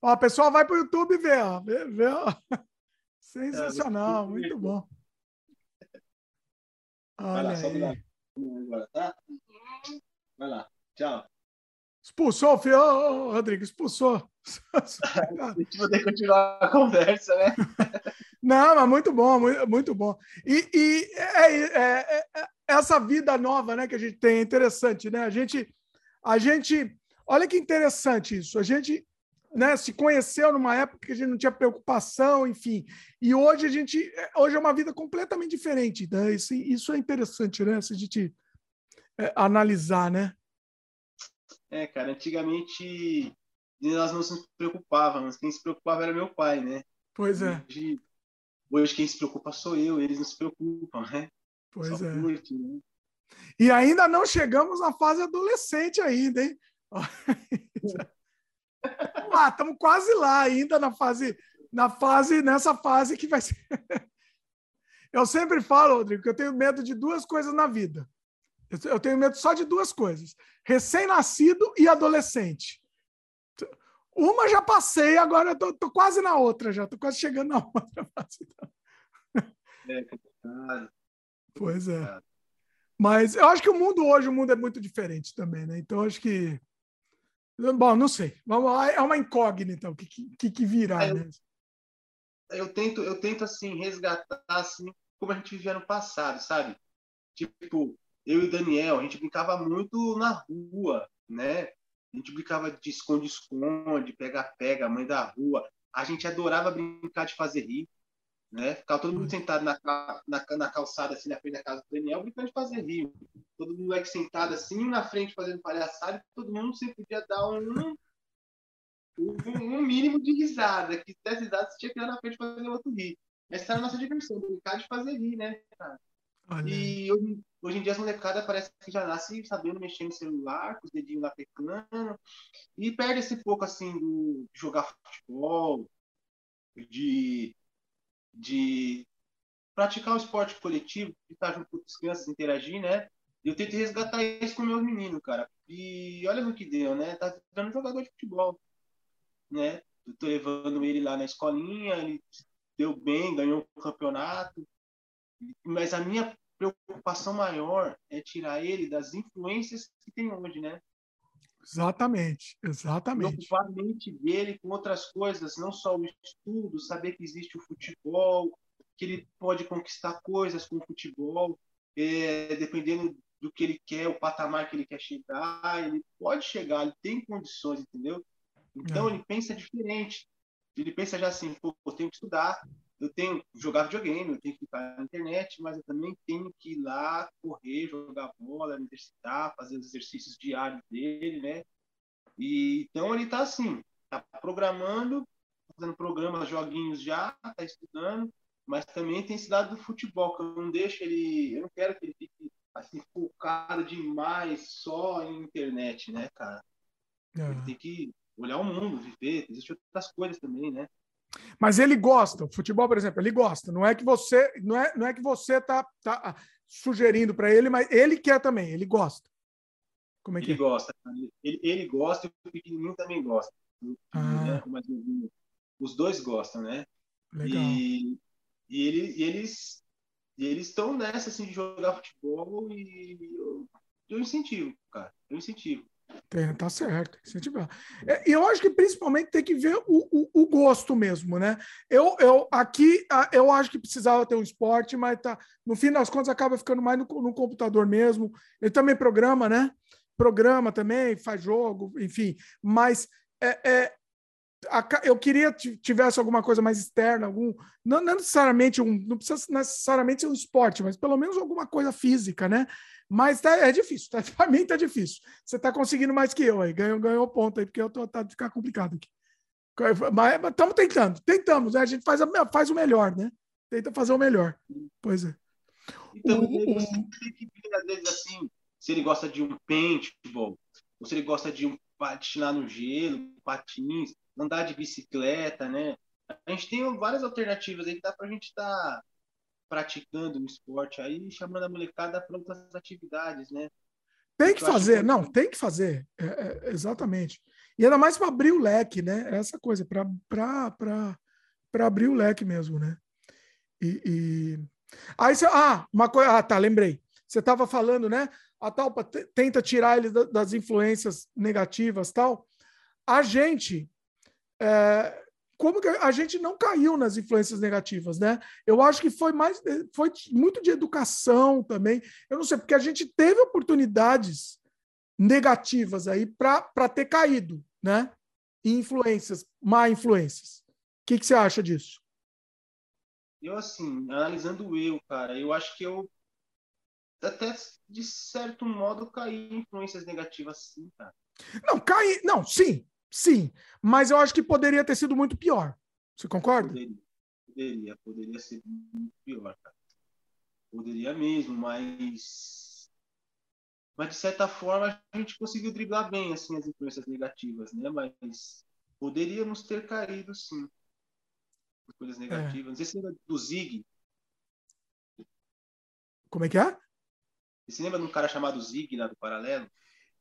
Ó, pessoal vai para o YouTube ver, ó. Vê, vê, ó. <laughs> Sensacional, muito bom. Olha Vai lá, aí. Agora, tá? Vai lá, tchau. Expulsou, filho, oh, Rodrigo, expulsou. <laughs> a gente vai ter que continuar a conversa, né? <laughs> Não, mas muito bom, muito, bom. E, e é, é, é, é, essa vida nova né, que a gente tem é interessante, né? A gente, a gente, olha que interessante isso. A gente né, se conheceu numa época que a gente não tinha preocupação, enfim. E hoje a gente, hoje é uma vida completamente diferente. Né? Isso, isso é interessante, né? Se a gente é, analisar, né? É, cara, antigamente nós não se preocupávamos, quem se preocupava era meu pai, né? Pois é. Hoje, hoje quem se preocupa sou eu, eles não se preocupam, né? Pois Só é. Curte, né? E ainda não chegamos na fase adolescente ainda, hein? <laughs> lá, estamos quase lá ainda na fase, na fase, nessa fase que vai ser. <laughs> Eu sempre falo, Rodrigo, que eu tenho medo de duas coisas na vida. Eu tenho medo só de duas coisas: recém-nascido e adolescente. Uma já passei, agora eu tô, tô quase na outra, já tô quase chegando na <laughs> outra. É complicado. Pois é. Mas eu acho que o mundo hoje, o mundo é muito diferente também, né? Então acho que Bom, não sei. Vamos lá, é uma incógnita o que, que, que virá, eu, né? Eu tento, eu tento assim resgatar assim como a gente vivia no passado, sabe? Tipo, eu e o Daniel, a gente brincava muito na rua, né? A gente brincava de esconde-esconde, pega-pega, mãe da rua. A gente adorava brincar de fazer rir né? Ficava todo mundo sentado na, na, na, calçada, assim, na frente da casa do Daniel, brincando de fazer rio. Todo mundo é sentado assim, na frente fazendo palhaçada, e todo mundo sempre podia dar um, um, um mínimo de risada, que dessa risada você tinha que ir na frente fazer outro rir. Essa era a nossa diversão, brincar de fazer rir, né, cara? E hoje, hoje, em dia as molecadas parece que já nasce sabendo mexer no celular, com os dedinhos lá teclando, e perde esse pouco, assim, do, de jogar futebol, de de praticar o esporte coletivo, de estar junto com as crianças, interagir, né? Eu tentei resgatar isso com meus meninos, cara. E olha no que deu, né? Tá virando jogador de futebol, né? Eu tô levando ele lá na escolinha, ele deu bem, ganhou o campeonato. Mas a minha preocupação maior é tirar ele das influências que tem hoje, né? Exatamente, exatamente. Ocupar a mente dele com outras coisas, não só o estudo, saber que existe o futebol, que ele pode conquistar coisas com o futebol, é, dependendo do que ele quer, o patamar que ele quer chegar, ele pode chegar, ele tem condições, entendeu? Então é. ele pensa diferente. Ele pensa já assim, pô, eu tenho que estudar, eu tenho que jogar videogame, eu tenho que ficar na internet, mas eu também tenho que ir lá correr, jogar bola, me exercitar, fazer os exercícios diários dele, né? E então ele está assim, tá programando, fazendo programas, joguinhos já, tá estudando, mas também tem esse lado do futebol que eu não deixo ele, eu não quero que ele fique assim focado demais só em internet, né, cara? É. Ele tem que olhar o mundo, viver, existem outras coisas também, né? Mas ele gosta, o futebol, por exemplo, ele gosta. Não é que você não é, não é que você tá, tá sugerindo para ele, mas ele quer também, ele gosta. Como é que ele é? gosta, ele, ele gosta e o pequenininho também gosta. Ah. Os dois gostam, né? Legal. E, e, ele, e eles e eles estão nessa assim de jogar futebol e eu, eu incentivo, cara, eu incentivo. Tem, tá certo, incentivar. É, e eu acho que principalmente tem que ver o, o, o, gosto mesmo, né? Eu, eu aqui eu acho que precisava ter um esporte, mas tá, no fim das contas acaba ficando mais no, no computador mesmo. Ele também programa, né? Programa também, faz jogo, enfim. Mas é, é eu queria que tivesse alguma coisa mais externa, algum não, não necessariamente um, não precisa necessariamente ser um esporte, mas pelo menos alguma coisa física, né? Mas tá, é difícil, tá, <laughs> para mim tá difícil. Você tá conseguindo mais que eu aí, ganhou, ganhou ponto aí, porque eu tô tá ficar complicado aqui. Mas estamos tentando, tentamos, né? A gente faz, a, faz o melhor, né? Tenta fazer o melhor. Pois é. Então, o, você tem que ver, às vezes, assim, se ele gosta de um paintball, ou se ele gosta de um patinar no gelo, patins, andar de bicicleta, né? A gente tem várias alternativas aí que dá para a gente estar tá praticando no esporte aí, chamando a molecada para outras atividades, né? Tem que fazer, não, tem que fazer, é, é, exatamente. E ainda mais para abrir o leque, né? É essa coisa, para abrir o leque mesmo, né? E, e... Aí você, ah, uma coisa, ah, tá, lembrei. Você estava falando, né? A Talpa tenta tirar ele das influências negativas, tal. A gente é, como que a gente não caiu nas influências negativas, né? Eu acho que foi mais, foi muito de educação também. Eu não sei, porque a gente teve oportunidades negativas aí para ter caído, né? influências, má influências. O que, que você acha disso? Eu, assim, analisando eu, cara, eu acho que eu até, de certo modo, caí em influências negativas, sim, cara. Não, caí, não, sim, Sim, mas eu acho que poderia ter sido muito pior. Você concorda? Poderia, poderia, poderia ser muito pior, cara. Poderia mesmo, mas. Mas de certa forma a gente conseguiu driblar bem assim, as influências negativas, né? Mas poderíamos ter caído sim. Por coisas é. negativas. É. Não sei se lembra do Zig. Como é que é? Você lembra de um cara chamado Zig lá do Paralelo?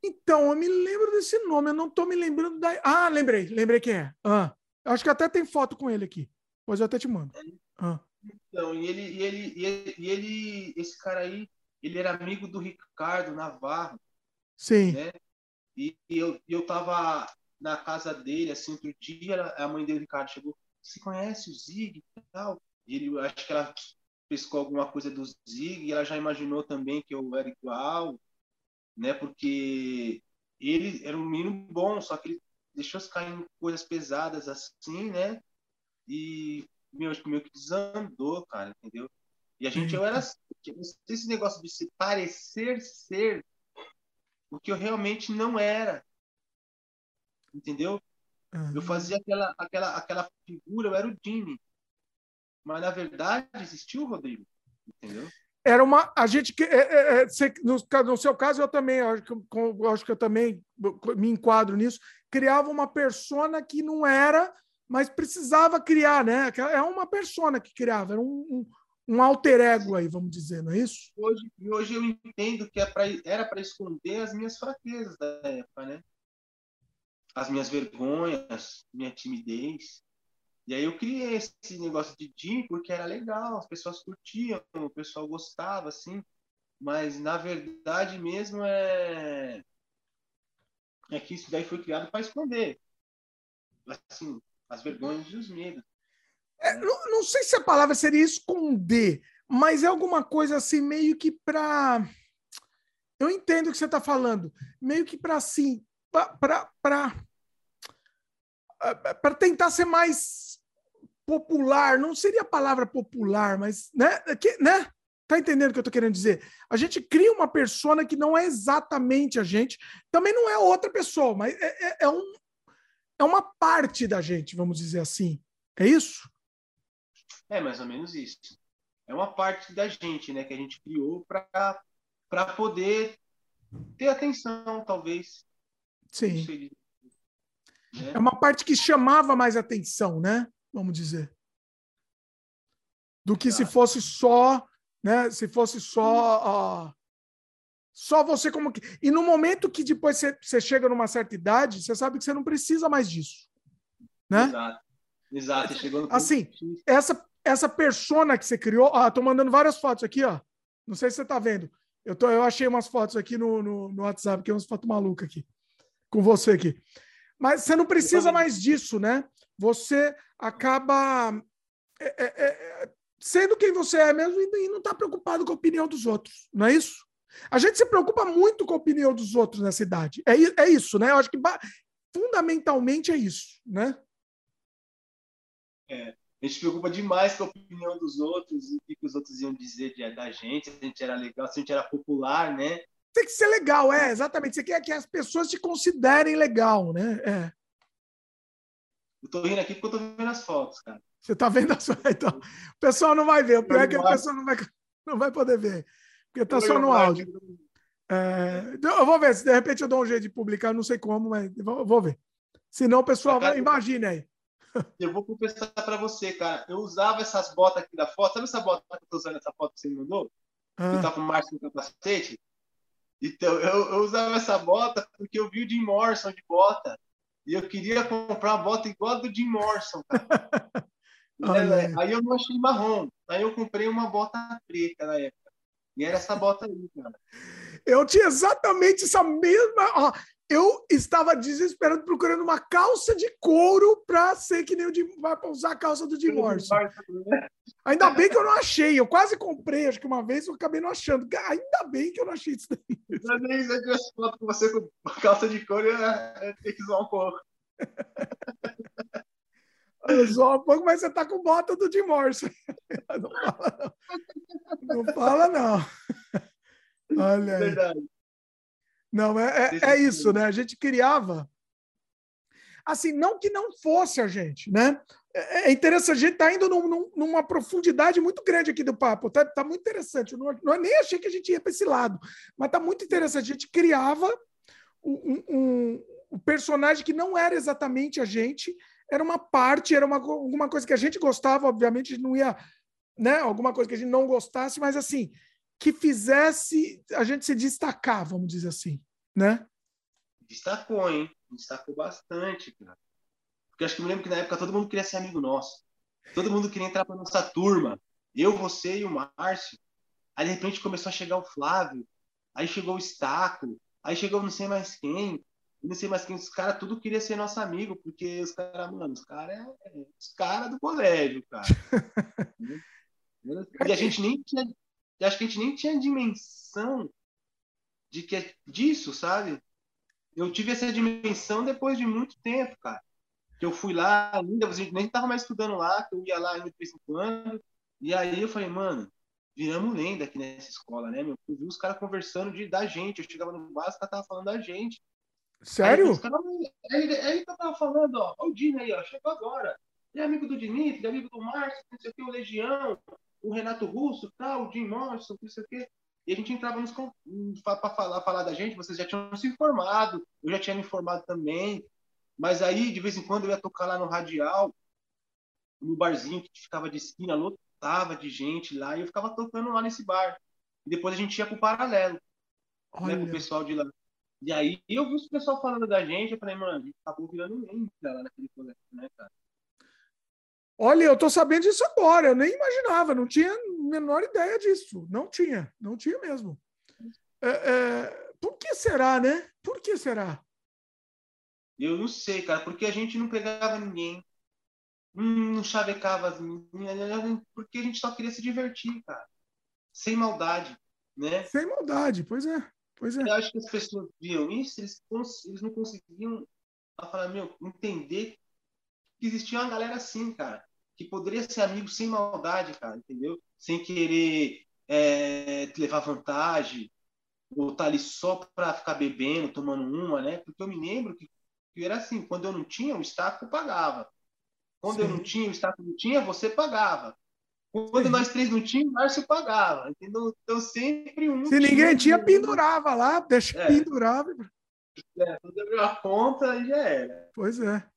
Então, eu me lembro desse nome, eu não estou me lembrando da. Ah, lembrei, lembrei quem é. Ah, acho que até tem foto com ele aqui. Pois eu até te mando. Ah. Então, e ele, e ele, e ele, e ele, esse cara aí, ele era amigo do Ricardo Navarro. Sim. Né? E, e eu, eu tava na casa dele, assim, outro dia, a mãe dele, Ricardo, chegou, você conhece o Zig e tal? E ele, acho que ela pescou alguma coisa do Zig, e ela já imaginou também que eu era igual, né? Porque ele era um menino bom, só que ele deixou se cair em coisas pesadas assim, né? E meu, meio que desandou, cara, entendeu? E a gente, eu era esse negócio de se parecer ser o que eu realmente não era, entendeu? Uhum. Eu fazia aquela, aquela, aquela figura, eu era o Jimmy. Mas na verdade existiu o Rodrigo, entendeu? Era uma a gente é, é, é no, seu caso eu também acho que, eu acho que eu também me enquadro nisso criava uma persona que não era mas precisava criar né? É uma persona que criava era um, um, um alter ego aí vamos dizer não é isso? Hoje hoje eu entendo que é era para esconder as minhas fraquezas da época né? As minhas vergonhas minha timidez e aí eu criei esse negócio de Jim porque era legal, as pessoas curtiam, o pessoal gostava, assim. Mas na verdade mesmo é é que isso daí foi criado para esconder assim, as vergonhas e os medos. É, não, não, sei se a palavra seria esconder, mas é alguma coisa assim meio que para eu entendo o que você está falando, meio que para assim, para para tentar ser mais popular, não seria a palavra popular, mas, né? Que, né? Tá entendendo o que eu tô querendo dizer? A gente cria uma persona que não é exatamente a gente, também não é outra pessoa, mas é, é, é um, é uma parte da gente, vamos dizer assim. É isso? É mais ou menos isso. É uma parte da gente, né, que a gente criou para poder ter atenção, talvez. Sim. Né? É uma parte que chamava mais atenção, né? Vamos dizer. Do que se fosse só, né? Se fosse só. Uh, só você como que. E no momento que depois você, você chega numa certa idade, você sabe que você não precisa mais disso. Né? Exato. Exato. Chegou assim, essa, essa persona que você criou. Ah, tô mandando várias fotos aqui, ó. Não sei se você tá vendo. Eu, tô, eu achei umas fotos aqui no, no, no WhatsApp, que é umas fotos malucas aqui. com você aqui. Mas você não precisa mais disso, né? Você acaba é, é, é, sendo quem você é mesmo e não está preocupado com a opinião dos outros, não é isso? A gente se preocupa muito com a opinião dos outros na cidade. É, é isso, né? Eu acho que fundamentalmente é isso, né? É, a gente se preocupa demais com a opinião dos outros e o que os outros iam dizer de, da gente, se a gente era legal, se a gente era popular, né? Tem que ser legal, é, exatamente. Você quer que as pessoas te considerem legal, né? É. Eu tô rindo aqui porque eu tô vendo as fotos, cara. Você tá vendo as fotos? <laughs> Então, o pessoal não vai ver. O pior é que a pessoa não vai, não vai poder ver. Porque tá só no áudio. É, então, eu vou ver, se de repente eu dou um jeito de publicar, não sei como, mas vou ver. Senão o pessoal vai, imagine aí. Eu vou confessar para você, cara. Eu usava essas botas aqui da foto. Sabe essa bota que eu tô usando, essa foto que você me mandou? Ah. Que tá com o Márcio no capacete? Então, eu, eu, usava essa bota porque eu vi o Jim Morrison de bota. E eu queria comprar uma bota igual a do Jim Morrison, cara. <laughs> aí eu não achei marrom. Aí eu comprei uma bota preta na época. E era essa bota aí, cara. Eu tinha exatamente essa mesma. Ó, eu estava desesperado procurando uma calça de couro para ser que nem o de vai usar a calça do Jim Morrison. Ainda bem que eu não achei. Eu quase comprei, acho que uma vez eu acabei não achando. Ainda bem que eu não achei isso daí. Ainda se eu tivesse foto com você com calça de couro, eu ia ter que zoar um pouco. <laughs> Zoar um pouco, mas você tá com bota do Jim Morrison. <laughs> Não fala, não. Não fala, não. <laughs> Olha aí. Verdade. Não, é, é, é, isso, né? A gente criava. Assim, não que não fosse a gente, né? É, é interessante, a gente está indo num, num, numa profundidade muito grande aqui do papo, tá, tá muito interessante. Eu não, não, nem achei que a gente ia para esse lado, mas tá muito interessante. A gente criava um, um, um, personagem que não era exatamente a gente, era uma parte, era uma, alguma coisa que a gente gostava, obviamente, não ia, né? Alguma coisa que a gente não gostasse, mas assim, que fizesse a gente se destacar, vamos dizer assim, né? Destacou, hein? Destacou bastante, cara. Porque acho que me lembro que na época todo mundo queria ser amigo nosso. Todo mundo queria entrar para nossa turma. Eu, você e o Márcio. Aí de repente começou a chegar o Flávio. Aí chegou o Estaco. Aí chegou não sei mais quem. Não sei mais quem. Os caras tudo queria ser nosso amigo. Porque os caras, mano, os caras é, é os caras do colégio, cara. <laughs> e a gente nem tinha e acho que a gente nem tinha dimensão de que é disso, sabe? Eu tive essa dimensão depois de muito tempo, cara. Que eu fui lá ainda, você nem estava mais estudando lá, que eu ia lá de vez em quando. E aí eu falei, mano, viramos lenda aqui nessa escola, né, meu? Eu vi os caras conversando de, da gente. Eu chegava no bar, os caras estavam falando da gente. Sério? Aí, cara, aí, aí eu tava falando, ó, o Dino aí, ó, chegou agora. Ele é amigo do Dimitri, é amigo do Márcio, não sei o que, o Legião o Renato Russo, tal, o Jim Morrison, não sei o quê. E a gente entrava nos para falar, falar da gente, vocês já tinham se informado, eu já tinha me informado também. Mas aí, de vez em quando, eu ia tocar lá no Radial, no barzinho que ficava de esquina, lotava de gente lá, e eu ficava tocando lá nesse bar. E depois a gente ia pro paralelo, Olha. né, pro pessoal de lá. E aí eu vi o pessoal falando da gente, eu falei, mano, a gente acabou virando lenda lá naquele colégio, né, cara? Olha, eu estou sabendo disso agora, eu nem imaginava, não tinha a menor ideia disso. Não tinha, não tinha mesmo. É, é, por que será, né? Por que será? Eu não sei, cara, porque a gente não pegava ninguém, não chavecava as meninas, porque a gente só queria se divertir, cara. Sem maldade, né? Sem maldade, pois é. Pois é. Eu acho que as pessoas viam isso, eles, eles não conseguiam falar, meu, entender que existia uma galera assim, cara que poderia ser amigo sem maldade, cara, entendeu? Sem querer é, levar vantagem, ou estar tá ali só para ficar bebendo, tomando uma, né? Porque eu me lembro que, que era assim, quando eu não tinha, o Estaco pagava. Quando Sim. eu não tinha, o Estaco não tinha, você pagava. Quando Sim. nós três não tínhamos, o Márcio pagava. Entendeu? Então sempre um. Se ninguém tinha, pendurava lá, deixa é. pendurava. É, quando abriu a conta, aí já era. Pois é.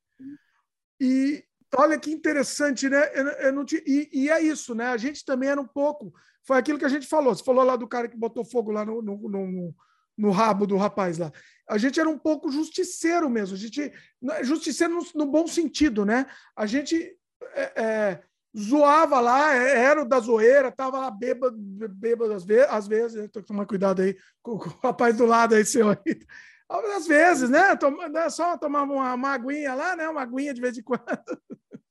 E, Olha que interessante, né? Eu, eu não te, e, e, é isso, né? A gente também era um pouco. Foi aquilo que a gente falou. Você falou lá do cara que botou fogo lá no, no, no, no rabo do rapaz lá. A gente era um pouco justiceiro mesmo. A gente, é justiceiro no, no bom sentido, né? A gente é, é, zoava lá, é, era o da zoeira, tava lá bêbado, bêbado às vezes, às vezes, né? tem que tomar cuidado aí com, com o rapaz do lado aí, seu aí. Às vezes, né? Né, só tomava uma, uma aguinha lá, né? Uma aguinha de vez em quando. <laughs>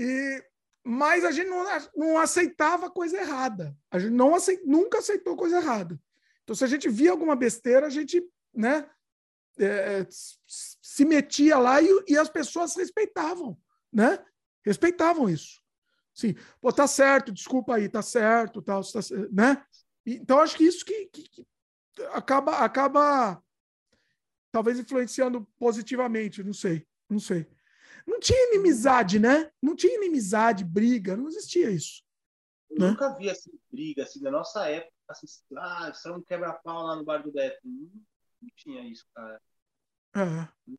E, mas a gente não, não aceitava coisa errada. A gente não aceit, nunca aceitou coisa errada. Então, se a gente via alguma besteira, a gente né, é, se metia lá e, e, as pessoas respeitavam, né? Respeitavam isso. Sim, pô, tá certo, desculpa aí, tá certo, tal, tá, né? Então, acho que isso que, que, que acaba, acaba talvez influenciando positivamente, não sei, não sei. Não tinha inimizade, né? Não tinha inimizade, briga, não existia isso. Eu né? nunca vi assim, briga, assim, na nossa época, assim, ah, você não quebra-pau lá no bar do Beto. Não, não tinha isso, cara. É.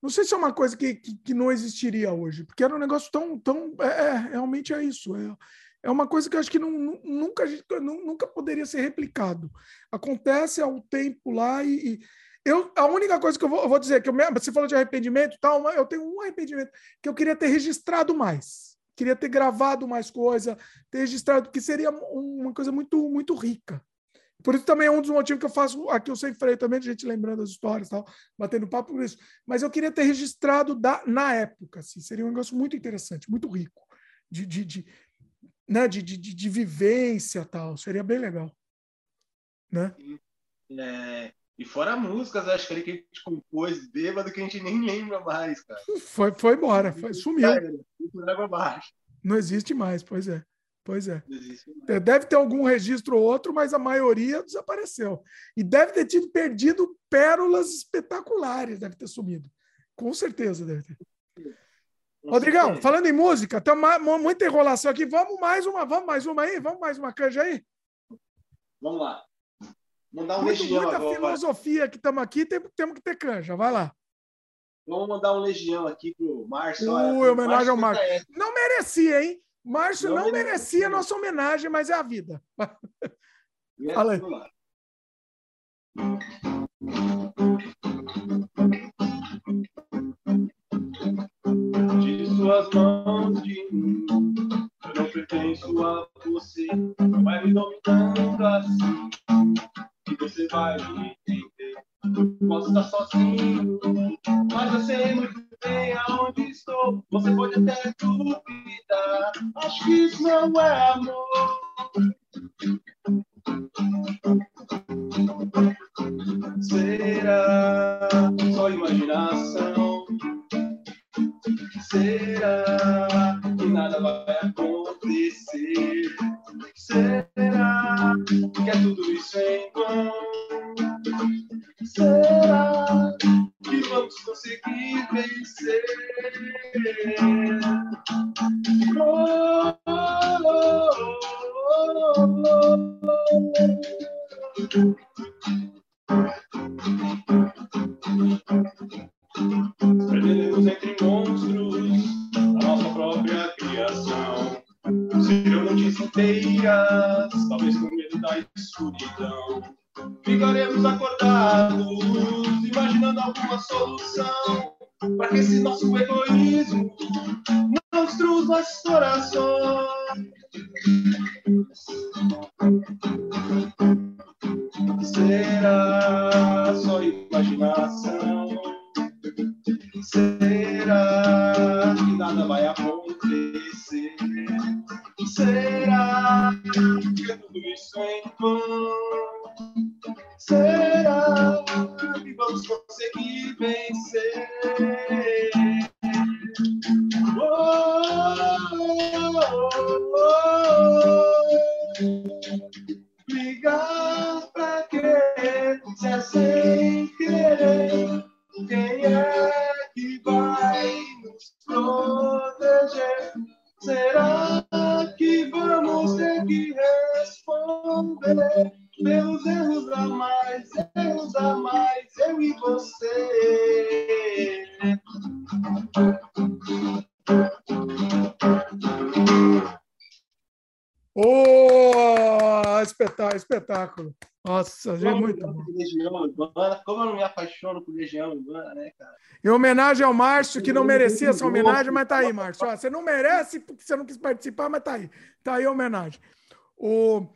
Não sei se é uma coisa que, que, que, não existiria hoje, porque era um negócio tão. tão é, é realmente é isso. É, é uma coisa que eu acho que não, nunca, nunca poderia ser replicado. Acontece ao tempo lá e eu, a única coisa que eu vou, eu vou dizer, que eu, você falou de arrependimento tal, eu tenho um arrependimento que eu queria ter registrado mais. Queria ter gravado mais coisa, ter registrado, que seria uma coisa muito, muito rica. Por isso também é um dos motivos que eu faço aqui o Sem Freio também, a gente lembrando as histórias tal, batendo papo por isso. Mas eu queria ter registrado da, na época, assim, seria um negócio muito interessante, muito rico, de, de, de, né, de, de, de, de vivência tal, seria bem legal. Né? É, e fora músicas, acho que a gente compôs bêbado que a gente nem <laughs> lembra mais, cara. Foi, foi embora, foi, sumiu. Não existe mais, pois é. Pois é. é. Deve ter algum registro ou outro, mas a maioria desapareceu. E deve ter tido perdido pérolas espetaculares, deve ter sumido. Com certeza deve ter. Rodrigão, falando em música, tem uma, muita enrolação aqui. Vamos mais uma, vamos mais uma aí? Vamos mais uma canja aí? Vamos lá. Mandar um Muito, legião muita agora. filosofia que estamos aqui, temos, temos que ter canja. Vai lá. Vamos mandar um legião aqui pro Márcio. Uh, homenagem ao Márcio. Não merecia, hein? Márcio não, não merecia, merecia nossa homenagem, mas é a vida. Fala aí. De suas mãos de mim, eu não pertenço a você, não vai me dominando assim você vai me entender. Posso estar sozinho, mas eu sei muito bem aonde estou. Você pode até duvidar, acho que isso não é amor. Será só imaginação? Será que nada vai acontecer? Será que é tudo isso em vão? Será que vamos conseguir vencer? Oh, oh, oh, Perdemos entre monstros a nossa própria criação. Serão inteiras, talvez com medo da escuridão. Ficaremos acordados, imaginando alguma solução para que esse nosso egoísmo não destrua os nossos corações. Será só imaginação? Será que nada vai acontecer? Será que é tudo isso em vão? Será que vamos conseguir vencer? Oh, oh, oh, Ligar pra quê? Se é sem querer, quem é? que vai nos proteger? Será que vamos ter que responder pelos erros a mais, erros a mais, eu e você? Oh, espetáculo, espetáculo. Nossa, é muito bom. Legião Urbana, como eu não me apaixono por Legião Urbana, né, cara? Em homenagem ao Márcio, que não merecia essa homenagem, mas tá aí, Márcio. Ó, você não merece porque você não quis participar, mas tá aí. Tá aí a homenagem. O...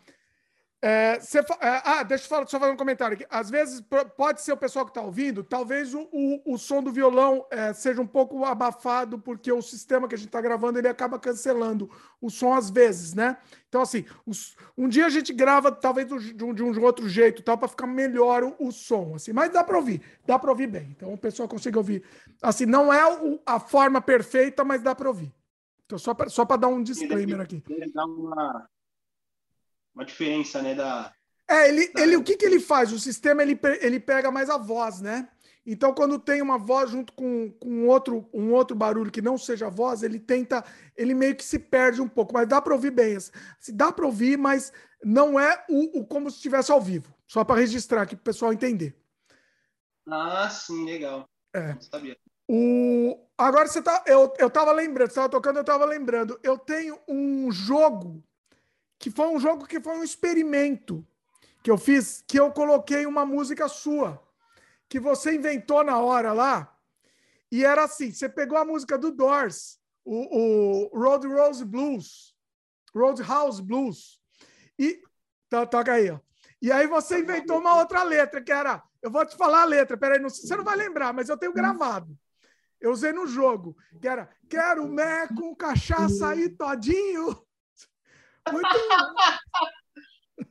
É, você, é, ah, deixa eu falar, só fazer um comentário aqui. Às vezes pode ser o pessoal que está ouvindo, talvez o, o, som do violão é, seja um pouco abafado, porque o sistema que a gente está gravando ele acaba cancelando o som às vezes, né? Então, assim, os, um dia a gente grava talvez de um, de um outro jeito, tal, para ficar melhor o, o, som, assim, mas dá para ouvir, dá para ouvir bem. Então o pessoal consegue ouvir. Assim, não é o, a forma perfeita, mas dá para ouvir. Então, só para dar um disclaimer aqui. Dá uma, uma diferença, né? Da, é, ele, da... ele, o que, que ele faz? O sistema ele, ele pega mais a voz, né? Então, quando tem uma voz junto com, com outro, um outro barulho que não seja voz, ele tenta, ele meio que se perde um pouco, mas dá para ouvir bem. Se dá para ouvir, mas não é o, o como se estivesse ao vivo. Só para registrar aqui para o pessoal entender. Ah, sim, legal. É. O... Agora você tá. Eu, eu tava lembrando, você estava tocando, eu estava lembrando. Eu tenho um jogo que foi um jogo que foi um experimento que eu fiz, que eu coloquei uma música sua, que você inventou na hora lá, e era assim: você pegou a música do Doors, o, o Road Rose Blues, Roadhouse Blues, e tá, toca aí, ó. E aí você inventou uma outra letra, que era. Eu vou te falar a letra, peraí, não, você não vai lembrar, mas eu tenho gravado. Eu usei no jogo, que era Quero mé com cachaça aí todinho. Muito.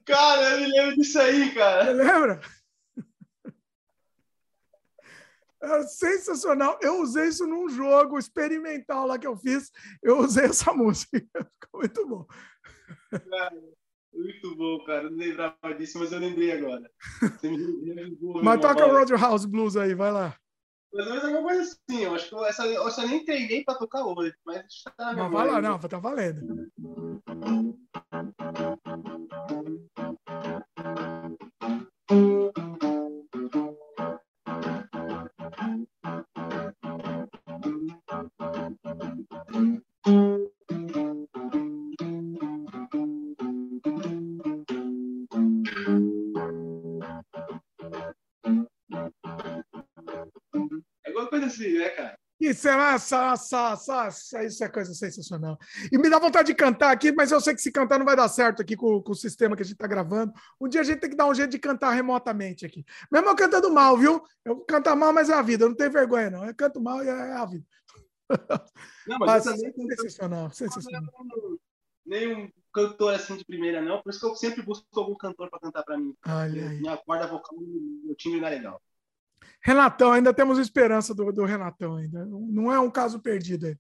cara, eu me lembro disso aí, cara. Você lembra? É sensacional. Eu usei isso num jogo experimental lá que eu fiz. Eu usei essa música. Ficou muito bom. Cara, muito bom, cara. não lembrava disso, mas eu lembrei agora. mas toca o Roadhouse Blues aí, vai lá. Mais ou menos alguma coisa assim. Eu acho que essa, eu nem treinei para tocar hoje. Mas tá Mas vai lá, não, tá valendo. Isso é, nossa, nossa, isso é coisa sensacional. E me dá vontade de cantar aqui, mas eu sei que se cantar não vai dar certo aqui com, com o sistema que a gente está gravando. Um dia a gente tem que dar um jeito de cantar remotamente aqui. Mesmo eu cantando mal, viu? Eu canto mal, mas é a vida. Eu não tenho vergonha, não. Eu canto mal e é a vida. <laughs> Não, mas, mas é sensacional, sensacional. Nenhum cantor assim de primeira, não. Por isso que eu sempre busco algum cantor para cantar para mim. Olha. Minha corda vocal, meu time não é legal. Renatão, ainda temos esperança do, do Renatão ainda. Não é um caso perdido aí.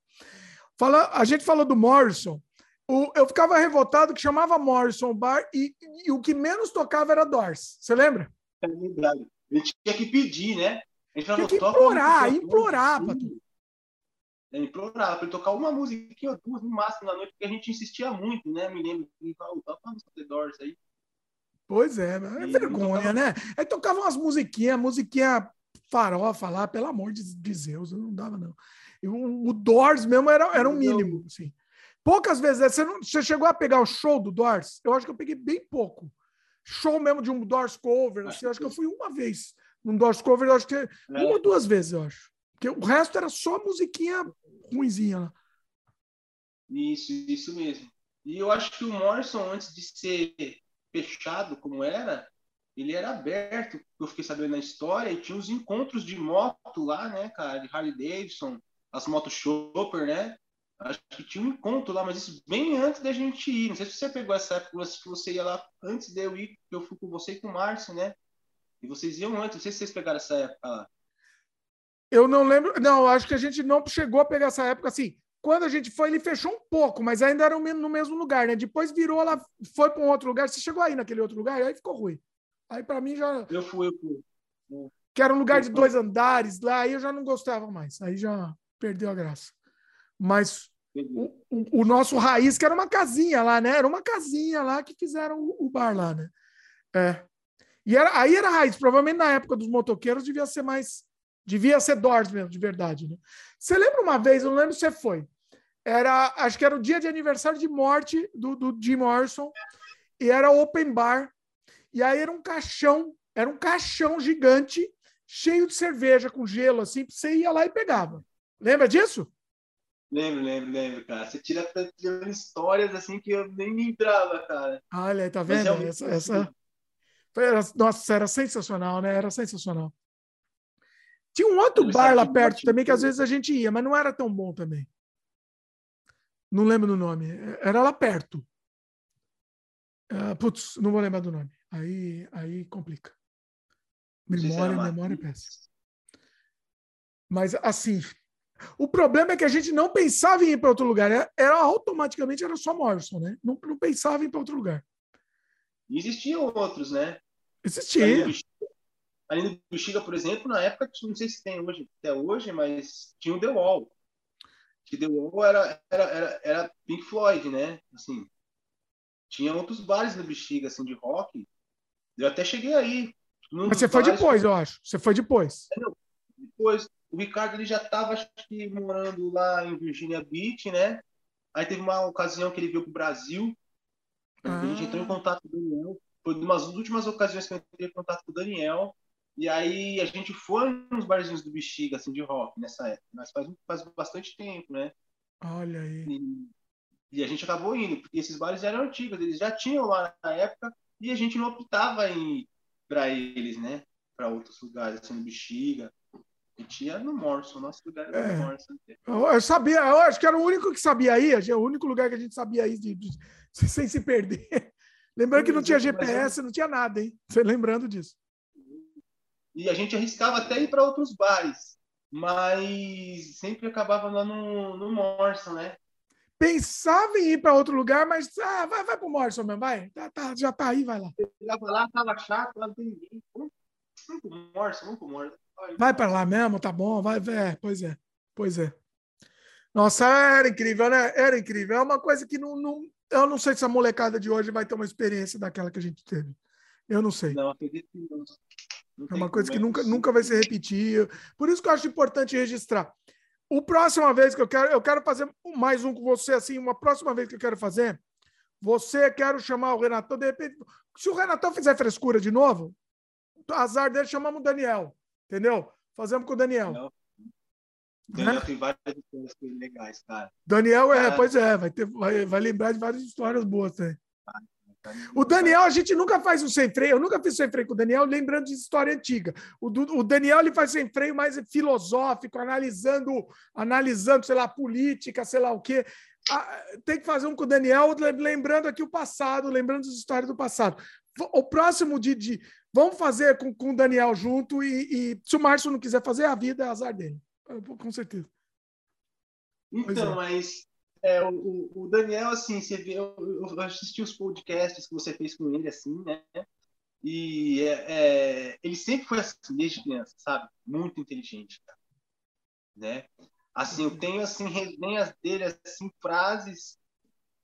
Fala, a gente falou do Morrison. O, eu ficava revoltado que chamava Morrison Bar e, e, o que menos tocava era Doors. Você lembra? É verdade. A gente tinha que pedir, né? A gente tinha que implorar, implorar para. É, implorar para tocar uma música ou duas no máximo na noite, porque a gente insistia muito, né? Me lembro de tocar uma música Doors aí. Pois é, é vergonha, tocava... né? Aí tocavam umas musiquinhas, musiquinha farofa lá, pelo amor de, de Zeus, não dava, não. o, o Doors mesmo era, era um mínimo, assim. Poucas vezes, né, você, não, você chegou a pegar o show do Doors? Eu acho que eu peguei bem pouco. Show mesmo de um Doors cover, assim, eu acho que eu fui uma vez num Doors cover, eu acho que é. uma ou duas vezes, eu acho. Porque o resto era só musiquinha ruimzinha lá. Isso, isso mesmo. E eu acho que o Morrison, antes de ser fechado como era, ele era aberto, eu fiquei sabendo na história, e tinha os encontros de moto lá, né, cara, de Harley Davidson, as motos Chopper, né? Acho que tinha um encontro lá, mas isso bem antes da gente ir. Não sei se você pegou essa época, se você ia lá antes de eu ir, eu fui com você e com o Márcio, né? E vocês iam antes, não sei se vocês pegaram essa época lá. Eu não lembro, não, acho que a gente não chegou a pegar essa época assim. Quando a gente foi, ele fechou um pouco, mas ainda era no mesmo lugar, né? Depois virou, lá, foi para um outro lugar. Você chegou aí naquele outro lugar, aí ficou ruim. Aí para mim já. Eu fui, eu fui. Que era um lugar de dois andares lá, aí eu já não gostava mais. Aí já perdeu a graça. Mas o, o, o, nosso raiz, que era uma casinha lá, né? Era uma casinha lá que fizeram o, o bar lá, né? É. E era, aí era raiz. Provavelmente na época dos motoqueiros devia ser mais. Devia ser Doors mesmo, de verdade. Né? Você lembra uma vez, eu não lembro se você foi. Era, acho que era o dia de aniversário de morte do, do Jim Morrison. E era open bar e aí era um caixão, era um caixão gigante, cheio de cerveja com gelo, assim, você ia lá e pegava. Lembra disso? Lembro, lembro, lembro, cara. Você tira histórias assim que eu nem lembrava, cara. Olha, tá vendo? É essa, essa... Era, nossa, era sensacional, né? Era sensacional. Tinha um outro bar lá perto também que às vezes a gente ia, mas não era tão bom também. Não lembro do nome. Era lá perto. Uh, putz, não vou lembrar do nome. Aí, aí complica. Memória, memória é péssima. Mas assim, o problema é que a gente não pensava em ir para outro lugar. Era, era, automaticamente era só Morrison, né? Não, não pensava em ir para outro lugar. Existiam outros, né? Existia. Ali no Bexiga, por exemplo, na época, não sei se tem hoje, até hoje, mas tinha o The Wall. Que The Wall era, era, era, era Pink Floyd, né? Assim, tinha outros bares no Bexiga, assim, de rock. Eu até cheguei aí. Mas você foi depois, eu acho. Você foi depois. É, depois. O Ricardo ele já estava, acho que, morando lá em Virginia Beach, né? Aí teve uma ocasião que ele veio para o Brasil. Ah. A gente entrou em contato com o Daniel. Foi uma das últimas ocasiões que eu entrei em contato com o Daniel. E aí a gente foi nos barzinhos do Bexiga, assim, de rock, nessa época. Mas faz, faz bastante tempo, né? Olha aí. E, e, a gente acabou indo, porque esses bares eram antigos, eles já tinham lá na época, e a gente não optava em para eles, né? Para outros lugares, assim, no Bexiga. A gente ia no Morrison, nosso lugar era é. no Morrison. Eu, eu, sabia, eu acho que era o único que sabia ir, o único lugar que a gente sabia ir de, de, <laughs> sem se perder. Lembrando que não tinha GPS, não tinha nada, hein? Você lembrando disso. E a gente arriscava até ir para outros bares, mas sempre acabava lá no, no Morrison, né? Pensava em ir para outro lugar, mas ah, vai, vai para o Morrison mesmo, vai. Tá, tá, já tá aí, vai lá. Chegava lá, tava chato, lá não tem ninguém. Vamos pro Morrison, vamos pro Morrison. Vai para lá mesmo, tá bom, vai, é, pois é, pois é. Nossa, era incrível, né? Era incrível. É uma coisa que não, não, eu não sei se a molecada de hoje vai ter uma experiência daquela que a gente teve. Eu não sei. Não, acredito que não. não é uma coisa que nunca, nunca vai se repetir. Por isso que eu acho importante registrar. O próxima vez que eu quero, eu quero fazer mais um com você, assim, uma próxima vez que eu quero fazer, você quero chamar o Renatão, de repente, se o Renatão fizer frescura de novo, azar dele, chamamos o Daniel, entendeu? Fazemos com o Daniel. Não. Daniel né? tem várias histórias legais, cara. Daniel, é, pois é, vai, ter, vai, vai lembrar de várias histórias boas também. O Daniel, a gente nunca faz um sem freio. Eu nunca fiz sem freio com o Daniel, lembrando de história antiga. O, o Daniel ele faz sem freio mais filosófico, analisando, analisando, sei lá, política, sei lá o quê. Ah, tem que fazer um com o Daniel, lembrando aqui o passado, lembrando as histórias do passado. O próximo de. de vamos fazer com, com o Daniel junto, e, e se o Márcio não quiser fazer, a vida é azar dele. Com certeza. Então, é. mas é, o, o, Daniel, assim, você vê, eu, eu, assisti os podcasts que você fez com ele, assim, né? E é, é, ele sempre foi assim, desde criança, sabe? Muito inteligente, né? Assim, eu tenho, assim, resenhas dele, assim, frases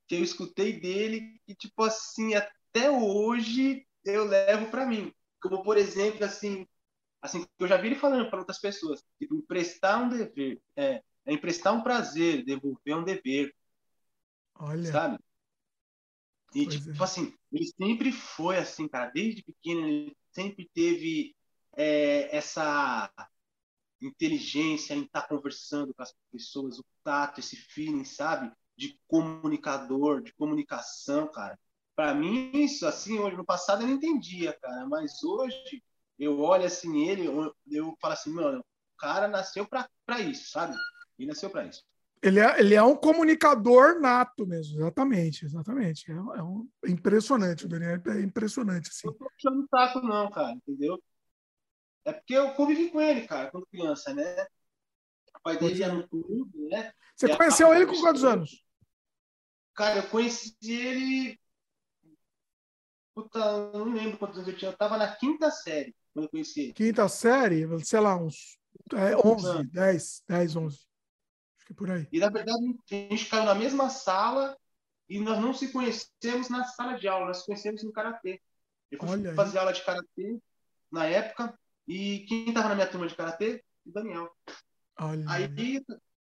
que eu escutei dele que, tipo assim, até hoje eu levo para mim. Como, por exemplo, assim, assim, eu já vi ele falando para outras pessoas, tipo, emprestar um dever, é, é emprestar um prazer, devolver um dever. Olha. Sabe? E, pois tipo é. assim, ele sempre foi assim, cara, desde pequeno, ele sempre teve é, essa inteligência em estar tá conversando com as pessoas, o tato, esse feeling, sabe? De comunicador, de comunicação, cara. Para mim, isso, assim, hoje, no passado eu não entendia, cara, mas hoje eu olho assim ele, eu, eu falo assim, mano, o cara nasceu para isso, sabe? Ele nasceu para isso. Ele é, ele é um comunicador nato mesmo, exatamente, exatamente. É, é um, impressionante, o Daniel é impressionante. Assim. Não tô puxando saco, não, cara, entendeu? É porque eu convivi com ele, cara, quando criança, né? O pai dele ia no clube, né? Você conheceu ele com quantos anos? Cara, eu conheci ele. Puta, não lembro quantos anos eu tinha. Eu tava na quinta série quando eu conheci ele. Quinta série? Sei lá, uns é, 11, 10, 10, 11 que por aí. E na verdade a gente caiu na mesma sala e nós não se conhecemos na sala de aula, nós conhecemos no karatê. Eu fui fazer aula de karatê na época e quem estava na minha turma de karatê? O Daniel. Olha. Aí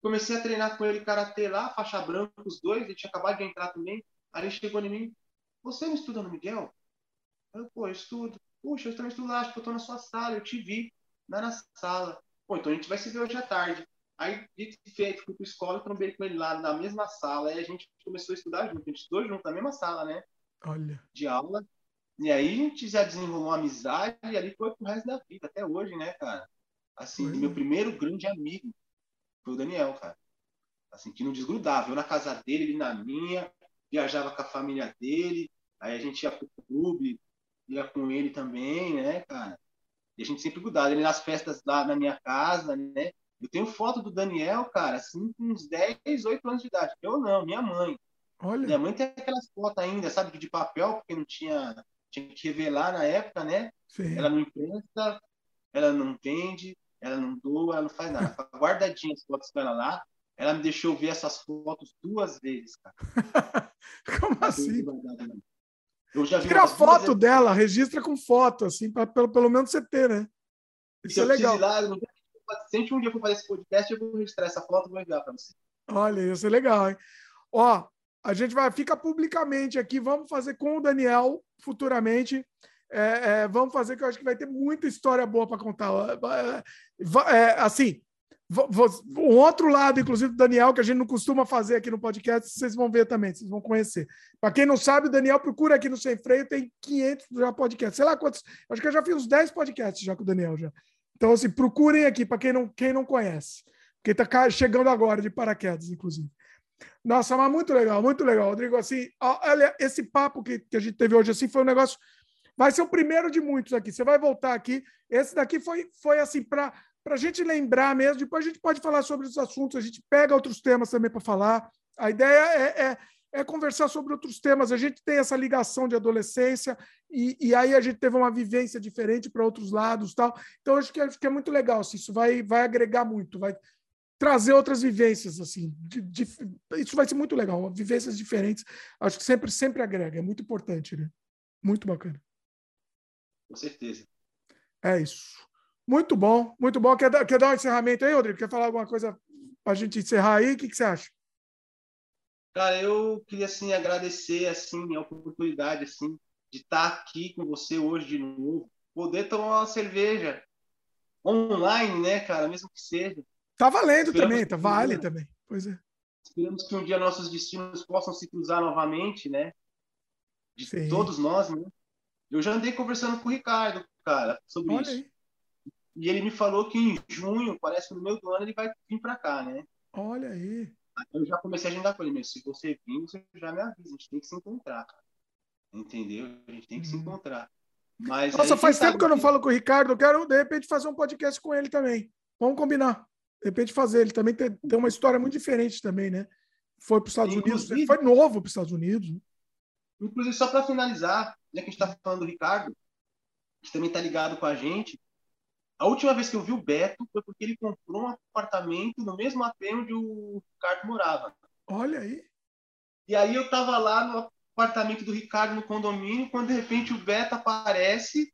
comecei a treinar com ele karatê lá, faixa branca, os dois, ele tinha acabado de entrar também. Aí ele chegou em mim: Você não estuda no Miguel? Eu, pô, eu estudo. Puxa, eu também estudo lá, acho que eu tô na sua sala, eu te vi lá na sala. Pô, então a gente vai se ver hoje à tarde. Aí, dito e feito, fui para escola, trombei com ele lá na mesma sala. Aí a gente começou a estudar junto. A gente estudou junto na mesma sala, né? Olha. De aula. E aí a gente já desenrolou uma amizade e ali foi pro resto da vida, até hoje, né, cara? Assim, meu primeiro grande amigo foi o Daniel, cara. Assim, que não desgrudava. Eu na casa dele, ele na minha, viajava com a família dele, aí a gente ia pro clube, ia com ele também, né, cara? E a gente sempre grudava. Ele nas festas lá na minha casa, né? Eu tenho foto do Daniel, cara, assim, com uns 10, 8 anos de idade. Eu não, minha mãe. Olha. Minha mãe tem aquelas fotos ainda, sabe, de papel, porque não tinha tinha que revelar na época, né? Sim. Ela não empresta, ela não vende, ela não doa, ela não faz nada. Tá guardadinha as fotos dela lá. Ela me deixou ver essas fotos duas vezes, cara. <laughs> Como assim? Eu já vi Tira foto vezes. dela, registra com foto, assim, para pelo, pelo menos você ter, né? Isso é legal. Lá, não... Se um dia for fazer esse podcast, eu vou registrar essa foto e vou enviar para você. Olha, isso é legal, hein? Ó, a gente vai fica publicamente aqui, vamos fazer com o Daniel futuramente. É, é, vamos fazer que eu acho que vai ter muita história boa para contar. É, assim, o outro lado, inclusive, do Daniel, que a gente não costuma fazer aqui no podcast, vocês vão ver também, vocês vão conhecer. Para quem não sabe, o Daniel procura aqui no Sem Freio, tem 500 já podcasts. Sei lá quantos, acho que eu já fiz uns 10 podcasts já com o Daniel já. Então, assim, procurem aqui para quem não, quem não conhece. Quem está chegando agora de paraquedas, inclusive. Nossa, mas muito legal, muito legal, Rodrigo. Assim, olha, esse papo que, que a gente teve hoje assim foi um negócio. Vai ser o primeiro de muitos aqui. Você vai voltar aqui. Esse daqui foi, foi assim, para a gente lembrar mesmo. Depois a gente pode falar sobre os assuntos, a gente pega outros temas também para falar. A ideia é, é, é, conversar sobre outros temas. A gente tem essa ligação de adolescência e, e aí a gente teve uma vivência diferente para outros lados tal. Então, acho que, acho que é muito legal. Assim, isso vai, vai agregar muito, vai, trazer outras vivências assim de, de, isso vai ser muito legal vivências diferentes acho que sempre sempre agrega é muito importante né? Muito bacana. Com certeza. É isso. Muito bom muito bom. Quer dar, quer dar um encerramento aí Rodrigo? Quer falar alguma coisa para a gente encerrar aí? O que, que você acha cara eu queria assim agradecer assim a oportunidade assim de estar aqui com você hoje de novo poder tomar uma cerveja online né cara mesmo que seja Tá valendo Esperamos também, tá vale dia, também. Pois é. Esperamos que um dia nossos destinos possam se cruzar novamente, né? De Sim. todos nós, né? Eu já andei conversando com o Ricardo, cara, sobre Olha isso. Aí. E ele me falou que em junho, parece que no meio do ano, ele vai vir para cá, né? Olha aí. Eu já comecei a agendar com ele, mas se você vir, você já me avisa. A gente tem que se encontrar, cara. Entendeu? A gente tem que se uhum. encontrar. Mas Nossa, faz tempo que eu não falo com o Ricardo. Eu quero, de repente, fazer um podcast com ele também. Vamos combinar de repente fazer. Ele também tem, tem uma história muito diferente também, né? Foi para os Estados inclusive, Unidos, foi novo para os Estados Unidos. Né? Inclusive, só para finalizar, já que a gente está falando do Ricardo, que também está ligado com a gente, a última vez que eu vi o Beto foi porque ele comprou um apartamento no mesmo AP onde o Ricardo morava. Olha aí. E aí eu estava lá no apartamento do Ricardo no condomínio, quando de repente o Beto aparece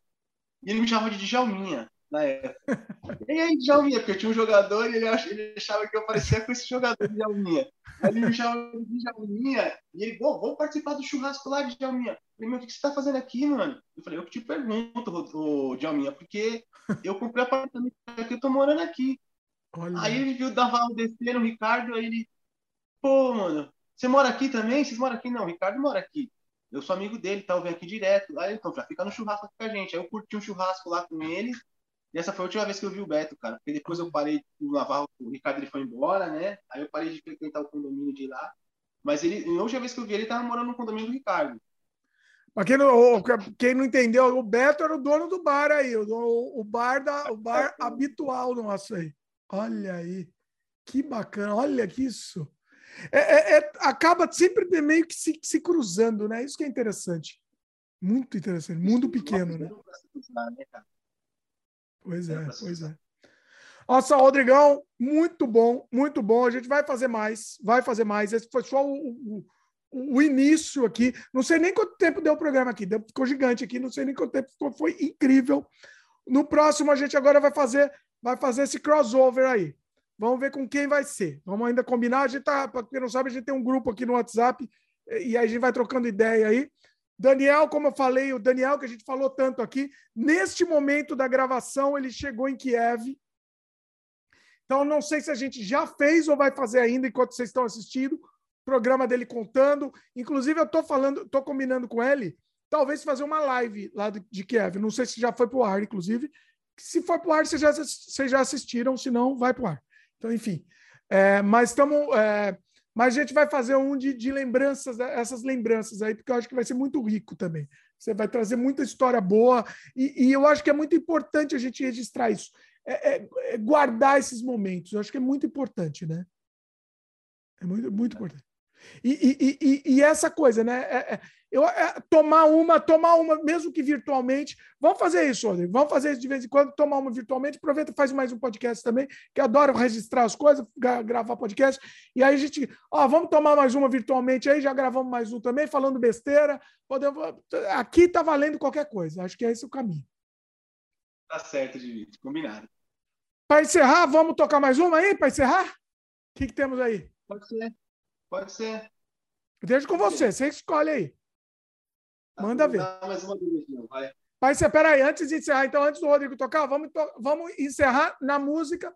e ele me chama de Djalminha na época. E aí, Djalminha, porque eu tinha um jogador e ele, ele achava que eu parecia com esse jogador de Djalminha. Aí ele me chamava de Djalminha e ele, pô, vamos participar do churrasco lá de Djalminha. Eu falei, meu, o que você tá fazendo aqui, mano? Eu falei, eu te pergunto, o Djalminha, porque eu comprei apartamento aqui, eu tô morando aqui. Olha. Aí ele viu da Val descer no Ricardo, aí ele, pô, mano, você mora aqui também? Vocês moram aqui? Não, o Ricardo mora aqui. Eu sou amigo dele, tá? Eu venho aqui direto. Aí então já fica no churrasco com a gente. Aí eu curti um churrasco lá com ele. E essa foi a última vez que eu vi o Beto, cara. Porque depois eu parei de lavar, o Ricardo ele foi embora, né? Aí eu parei de frequentar o condomínio de lá. Mas ele, a última vez que eu vi ele, tava morando no condomínio do Ricardo. Pra quem não, quem não entendeu, o Beto era o dono do bar aí, o, o bar, da, o bar <laughs> habitual nosso aí. Olha aí. Que bacana, olha que isso. É, é, é, acaba sempre meio que se, se cruzando, né? Isso que é interessante. Muito interessante. Mundo pequeno, né? Pois é, pois é. Nossa, Rodrigão, muito bom, muito bom. A gente vai fazer mais, vai fazer mais. Esse foi só o, o, o início aqui. Não sei nem quanto tempo deu o programa aqui, ficou gigante aqui, não sei nem quanto tempo ficou, foi incrível. No próximo a gente agora vai fazer, vai fazer esse crossover aí. Vamos ver com quem vai ser. Vamos ainda combinar. A gente tá, para quem não sabe, a gente tem um grupo aqui no WhatsApp e aí a gente vai trocando ideia aí. Daniel, como eu falei, o Daniel que a gente falou tanto aqui, neste momento da gravação, ele chegou em Kiev. Então, não sei se a gente já fez ou vai fazer ainda enquanto vocês estão assistindo. Programa dele contando. Inclusive, eu estou falando, estou combinando com ele, talvez fazer uma live lá de Kiev. Não sei se já foi para o ar, inclusive. Se for para o ar, vocês já, vocês já assistiram, se não, vai para o ar. Então, enfim. É, mas estamos. É, mas a gente vai fazer um de, de lembranças, essas lembranças aí, porque eu acho que vai ser muito rico também. Você vai trazer muita história boa, e, e eu acho que é muito importante a gente registrar isso. É, é, é guardar esses momentos. Eu acho que é muito importante, né? É muito, muito importante. E, e, e, e essa coisa, né? É, é, eu, é, tomar uma, tomar uma, mesmo que virtualmente. Vamos fazer isso, Rodrigo. Vamos fazer isso de vez em quando, tomar uma virtualmente. Aproveita e faz mais um podcast também, que adoro registrar as coisas, gravar podcast. E aí a gente, ó, vamos tomar mais uma virtualmente aí, já gravamos mais um também, falando besteira. Podemos, aqui tá valendo qualquer coisa. Acho que é esse o caminho. Tá certo, Divito. Combinado. Para encerrar, vamos tocar mais uma aí, para encerrar? O que, que temos aí? Pode ser. Pode ser. Deixa com você, você escolhe aí. Tá, Manda ver. mais uma divisão, vai. Pai, você, peraí, antes de encerrar, então, antes do Rodrigo tocar, vamos, to vamos encerrar na música.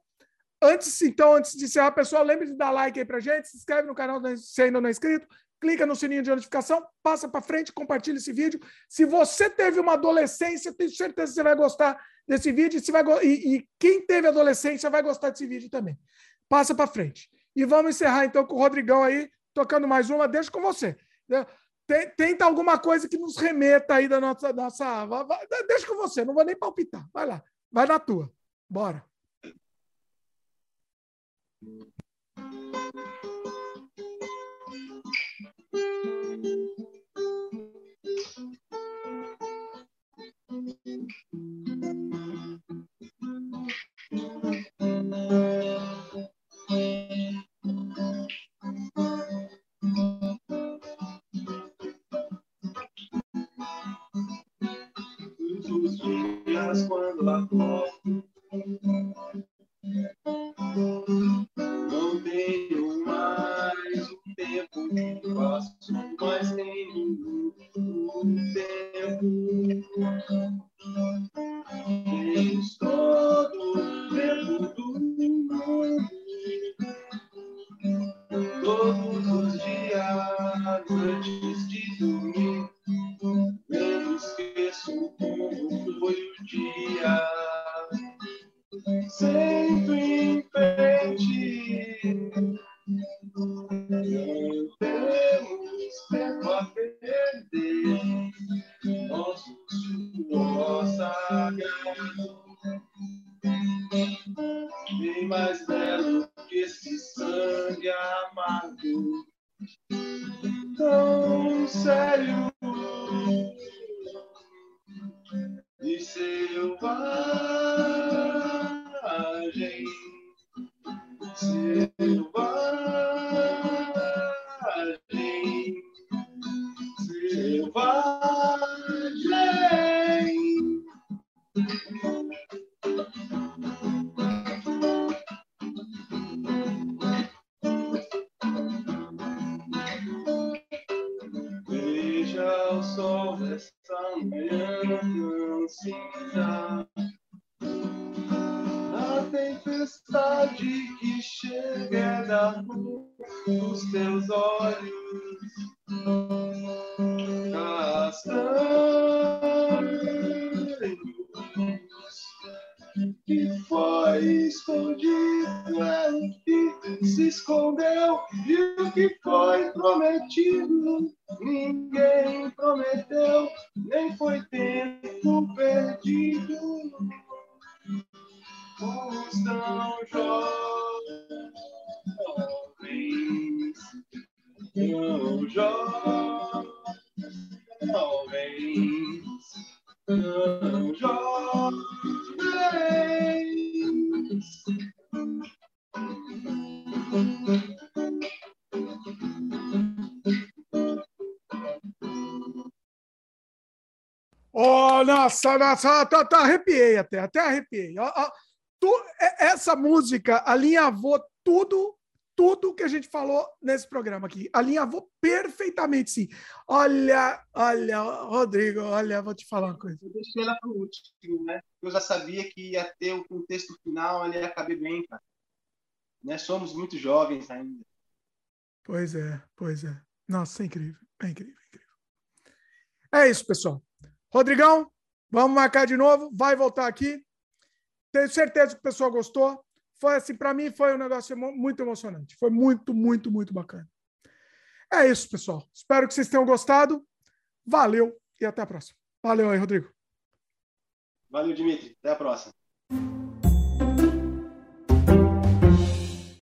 Antes, então, antes de encerrar, pessoal, lembre de dar like aí pra gente, se inscreve no canal se ainda não é inscrito, clica no sininho de notificação, passa para frente, compartilha esse vídeo. Se você teve uma adolescência, tenho certeza que você vai gostar desse vídeo. Se vai e, e quem teve adolescência vai gostar desse vídeo também. Passa para frente. E vamos encerrar então com o Rodrigão aí, tocando mais uma. Deixa com você. Tenta alguma coisa que nos remeta aí da nossa. nossa... Deixa com você, não vou nem palpitar. Vai lá, vai na tua. Bora. Nossa, nossa, tá, tá, arrepiei até, até arrepiei. Ó, ó, tu, essa música alinhavou tudo, tudo que a gente falou nesse programa aqui. Alinhavou perfeitamente, sim. Olha, olha, Rodrigo, olha, vou te falar uma coisa. Eu deixei ela para o último, né? Eu já sabia que ia ter o contexto final, ali ia caber bem, cara. né? Somos muito jovens ainda. Pois é, pois é. Nossa, é incrível, é incrível, é incrível. É isso, pessoal. Rodrigão, vamos marcar de novo, vai voltar aqui. Tenho certeza que o pessoal gostou. Foi assim, para mim foi um negócio muito emocionante. Foi muito, muito, muito bacana. É isso, pessoal. Espero que vocês tenham gostado. Valeu e até a próxima. Valeu aí, Rodrigo. Valeu, Dimitri. Até a próxima.